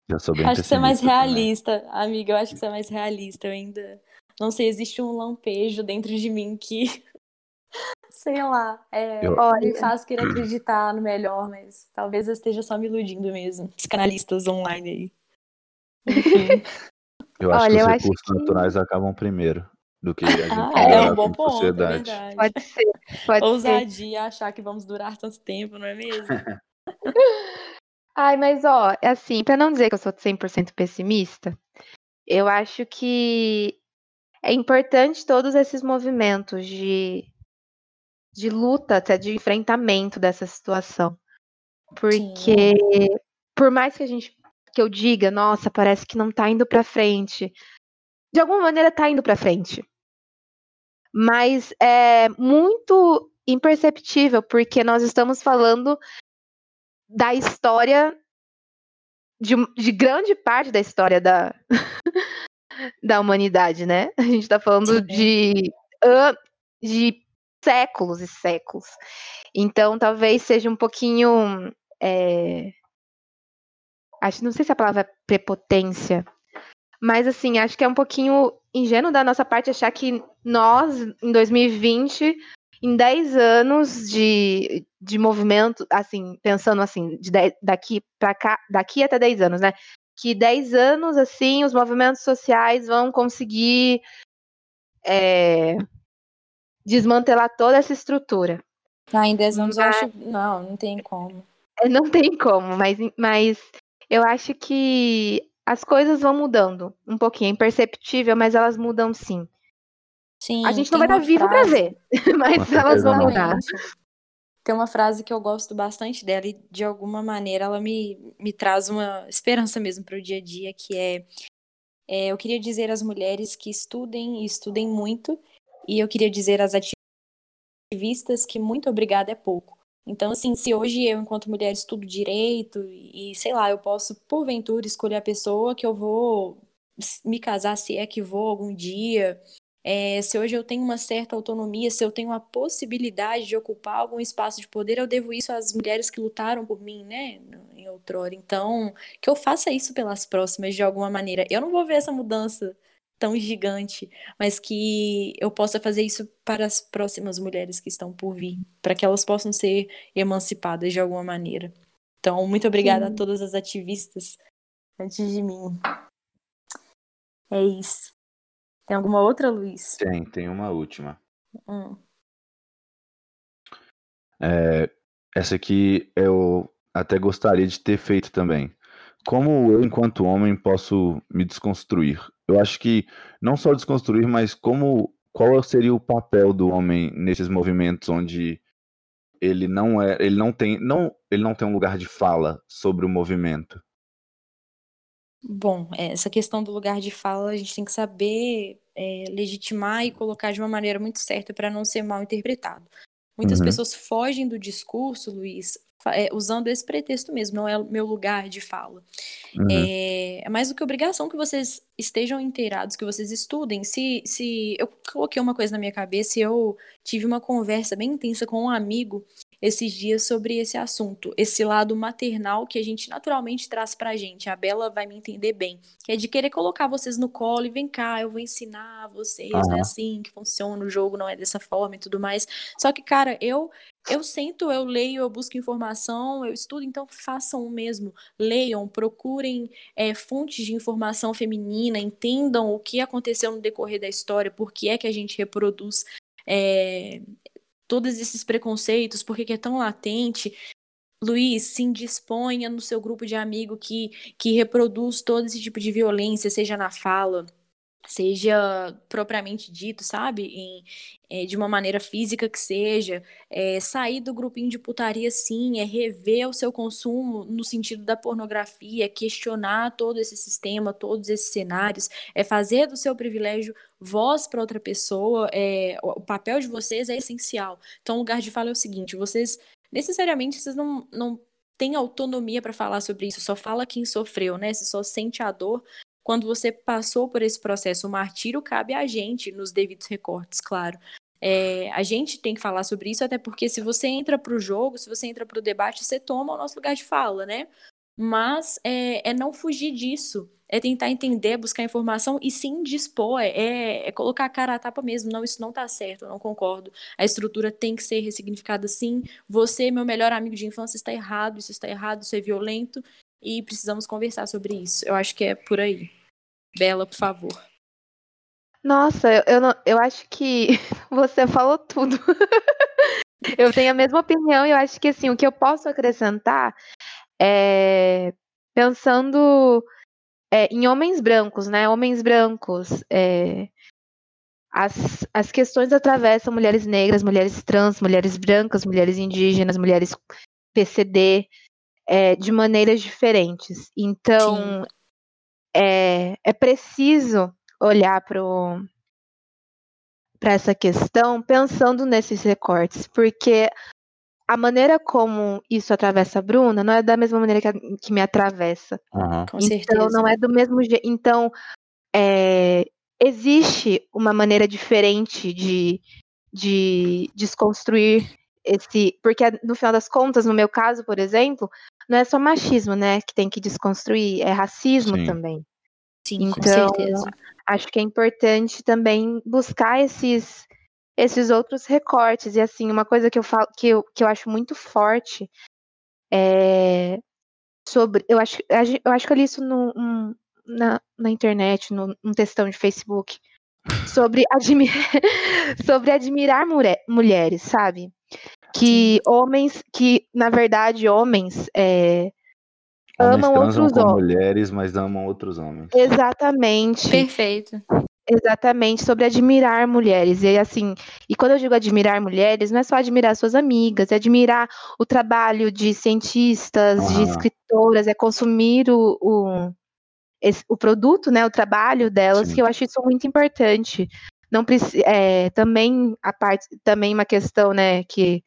S3: Eu sou bem
S1: acho que você é mais realista,
S3: também.
S1: amiga. Eu acho que você é mais realista. Eu ainda não sei, existe um lampejo dentro de mim que, sei lá, é, eu... me faz querer acreditar no melhor, mas talvez eu esteja só me iludindo mesmo. Os canalistas online aí. Enfim.
S3: Eu acho Olha, que os recursos que... naturais acabam primeiro do que a gente
S1: ah, é um bom ponto, sociedade.
S2: É pode ser, pode
S1: Ousadia ser. achar que vamos durar tanto tempo, não é mesmo?
S2: Ai, mas ó, é assim, para não dizer que eu sou 100% pessimista, eu acho que é importante todos esses movimentos de, de luta, até de enfrentamento dessa situação. Porque Sim. por mais que a gente que eu diga, nossa, parece que não tá indo para frente, de alguma maneira tá indo para frente mas é muito imperceptível, porque nós estamos falando da história, de, de grande parte da história da, da humanidade, né? A gente está falando de, de séculos e séculos. Então, talvez seja um pouquinho. É, acho, não sei se a palavra é prepotência, mas assim, acho que é um pouquinho ingênuo da nossa parte achar que nós, em 2020, em 10 anos de, de movimento, assim, pensando assim, de 10, daqui para cá, daqui até 10 anos, né? Que 10 anos, assim, os movimentos sociais vão conseguir é, desmantelar toda essa estrutura.
S1: Ah, em 10 anos mas, eu acho. Não, não tem como.
S2: É, não tem como, mas, mas eu acho que as coisas vão mudando um pouquinho, é imperceptível, mas elas mudam sim.
S1: Sim,
S2: a gente não vai estar vivo para ver, mas elas vão mudar.
S1: Tem uma frase que eu gosto bastante dela e de alguma maneira ela me, me traz uma esperança mesmo para o dia a dia, que é, é, eu queria dizer às mulheres que estudem e estudem muito, e eu queria dizer às ativistas que muito obrigada é pouco. Então, assim, se hoje eu, enquanto mulher, estudo direito e, sei lá, eu posso, porventura, escolher a pessoa que eu vou me casar, se é que vou algum dia, é, se hoje eu tenho uma certa autonomia, se eu tenho a possibilidade de ocupar algum espaço de poder, eu devo isso às mulheres que lutaram por mim, né, em outrora. Então, que eu faça isso pelas próximas de alguma maneira. Eu não vou ver essa mudança tão gigante, mas que eu possa fazer isso para as próximas mulheres que estão por vir, para que elas possam ser emancipadas de alguma maneira. Então, muito obrigada Sim. a todas as ativistas antes de mim. É isso. Tem alguma outra, Luiz?
S3: Tem, tem uma última.
S1: Hum.
S3: É, essa aqui eu até gostaria de ter feito também. Como eu, enquanto homem, posso me desconstruir? Eu acho que não só desconstruir, mas como qual seria o papel do homem nesses movimentos onde ele não é, ele não tem, não, ele não tem um lugar de fala sobre o movimento.
S1: Bom, essa questão do lugar de fala a gente tem que saber é, legitimar e colocar de uma maneira muito certa para não ser mal interpretado. Muitas uhum. pessoas fogem do discurso, Luiz, é, usando esse pretexto mesmo, não é o meu lugar de fala. Uhum. É, é, mais do que obrigação que vocês estejam inteirados, que vocês estudem. Se, se eu coloquei uma coisa na minha cabeça e eu tive uma conversa bem intensa com um amigo esses dias sobre esse assunto, esse lado maternal que a gente naturalmente traz pra gente. A Bela vai me entender bem, que é de querer colocar vocês no colo e vem cá, eu vou ensinar vocês, uhum. não é assim que funciona o jogo, não é dessa forma e tudo mais. Só que, cara, eu eu sento, eu leio, eu busco informação, eu estudo, então façam o mesmo. Leiam, procurem é, fontes de informação feminina, entendam o que aconteceu no decorrer da história, por que é que a gente reproduz é, todos esses preconceitos, por que é tão latente. Luiz, se indisponha no seu grupo de amigo que, que reproduz todo esse tipo de violência, seja na fala, seja propriamente dito, sabe? Em, é, de uma maneira física que seja. É, sair do grupinho de putaria, sim, é rever o seu consumo no sentido da pornografia, é questionar todo esse sistema, todos esses cenários, é fazer do seu privilégio voz para outra pessoa. É, o papel de vocês é essencial. Então, o lugar de fala é o seguinte: vocês necessariamente vocês não, não têm autonomia para falar sobre isso, só fala quem sofreu, né? Você só sente a dor quando você passou por esse processo. O martírio cabe a gente, nos devidos recortes, claro. É, a gente tem que falar sobre isso, até porque se você entra para o jogo, se você entra para o debate, você toma o nosso lugar de fala, né? Mas é, é, não fugir disso, é tentar entender, buscar informação e se indispor, é, é, colocar a cara a tapa mesmo. Não, isso não está certo, eu não concordo. A estrutura tem que ser ressignificada sim. Você, meu melhor amigo de infância, está errado, isso está errado, isso é violento e precisamos conversar sobre isso. Eu acho que é por aí. Bela, por favor.
S2: Nossa, eu, eu, não, eu acho que você falou tudo. eu tenho a mesma opinião e eu acho que assim, o que eu posso acrescentar é pensando é, em homens brancos, né? Homens brancos. É, as, as questões atravessam mulheres negras, mulheres trans, mulheres brancas, mulheres indígenas, mulheres PCD, é, de maneiras diferentes. Então, é, é preciso olhar para essa questão pensando nesses recortes, porque a maneira como isso atravessa a Bruna não é da mesma maneira que, a, que me atravessa.
S1: Uhum. Com
S2: então,
S1: certeza.
S2: não é do mesmo jeito. Então, é, existe uma maneira diferente de, de desconstruir esse. Porque, no final das contas, no meu caso, por exemplo, não é só machismo, né, que tem que desconstruir, é racismo
S3: Sim.
S2: também.
S1: Sim,
S2: então,
S1: com certeza.
S2: acho que é importante também buscar esses esses outros recortes. E assim, uma coisa que eu falo que eu, que eu acho muito forte é sobre. Eu acho, eu acho que eu li isso no, um, na, na internet, no, num textão de Facebook, sobre, admi sobre admirar mulher, mulheres, sabe? Que homens, que na verdade homens é,
S3: homens
S2: amam outros homens.
S3: mulheres, mas amam outros homens.
S2: Exatamente.
S1: Perfeito.
S2: Exatamente, sobre admirar mulheres. E assim, e quando eu digo admirar mulheres, não é só admirar suas amigas, é admirar o trabalho de cientistas, uhum. de escritoras, é consumir o, o, esse, o produto, né, o trabalho delas, Sim. que eu acho isso muito importante. Não é, também a parte, também uma questão, né, que,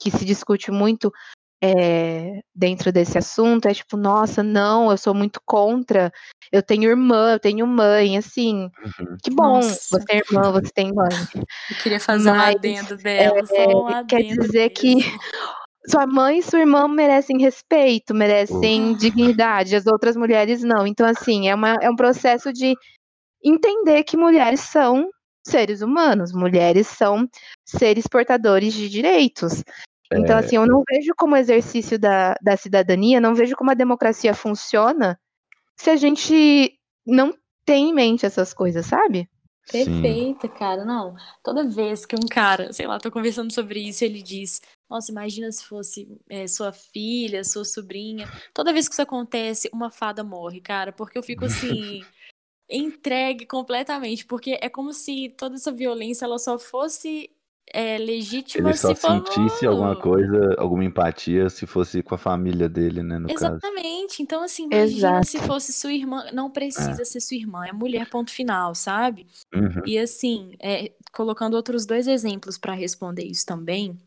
S2: que se discute muito é, dentro desse assunto é tipo, nossa, não, eu sou muito contra, eu tenho irmã, eu tenho mãe, assim, uhum. que bom, nossa. você é irmã, você tem mãe.
S1: Eu queria fazer Mas, um adendo dela, é, só um adendo
S2: Quer dizer mesmo. que sua mãe e sua irmã merecem respeito, merecem dignidade, as outras mulheres não. Então, assim, é, uma, é um processo de entender que mulheres são seres humanos, mulheres são seres portadores de direitos. Então, é... assim, eu não vejo como exercício da, da cidadania, não vejo como a democracia funciona se a gente não tem em mente essas coisas, sabe?
S1: Perfeita, cara. Não, toda vez que um cara, sei lá, tô conversando sobre isso, ele diz: Nossa, imagina se fosse é, sua filha, sua sobrinha. Toda vez que isso acontece, uma fada morre, cara, porque eu fico assim. entregue completamente, porque é como se toda essa violência ela só fosse é legítima
S3: Ele só
S1: se for.
S3: sentisse alguma coisa, alguma empatia se fosse com a família dele, né, no caso.
S1: Exatamente. Então, assim, imagina se
S2: Exato.
S1: fosse sua irmã. Não precisa ser sua irmã, é mulher, ponto final, sabe?
S3: Uhum.
S1: E assim, é, colocando outros dois exemplos para responder isso também,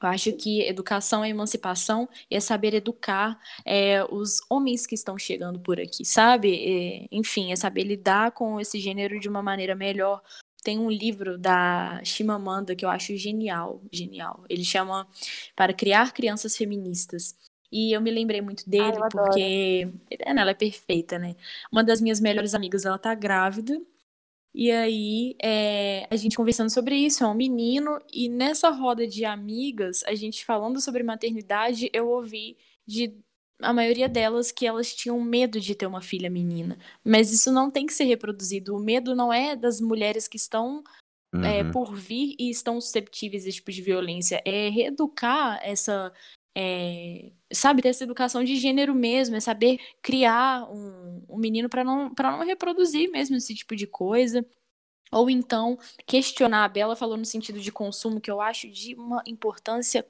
S1: eu acho que educação é emancipação e é saber educar é, os homens que estão chegando por aqui, sabe? É, enfim, é saber lidar com esse gênero de uma maneira melhor. Tem um livro da Chimamanda que eu acho genial, genial. Ele chama Para Criar Crianças Feministas. E eu me lembrei muito dele
S2: eu adoro.
S1: porque ela é perfeita, né? Uma das minhas melhores amigas, ela tá grávida. E aí, é, a gente conversando sobre isso, é um menino, e nessa roda de amigas, a gente falando sobre maternidade, eu ouvi de a maioria delas que elas tinham medo de ter uma filha menina. Mas isso não tem que ser reproduzido. O medo não é das mulheres que estão é,
S3: Uhum.
S1: por vir e estão susceptíveis a esse tipo de violência. É reeducar essa. é, sabe, ter essa educação de gênero mesmo, é saber criar um, um menino para não, para não reproduzir mesmo esse tipo de coisa. Ou então questionar. A Bela falou no sentido de consumo, que eu acho de uma importância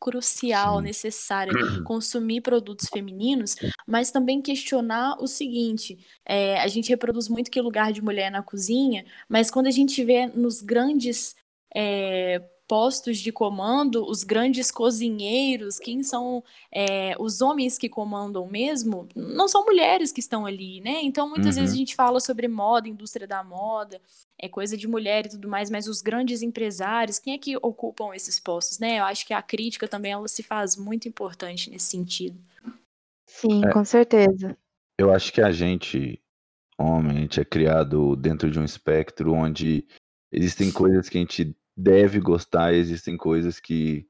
S1: crucial,
S3: Sim.
S1: necessária, consumir produtos femininos, mas também questionar o seguinte: é, a gente reproduz muito que lugar de mulher na cozinha, mas quando a gente vê nos grandes é, postos de comando, os grandes cozinheiros, quem são é, os homens que comandam mesmo, não são mulheres que estão ali, né? Então muitas
S3: Uhum.
S1: vezes a gente fala sobre moda, indústria da moda, é coisa de mulher e tudo mais, mas os grandes empresários, quem é que ocupam esses postos, né? Eu acho que a crítica também ela se faz muito importante nesse sentido.
S2: Sim,
S3: É.
S2: com certeza.
S3: Eu acho que a gente, homem, a gente é criado dentro de um espectro onde existem coisas que a gente deve gostar, e existem coisas que,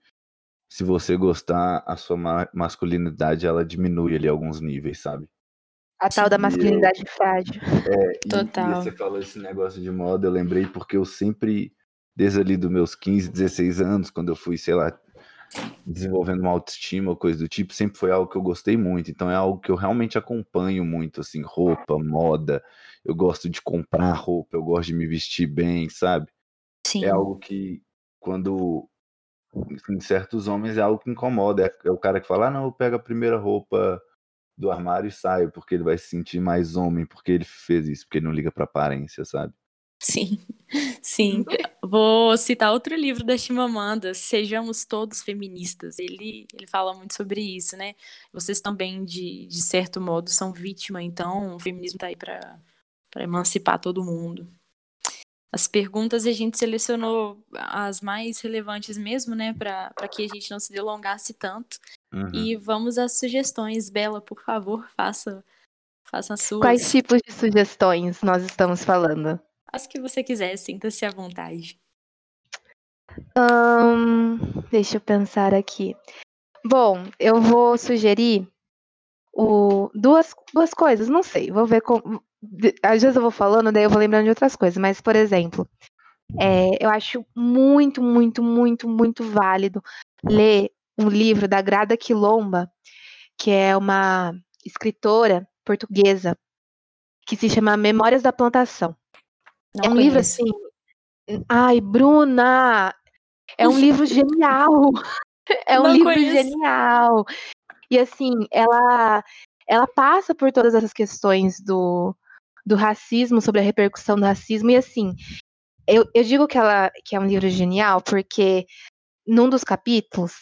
S3: se você gostar, a sua ma- masculinidade ela diminui ali alguns níveis, sabe?
S2: A tal da masculinidade frágil.
S3: É, e,
S1: Total.
S3: e você falou esse negócio de moda, eu lembrei porque eu sempre, desde ali dos meus 15, 16 anos, quando eu fui, sei lá, desenvolvendo uma autoestima ou coisa do tipo, sempre foi algo que eu gostei muito. Então é algo que eu realmente acompanho muito, assim, roupa, moda. Eu gosto de comprar roupa, eu gosto de me vestir bem, sabe?
S1: Sim.
S3: É algo que, quando em certos homens, é algo que incomoda. É, é o cara que fala, ah, não, eu pego a primeira roupa do armário e saio, porque ele vai se sentir mais homem, porque ele fez isso, porque ele não liga pra aparência, sabe?
S1: Sim, sim. Vou citar outro livro da Chimamanda, Sejamos Todos Feministas. Ele, ele fala muito sobre isso, né? Vocês também, de, de certo modo, são vítima, então o feminismo tá aí para para emancipar todo mundo. As perguntas a gente selecionou as mais relevantes mesmo, né? Para que a gente não se delongasse tanto.
S3: Uhum.
S1: E vamos às sugestões. Bela, por favor, faça, faça as suas.
S2: Quais tipos de sugestões nós estamos falando?
S1: As que você quiser, sinta-se à vontade.
S2: Ahn, deixa eu pensar aqui. Bom, eu vou sugerir o, duas, duas coisas, não sei, vou ver como. Às vezes eu vou falando, daí eu vou lembrando de outras coisas, mas, por exemplo, é, eu acho muito, muito, muito, muito válido ler um livro da Grada Quilomba, que é uma escritora portuguesa, que se chama Memórias da Plantação.
S1: Não
S2: é um livro assim. Ai, Bruna! É um livro genial! É um
S1: Não
S2: livro
S1: conheço.
S2: genial! E assim, ela, ela passa por todas essas questões do, do racismo, sobre a repercussão do racismo, e assim, eu, eu digo que, ela, que é um livro genial porque num dos capítulos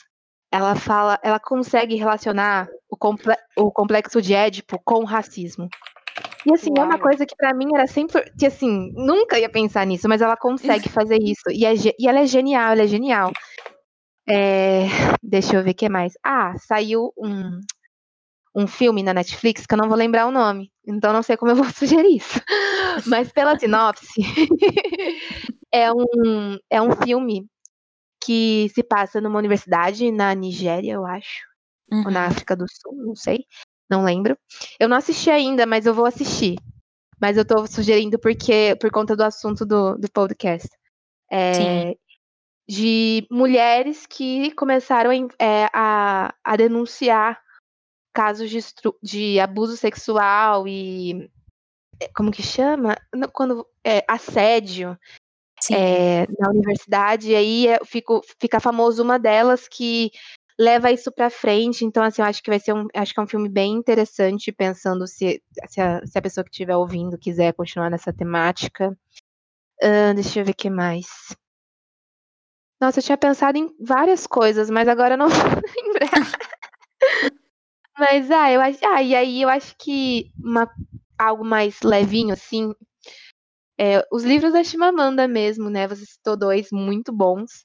S2: ela fala, ela consegue relacionar o, comple, o complexo de Édipo com o racismo. E assim, é uma
S1: Uau.
S2: coisa que pra mim era sempre. Que assim, nunca ia pensar nisso, mas ela consegue fazer isso. E, é e ela é genial, ela é genial. É, deixa eu ver o que mais. Ah, saiu um, um filme na Netflix que eu não vou lembrar o nome. Então não sei como eu vou sugerir isso. Mas pela sinopse, é um, é um filme que se passa numa universidade na Nigéria, eu acho ou na
S1: Uhum.
S2: África do Sul, não sei, não lembro. Eu não assisti ainda, mas eu vou assistir. Mas eu tô sugerindo porque por conta do assunto do, do podcast. É, de mulheres que começaram é, a, a denunciar casos de, de abuso sexual e é, como que chama? Quando é, assédio é, na universidade, e aí é, fico, fica famoso uma delas que leva isso para frente. Então, assim, eu acho que vai ser um, acho que é um filme bem interessante, pensando se, se, a, se a pessoa que estiver ouvindo quiser continuar nessa temática. Uh, deixa eu ver o que mais. Nossa, eu tinha pensado em várias coisas, mas agora eu não vou lembrar. mas, ah, eu acho. Ah, e aí eu acho que uma, algo mais levinho, assim. É, os livros da Chimamanda mesmo, né? Você citou dois muito bons.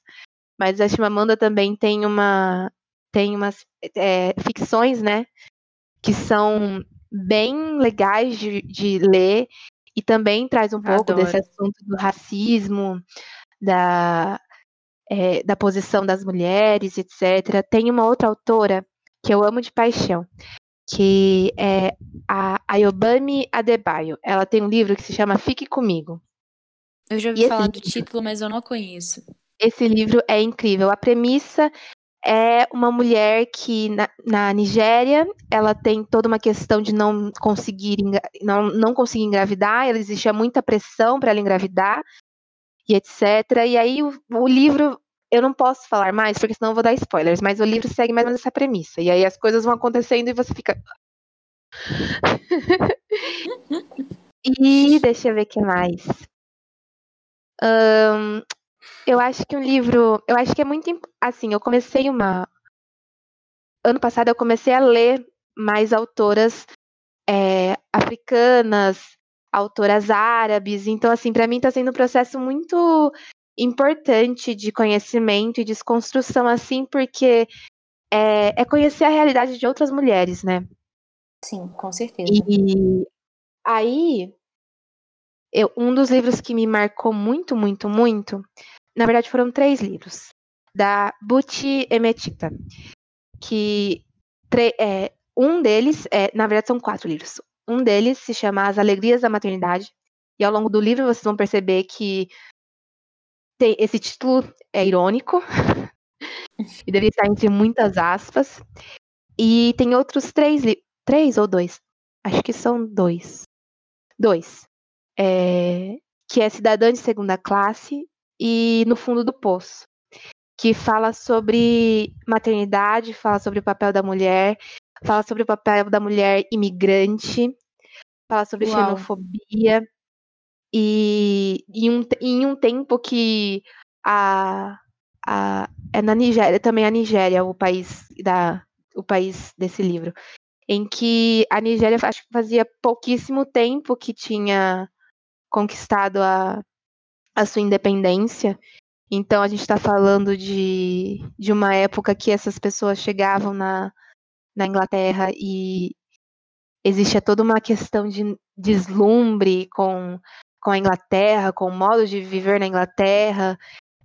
S2: Mas a Chimamanda também tem uma. Tem umas é, ficções, né? Que são bem legais de, de ler. E também traz um pouco Adoro. desse assunto do racismo, da, é, da posição das mulheres, etc. Tem uma outra autora que eu amo de paixão, que é a Ayobami Adebayo. Ela tem um livro que se chama Fique Comigo.
S1: Eu já ouvi falar livro, do título, mas eu não conheço.
S2: Esse livro é incrível. A premissa é uma mulher que na, na, Nigéria ela tem toda uma questão de não conseguir não, não conseguir engravidar, ela existia muita pressão para ela engravidar e etc. E aí o, o, livro eu não posso falar mais porque senão eu vou dar spoilers, mas o livro segue mais ou menos essa premissa. E aí as coisas vão acontecendo e você fica E deixa eu ver o que mais. Um, eu acho que um livro, eu acho que é muito assim, eu comecei uma ano passado eu comecei a ler mais autoras é, africanas, autoras árabes, então assim, para mim está sendo um processo muito importante de conhecimento e desconstrução assim, porque é, é conhecer a realidade de outras mulheres, né?
S1: Sim, com certeza.
S2: E aí, eu, um dos livros que me marcou muito, muito, muito na verdade, foram três livros, da Buti Emetita, que é, um deles, é, na verdade, são quatro livros. Um deles se chama As Alegrias da Maternidade, e ao longo do livro vocês vão perceber que tem, esse título é irônico, e deve estar entre muitas aspas. E tem outros três, três ou dois, acho que são dois. Dois. É, que é Cidadã de Segunda Classe e No Fundo do Poço, que fala sobre maternidade, fala sobre o papel da mulher, fala sobre o papel da mulher imigrante, fala sobre Uau. xenofobia. E em um, em um tempo que a, a, é na Nigéria, também a Nigéria, o país da o país desse livro, em que a Nigéria acho que fazia pouquíssimo tempo que tinha conquistado a, a sua independência. Então a gente está falando de, de uma época que essas pessoas chegavam na, na Inglaterra e existia toda uma questão de deslumbre com, com a Inglaterra, com o modo de viver na Inglaterra.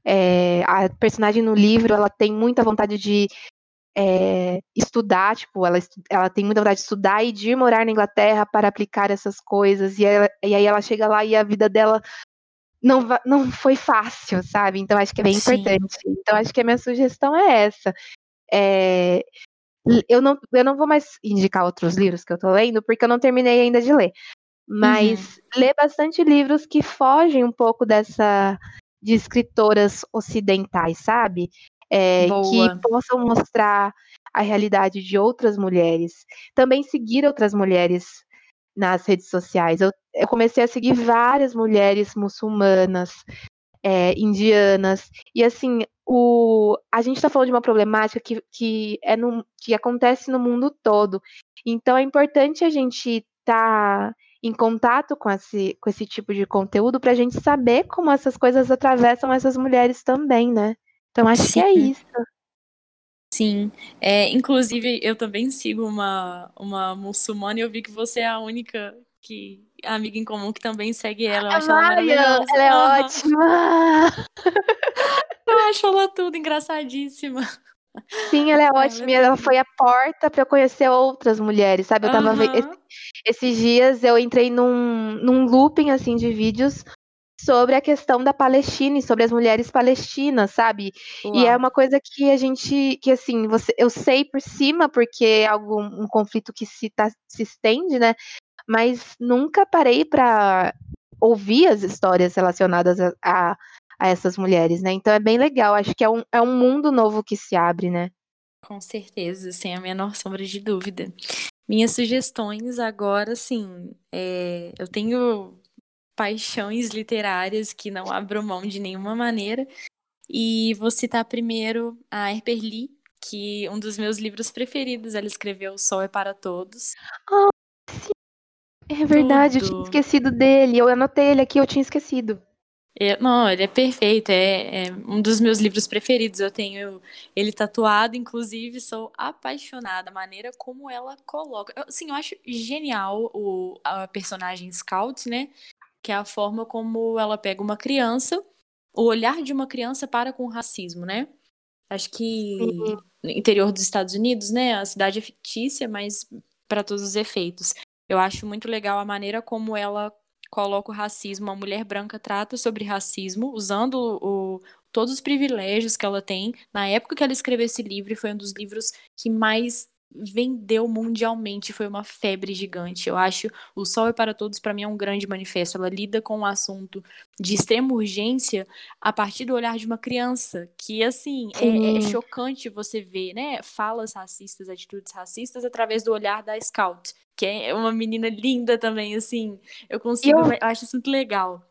S2: É, a personagem no livro ela tem muita vontade de é, estudar, tipo, ela, ela tem muita vontade de estudar e de ir morar na Inglaterra para aplicar essas coisas. E, ela, e aí ela chega lá e a vida dela não, não foi fácil, sabe? Então acho que é bem Sim. importante. Então acho que a minha sugestão é essa. É, eu, não, eu não vou mais indicar outros livros que eu tô lendo, porque eu não terminei ainda de ler. Mas uhum. ler bastante livros que fogem um pouco dessa de escritoras ocidentais, sabe? É, que possam mostrar a realidade de outras mulheres. Também seguir outras mulheres nas redes sociais. Eu, eu comecei a seguir várias mulheres muçulmanas, é, indianas, e assim, o, a gente está falando de uma problemática que, que, é no, que acontece no mundo todo. Então é importante a gente estar tá em contato com esse, com esse tipo de conteúdo para a gente saber como essas coisas atravessam essas mulheres também, né? Então acho Sim. que é isso.
S1: Sim, é, inclusive eu também sigo uma, uma muçulmana e eu vi que você é a única que amiga em comum que também segue ela. Eu acho ela maravilhosa.
S2: Ela é uhum. ótima!
S1: eu acho ela tudo engraçadíssima.
S2: Sim, ela é ótima. Ela, ela foi a porta para eu conhecer outras mulheres, sabe? Eu tava uhum. vendo. Esses dias eu entrei num, num looping assim de vídeos sobre a questão da Palestina e sobre as mulheres palestinas, sabe? Uau. E é uma coisa que a gente, que assim, você, eu sei por cima, porque é algum um conflito que se, tá, se estende, né? Mas nunca parei para ouvir as histórias relacionadas a, a, a, essas mulheres, né? Então é bem legal, acho que é um, é um mundo novo que se abre, né?
S1: Com certeza, sem a menor sombra de dúvida. Minhas sugestões agora, sim, é, eu tenho paixões literárias que não abro mão de nenhuma maneira. E vou citar primeiro a Harper Lee, que um dos meus livros preferidos, ela escreveu O Sol é para Todos.
S2: Oh, sim. É verdade, Tudo. eu tinha esquecido dele. Eu anotei ele aqui, eu tinha esquecido.
S1: É, não, ele é perfeito, é, é, um dos meus livros preferidos. Eu tenho ele tatuado, inclusive, sou apaixonada. A maneira como ela coloca. Eu, assim, eu acho genial o, a personagem Scout, né? Que é a forma como ela pega uma criança, o olhar de uma criança para com o racismo, né? Acho que no interior dos Estados Unidos, né? A cidade é fictícia, mas para todos os efeitos. Eu acho muito legal a maneira como ela coloca o racismo. A mulher branca trata sobre racismo, usando o, todos os privilégios que ela tem. Na época que ela escreveu esse livro, foi um dos livros que mais vendeu mundialmente, foi uma febre gigante. Eu acho O Sol é para Todos, para mim, é um grande manifesto. Ela lida com um assunto de extrema urgência a partir do olhar de uma criança, que, assim, é, é, chocante você ver, né, falas racistas, atitudes racistas através do olhar da Scout, que é uma menina linda também, assim. Eu consigo, eu, eu acho isso muito legal.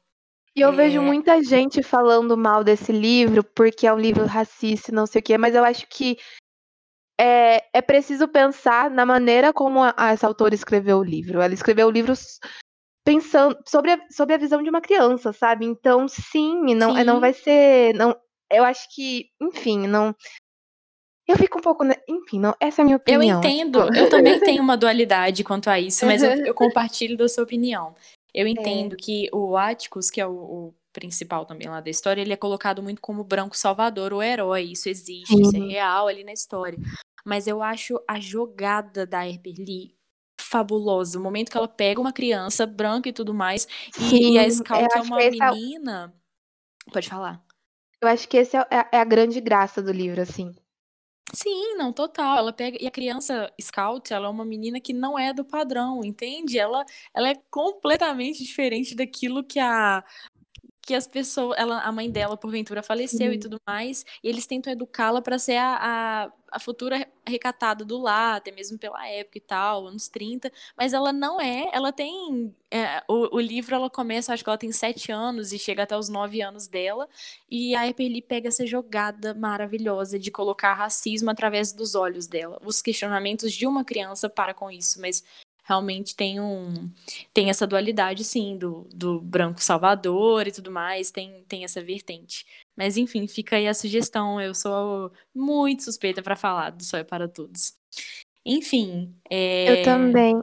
S2: E eu é... vejo muita gente falando mal desse livro porque é um livro racista, não sei o quê, mas eu acho que é, é preciso pensar na maneira como a, a, essa autora escreveu o livro. Ela escreveu o livro pensando sobre a, sobre a visão de uma criança, sabe? Então, sim, não, sim. não vai ser. Não, eu acho que, enfim, não. Eu fico um pouco. Enfim, não, essa é a minha opinião.
S1: Eu entendo. Eu também tenho uma dualidade quanto a isso, mas eu, eu compartilho da sua opinião. Eu é. entendo é. que o Atticus, que é o, o, principal também lá da história, ele é colocado muito como branco salvador, o herói. Isso existe, uhum. isso é real ali na história. Mas eu acho a jogada da Herber Lee fabulosa. O momento que ela pega uma criança branca e tudo mais, Sim, e, a Scout é uma menina. É... Pode falar.
S2: Eu acho que essa é, é a grande graça do livro, assim.
S1: Sim, não, total. Ela pega e a criança Scout, ela é uma menina que não é do padrão, entende? Ela, ela é completamente diferente daquilo que a que as pessoas, ela, a mãe dela porventura faleceu uhum. e tudo mais, e eles tentam educá-la para ser a, a, a, futura recatada do lar, até mesmo pela época e tal, anos 30, mas ela não é, ela tem, é, o, o, livro ela começa, acho que ela tem sete anos e chega até os nove anos dela, e a Epeli pega essa jogada maravilhosa de colocar racismo através dos olhos dela, os questionamentos de uma criança para com isso, mas realmente tem um tem essa dualidade sim do, do branco salvador e tudo mais tem tem essa vertente mas enfim fica aí a sugestão. Eu sou muito suspeita para falar do Sol é para Todos. Enfim é...
S2: eu também.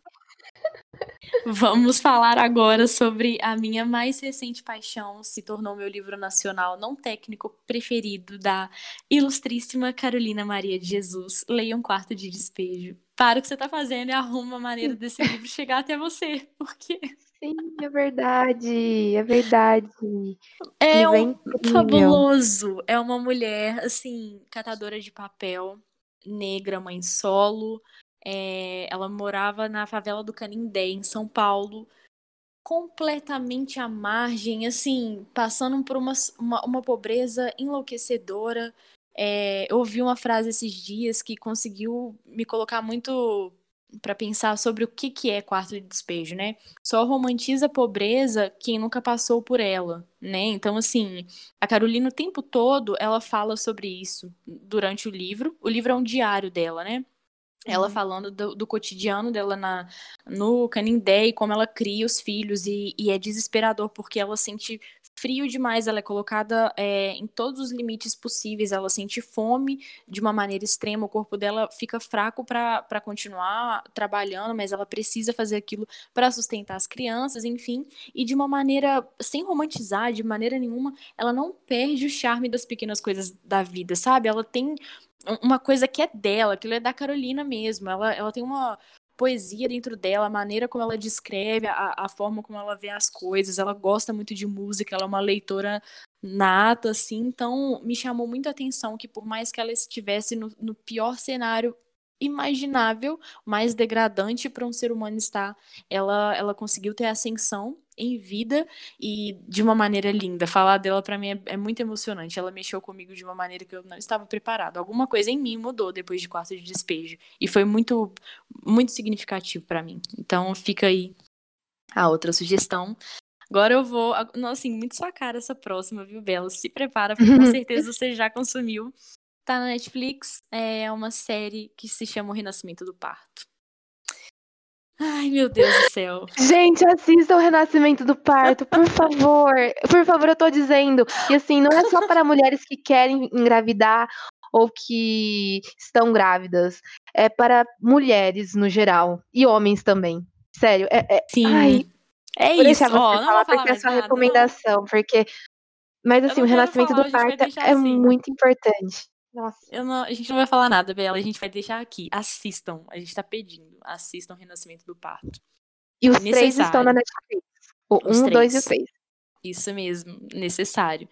S1: Vamos falar agora sobre a minha mais recente paixão, se tornou meu livro nacional não técnico preferido da ilustríssima Carolina Maria de Jesus, Leia um Quarto de Despejo. Para o que você está fazendo e arruma a maneira desse livro chegar até você, porque...
S2: Sim, é verdade, é verdade.
S1: É, um fabuloso. É uma mulher, assim, catadora de papel, negra, mãe solo, é, ela morava na favela do Canindé, em São Paulo, completamente à margem, assim, passando por uma, uma, uma pobreza enlouquecedora. É, eu ouvi uma frase esses dias que conseguiu me colocar muito para pensar sobre o que, que é quarto de despejo, né? Só romantiza a pobreza quem nunca passou por ela, né? Então, assim, a Carolina o tempo todo ela fala sobre isso durante o livro. O livro é um diário dela, né? Ela uhum. falando do, do, cotidiano dela na, no Canindé e como ela cria os filhos. E, e, é desesperador porque ela sente frio demais. Ela é colocada é, em todos os limites possíveis. Ela sente fome de uma maneira extrema. O corpo dela fica fraco para continuar trabalhando, mas ela precisa fazer aquilo para sustentar as crianças, enfim. E de uma maneira, sem romantizar, de maneira nenhuma, ela não perde o charme das pequenas coisas da vida, sabe? Ela tem uma coisa que é dela, aquilo é da Carolina mesmo. Ela, ela tem uma poesia dentro dela, a maneira como ela descreve, a, a forma como ela vê as coisas. Ela gosta muito de música, ela é uma leitora nata, assim. Então, me chamou muito a atenção que, por mais que ela estivesse no, no pior cenário imaginável, mais degradante para um ser humano estar. Ela, ela conseguiu ter ascensão em vida e de uma maneira linda. Falar dela para mim é, é, muito emocionante. Ela mexeu comigo de uma maneira que eu não estava preparado. Alguma coisa em mim mudou depois de quarto de despejo e foi muito muito significativo para mim. Então fica aí a outra sugestão. Agora eu vou, nossa, assim, muito sua cara essa próxima, viu, Bela? Se prepara, porque com certeza você já consumiu. Tá na Netflix, é uma série que se chama O Renascimento do Parto. Ai, meu Deus do céu.
S2: Gente, assista o Renascimento do Parto, por favor. Por favor, eu tô dizendo. E assim, não é só para mulheres que querem engravidar ou que estão grávidas. É para mulheres no geral. E homens também. Sério. É, é...
S1: Sim.
S2: Ai,
S1: é isso.
S2: Deixar você
S1: Ó,
S2: falar porque é sua
S1: nada,
S2: recomendação. Não. Porque. Mas assim, o Renascimento
S1: falar,
S2: do Parto é
S1: assim.
S2: muito importante. Nossa.
S1: Não, a gente não vai falar nada, Bela. A gente vai deixar aqui. Assistam. A gente tá pedindo. Assistam Renascimento do Parto.
S2: E os Necessário. três estão na Netflix. O os um, três. dois e o três.
S1: Isso mesmo. Necessário.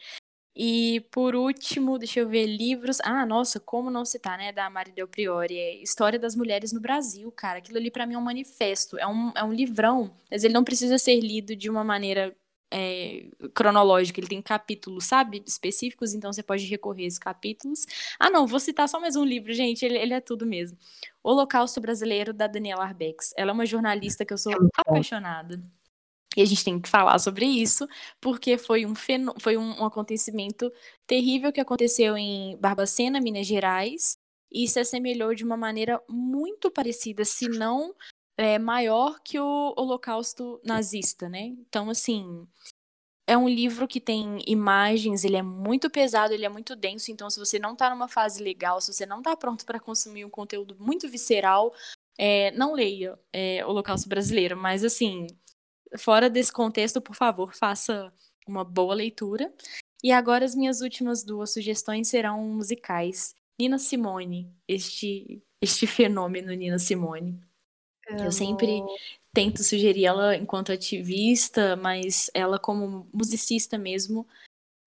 S1: E por último, deixa eu ver livros. Ah, nossa, como não citar, né? Da Mari Del Priori. É História das Mulheres no Brasil, cara. Aquilo ali para mim é um manifesto. É um, é um livrão. Mas ele não precisa ser lido de uma maneira é, cronológica, ele tem capítulos, sabe, específicos, então você pode recorrer a esses capítulos. Ah, não, vou citar só mais um livro, gente, ele, ele é tudo mesmo. Holocausto Brasileiro, da Daniela Arbex. Ela é uma jornalista que eu sou apaixonada. E a gente tem que falar sobre isso, porque foi um, fenô foi um, um acontecimento terrível que aconteceu em Barbacena, Minas Gerais, e se assemelhou de uma maneira muito parecida, se não é, maior que o Holocausto nazista, né? Então, assim, é um livro que tem imagens, ele é muito pesado, ele é muito denso, então se você não tá numa fase legal, se você não tá pronto para consumir um conteúdo muito visceral, é, não leia é, Holocausto Brasileiro, mas assim, fora desse contexto, por favor, faça uma boa leitura. E agora as minhas últimas duas sugestões serão musicais. Nina Simone, este este fenômeno Nina Simone. Eu sempre tento sugerir ela enquanto ativista, mas ela como musicista mesmo,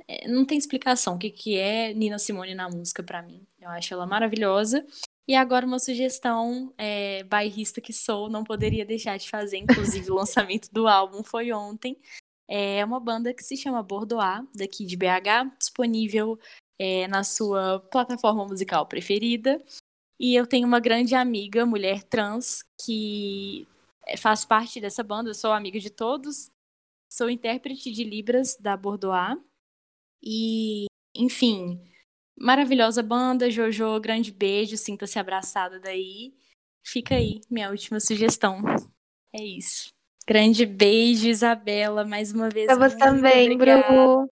S1: é, não tem explicação o que, que é Nina Simone na música para mim. Eu acho ela maravilhosa. E agora uma sugestão é, bairrista que sou, não poderia deixar de fazer, inclusive o lançamento do álbum foi ontem. É uma banda que se chama Bordoá, daqui de BH, disponível é, na sua plataforma musical preferida. E eu tenho uma grande amiga, mulher trans, que é, faz parte dessa banda, eu sou amiga de todos, sou intérprete de Libras da Bordoá. E, enfim, maravilhosa banda, Jojo, grande beijo, sinta-se abraçada daí. Fica aí, minha última sugestão. É isso. Grande beijo, Isabela, mais uma vez.
S2: Pra você também, Bruno.